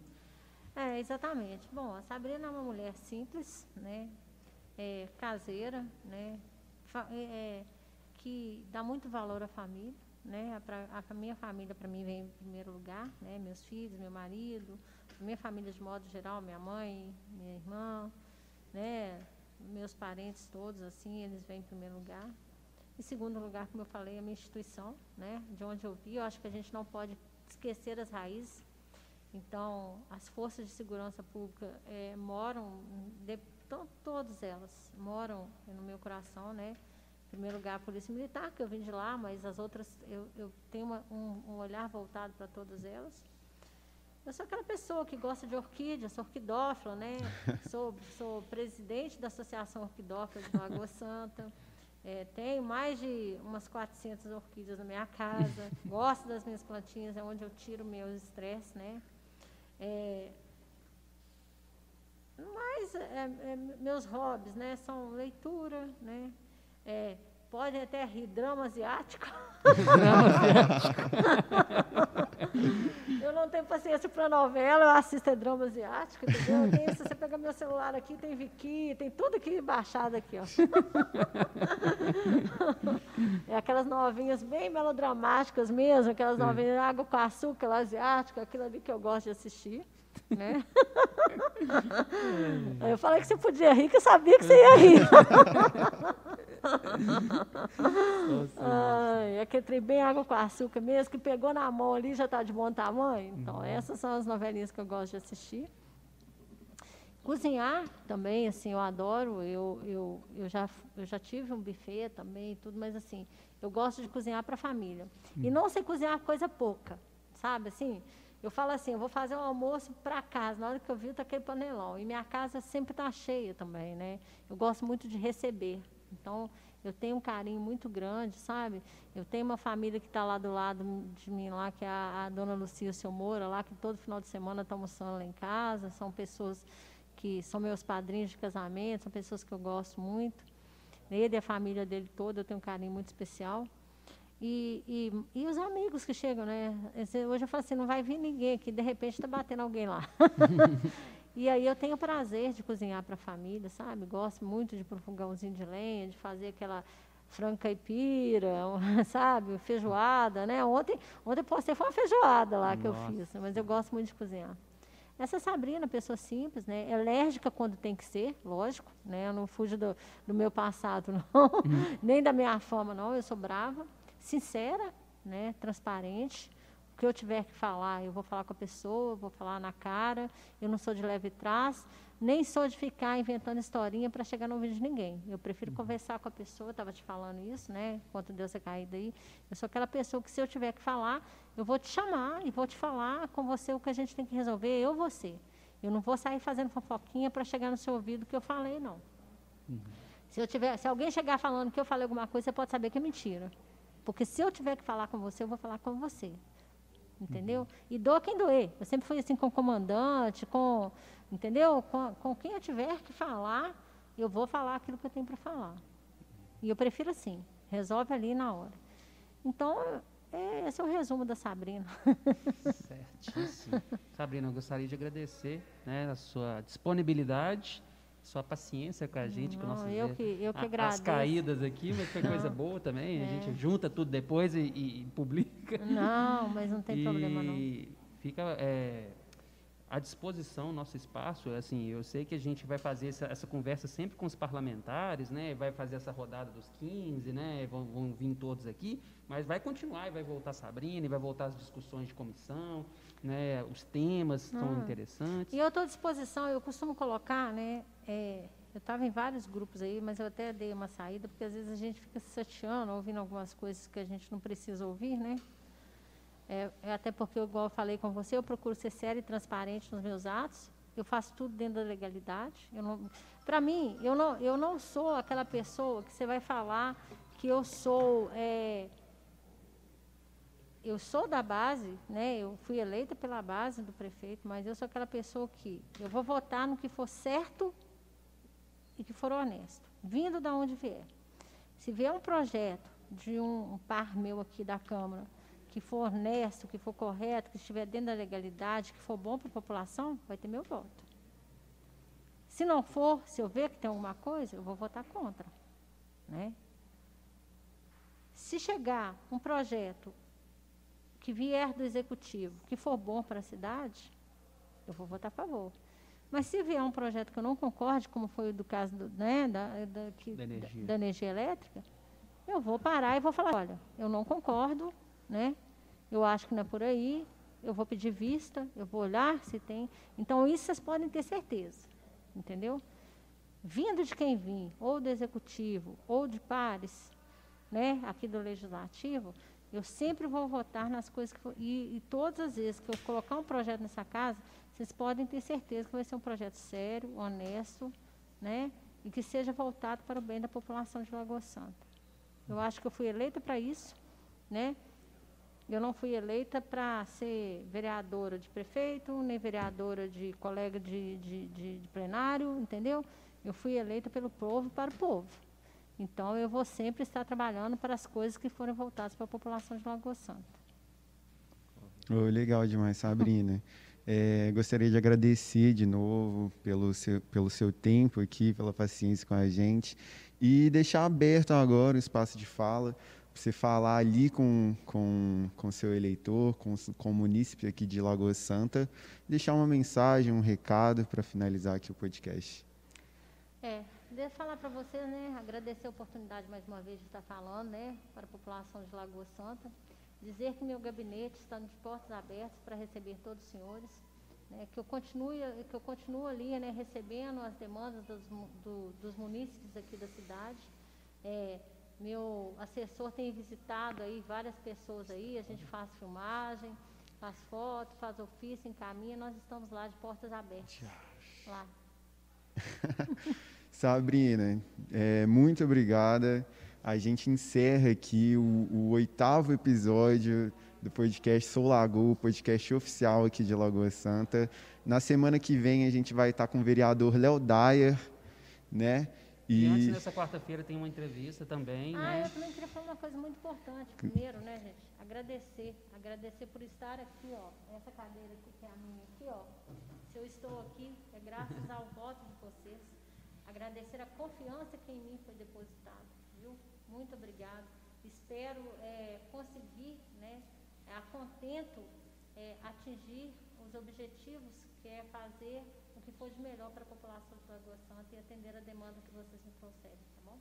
É, exatamente. Bom, a Sabrina é uma mulher simples, né, é, caseira, né, é, é, que dá muito valor à família, né? A, a minha família para mim vem em primeiro lugar, né? Meus filhos, meu marido, minha família de modo geral, minha mãe, minha irmã, né? Meus parentes todos assim, eles vêm em primeiro lugar. Em segundo lugar, como eu falei, a minha instituição, né? De onde eu vi, eu acho que a gente não pode esquecer as raízes. Então, as forças de segurança pública é, moram, de, todas elas moram no meu coração, né? Primeiro lugar a Polícia Militar, que eu vim de lá, mas as outras eu, eu tenho uma, um, um, olhar voltado para todas elas. Eu sou aquela pessoa que gosta de orquídea, sou orquidófila, né? [laughs] sou, sou presidente da Associação Orquidófila de Lagoa Santa. É, tenho mais de umas 400 orquídeas na minha casa. [laughs] Gosto das minhas plantinhas, é onde eu tiro meus estresse, né? É, mas é, é, meus hobbies, né? São leitura, né? É, podem até rir, drama asiático. Drama [laughs] asiático. eu não tenho paciência para novela, eu assisto é drama asiático, entendeu? Tem, se você pegar meu celular aqui, tem Viki, tem tudo aqui baixado aqui, ó. [laughs] é aquelas novinhas bem melodramáticas mesmo, aquelas novinhas água com açúcar asiático, aquilo ali que eu gosto de assistir. Né? [laughs] Eu falei que você podia rir, que eu sabia que você ia rir. Ai, aquele trem bem água com açúcar mesmo, que pegou na mão ali já está de bom tamanho. Então, uhum. essas são as novelinhas que eu gosto de assistir. Cozinhar também, assim, eu adoro. Eu, eu, eu, já, eu já tive um buffet também, tudo, mas assim, eu gosto de cozinhar para a família. E uhum. não sei cozinhar coisa pouca, sabe? Assim, eu falo assim, eu vou fazer um almoço para casa. Na hora que eu vi, tá aquele panelão. E minha casa sempre está cheia também, né? Eu gosto muito de receber. Então, eu tenho um carinho muito grande, sabe? Eu tenho uma família que está lá do lado de mim, lá, que é a, a dona Lucia Seu Moura, lá, que todo final de semana está almoçando lá em casa. São pessoas que são meus padrinhos de casamento, são pessoas que eu gosto muito. Ele e a família dele toda, eu tenho um carinho muito especial. E, e, e os amigos que chegam, né? Hoje eu falo assim, não vai vir ninguém aqui, de repente está batendo alguém lá. [laughs] E aí eu tenho prazer de cozinhar para a família, sabe? Gosto muito de pôr um fogãozinho de lenha, de fazer aquela franca caipira, [laughs] sabe? Feijoada, né? Ontem, ontem postei foi uma feijoada lá Nossa. que eu fiz, mas eu gosto muito de cozinhar. Essa Sabrina, pessoa simples, né? Alérgica quando tem que ser, lógico, né? Eu não fujo do, do meu passado, [laughs] não. Uhum. Nem da minha fama, não. Eu sou brava, sincera, né? Transparente. O que eu tiver que falar, eu vou falar com a pessoa, vou falar na cara. Eu não sou de leve trás, nem sou de ficar inventando historinha para chegar no ouvido de ninguém. Eu prefiro uhum. conversar com a pessoa, estava te falando isso, né? Enquanto Deus é caído aí. Eu sou aquela pessoa que, se eu tiver que falar, eu vou te chamar e vou te falar com você o que a gente tem que resolver, eu você. Eu não vou sair fazendo fofoquinha para chegar no seu ouvido que eu falei, não. Uhum. Se, eu tiver, se alguém chegar falando que eu falei alguma coisa, você pode saber que é mentira. Porque se eu tiver que falar com você, eu vou falar com você entendeu? E doa quem doer. Eu sempre fui assim com o comandante, com, entendeu? Com, com quem eu tiver que falar, eu vou falar aquilo que eu tenho para falar. E eu prefiro assim, resolve ali na hora. Então, é, esse é o resumo da Sabrina. Certíssimo. Sabrina, eu gostaria de agradecer né, a sua disponibilidade sua paciência com a gente, com nossas eu que, eu que agradeço. as caídas aqui, mas foi coisa [laughs] boa também. É. A gente junta tudo depois e, e, publica. Não, mas não tem e problema não. Fica é, à disposição nosso espaço. Assim, eu sei que a gente vai fazer essa, essa, conversa sempre com os parlamentares, né? Vai fazer essa rodada dos 15, né? Vão, vão vir todos aqui, mas vai continuar, e vai voltar a Sabrina, e vai voltar as discussões de comissão, né? Os temas são interessantes. E eu estou à disposição. Eu costumo colocar, né? É, eu estava em vários grupos aí, mas eu até dei uma saída, porque às vezes a gente fica se chateando, ouvindo algumas coisas que a gente não precisa ouvir, né? É, é até porque, igual eu falei com você, eu procuro ser séria e transparente nos meus atos. Eu faço tudo dentro da legalidade. Para mim, eu não, eu não sou aquela pessoa que você vai falar que eu sou. É, eu sou da base, né? Eu fui eleita pela base do prefeito, mas eu sou aquela pessoa que eu vou votar no que for certo e que for honesto, vindo da onde vier. Se vier um projeto de um, par meu aqui da Câmara que for honesto, que for correto, que estiver dentro da legalidade, que for bom para a população, vai ter meu voto. Se não for, se eu ver que tem alguma coisa, eu vou votar contra. Né? Se chegar um projeto que vier do executivo, que for bom para a cidade, eu vou votar a favor. Mas se vier um projeto que eu não concorde, como foi o do caso do, né, da, da, que, da, energia. da, energia. elétrica, eu vou parar e vou falar, olha, eu não concordo, né? Eu acho que não é por aí, eu vou pedir vista, eu vou olhar se tem. Então, isso vocês podem ter certeza, entendeu? Vindo de quem vir, ou do executivo, ou de pares, né, aqui do legislativo, eu sempre vou votar nas coisas que. E, e todas as vezes que eu colocar um projeto nessa casa, vocês podem ter certeza que vai ser um projeto sério, honesto, né? E que seja voltado para o bem da população de Lagoa Santa. Eu acho que eu fui eleita para isso, né? Eu não fui eleita para ser vereadora de prefeito, nem vereadora de colega de, de, de, de plenário, entendeu? Eu fui eleita pelo povo para o povo. Então, eu vou sempre estar trabalhando para as coisas que forem voltadas para a população de Lagoa Santa. Oh, legal demais, Sabrina. [laughs] É, gostaria de agradecer de novo pelo seu, pelo seu tempo aqui, pela paciência com a gente. E deixar aberto agora o espaço de fala, você falar ali com com com seu eleitor, com, com o munícipe aqui de Lagoa Santa, deixar uma mensagem, um recado para finalizar aqui o podcast. É, eu falar para você, né, agradecer a oportunidade mais uma vez de estar falando, né, para a população de Lagoa Santa dizer que meu gabinete está de portas abertas para receber todos os senhores, né, que eu continue, que eu continuo ali, né, recebendo as demandas dos, do, dos munícipes aqui da cidade. É, meu assessor tem visitado aí várias pessoas aí, a gente faz filmagem, faz foto, faz ofício, encaminha, nós estamos lá de portas abertas. Lá. [laughs] Sabrina, é, muito obrigada a gente encerra aqui o, o, oitavo episódio do podcast Sou Lagoa, podcast oficial aqui de Lagoa Santa. Na semana que vem a gente vai estar com o vereador Léo Dyer, né? E, e antes dessa quarta-feira tem uma entrevista também, ah, né? eu também queria falar uma coisa muito importante. Primeiro, né, gente? Agradecer. Agradecer por estar aqui, ó. Essa cadeira aqui que é a minha aqui, ó. Se eu estou aqui, é graças ao voto de vocês. Agradecer a confiança que em mim foi depositada? Muito obrigado. Espero é, conseguir, né, a contento, é, atingir os objetivos que é fazer o que for de melhor para a população de Lagoa Santa e atender a demanda que vocês me trouxeram, tá bom?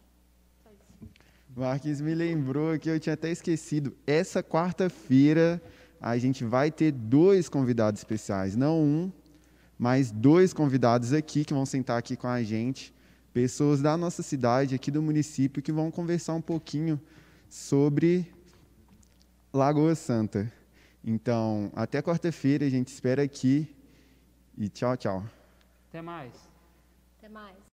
Só isso. Marquinhos me lembrou que eu tinha até esquecido. Essa quarta-feira a gente vai ter dois convidados especiais, não um, mas dois convidados aqui que vão sentar aqui com a gente pessoas da nossa cidade, aqui do município, que vão conversar um pouquinho sobre Lagoa Santa. Então, até quarta-feira, a gente espera aqui e tchau, tchau. Até mais. Até mais.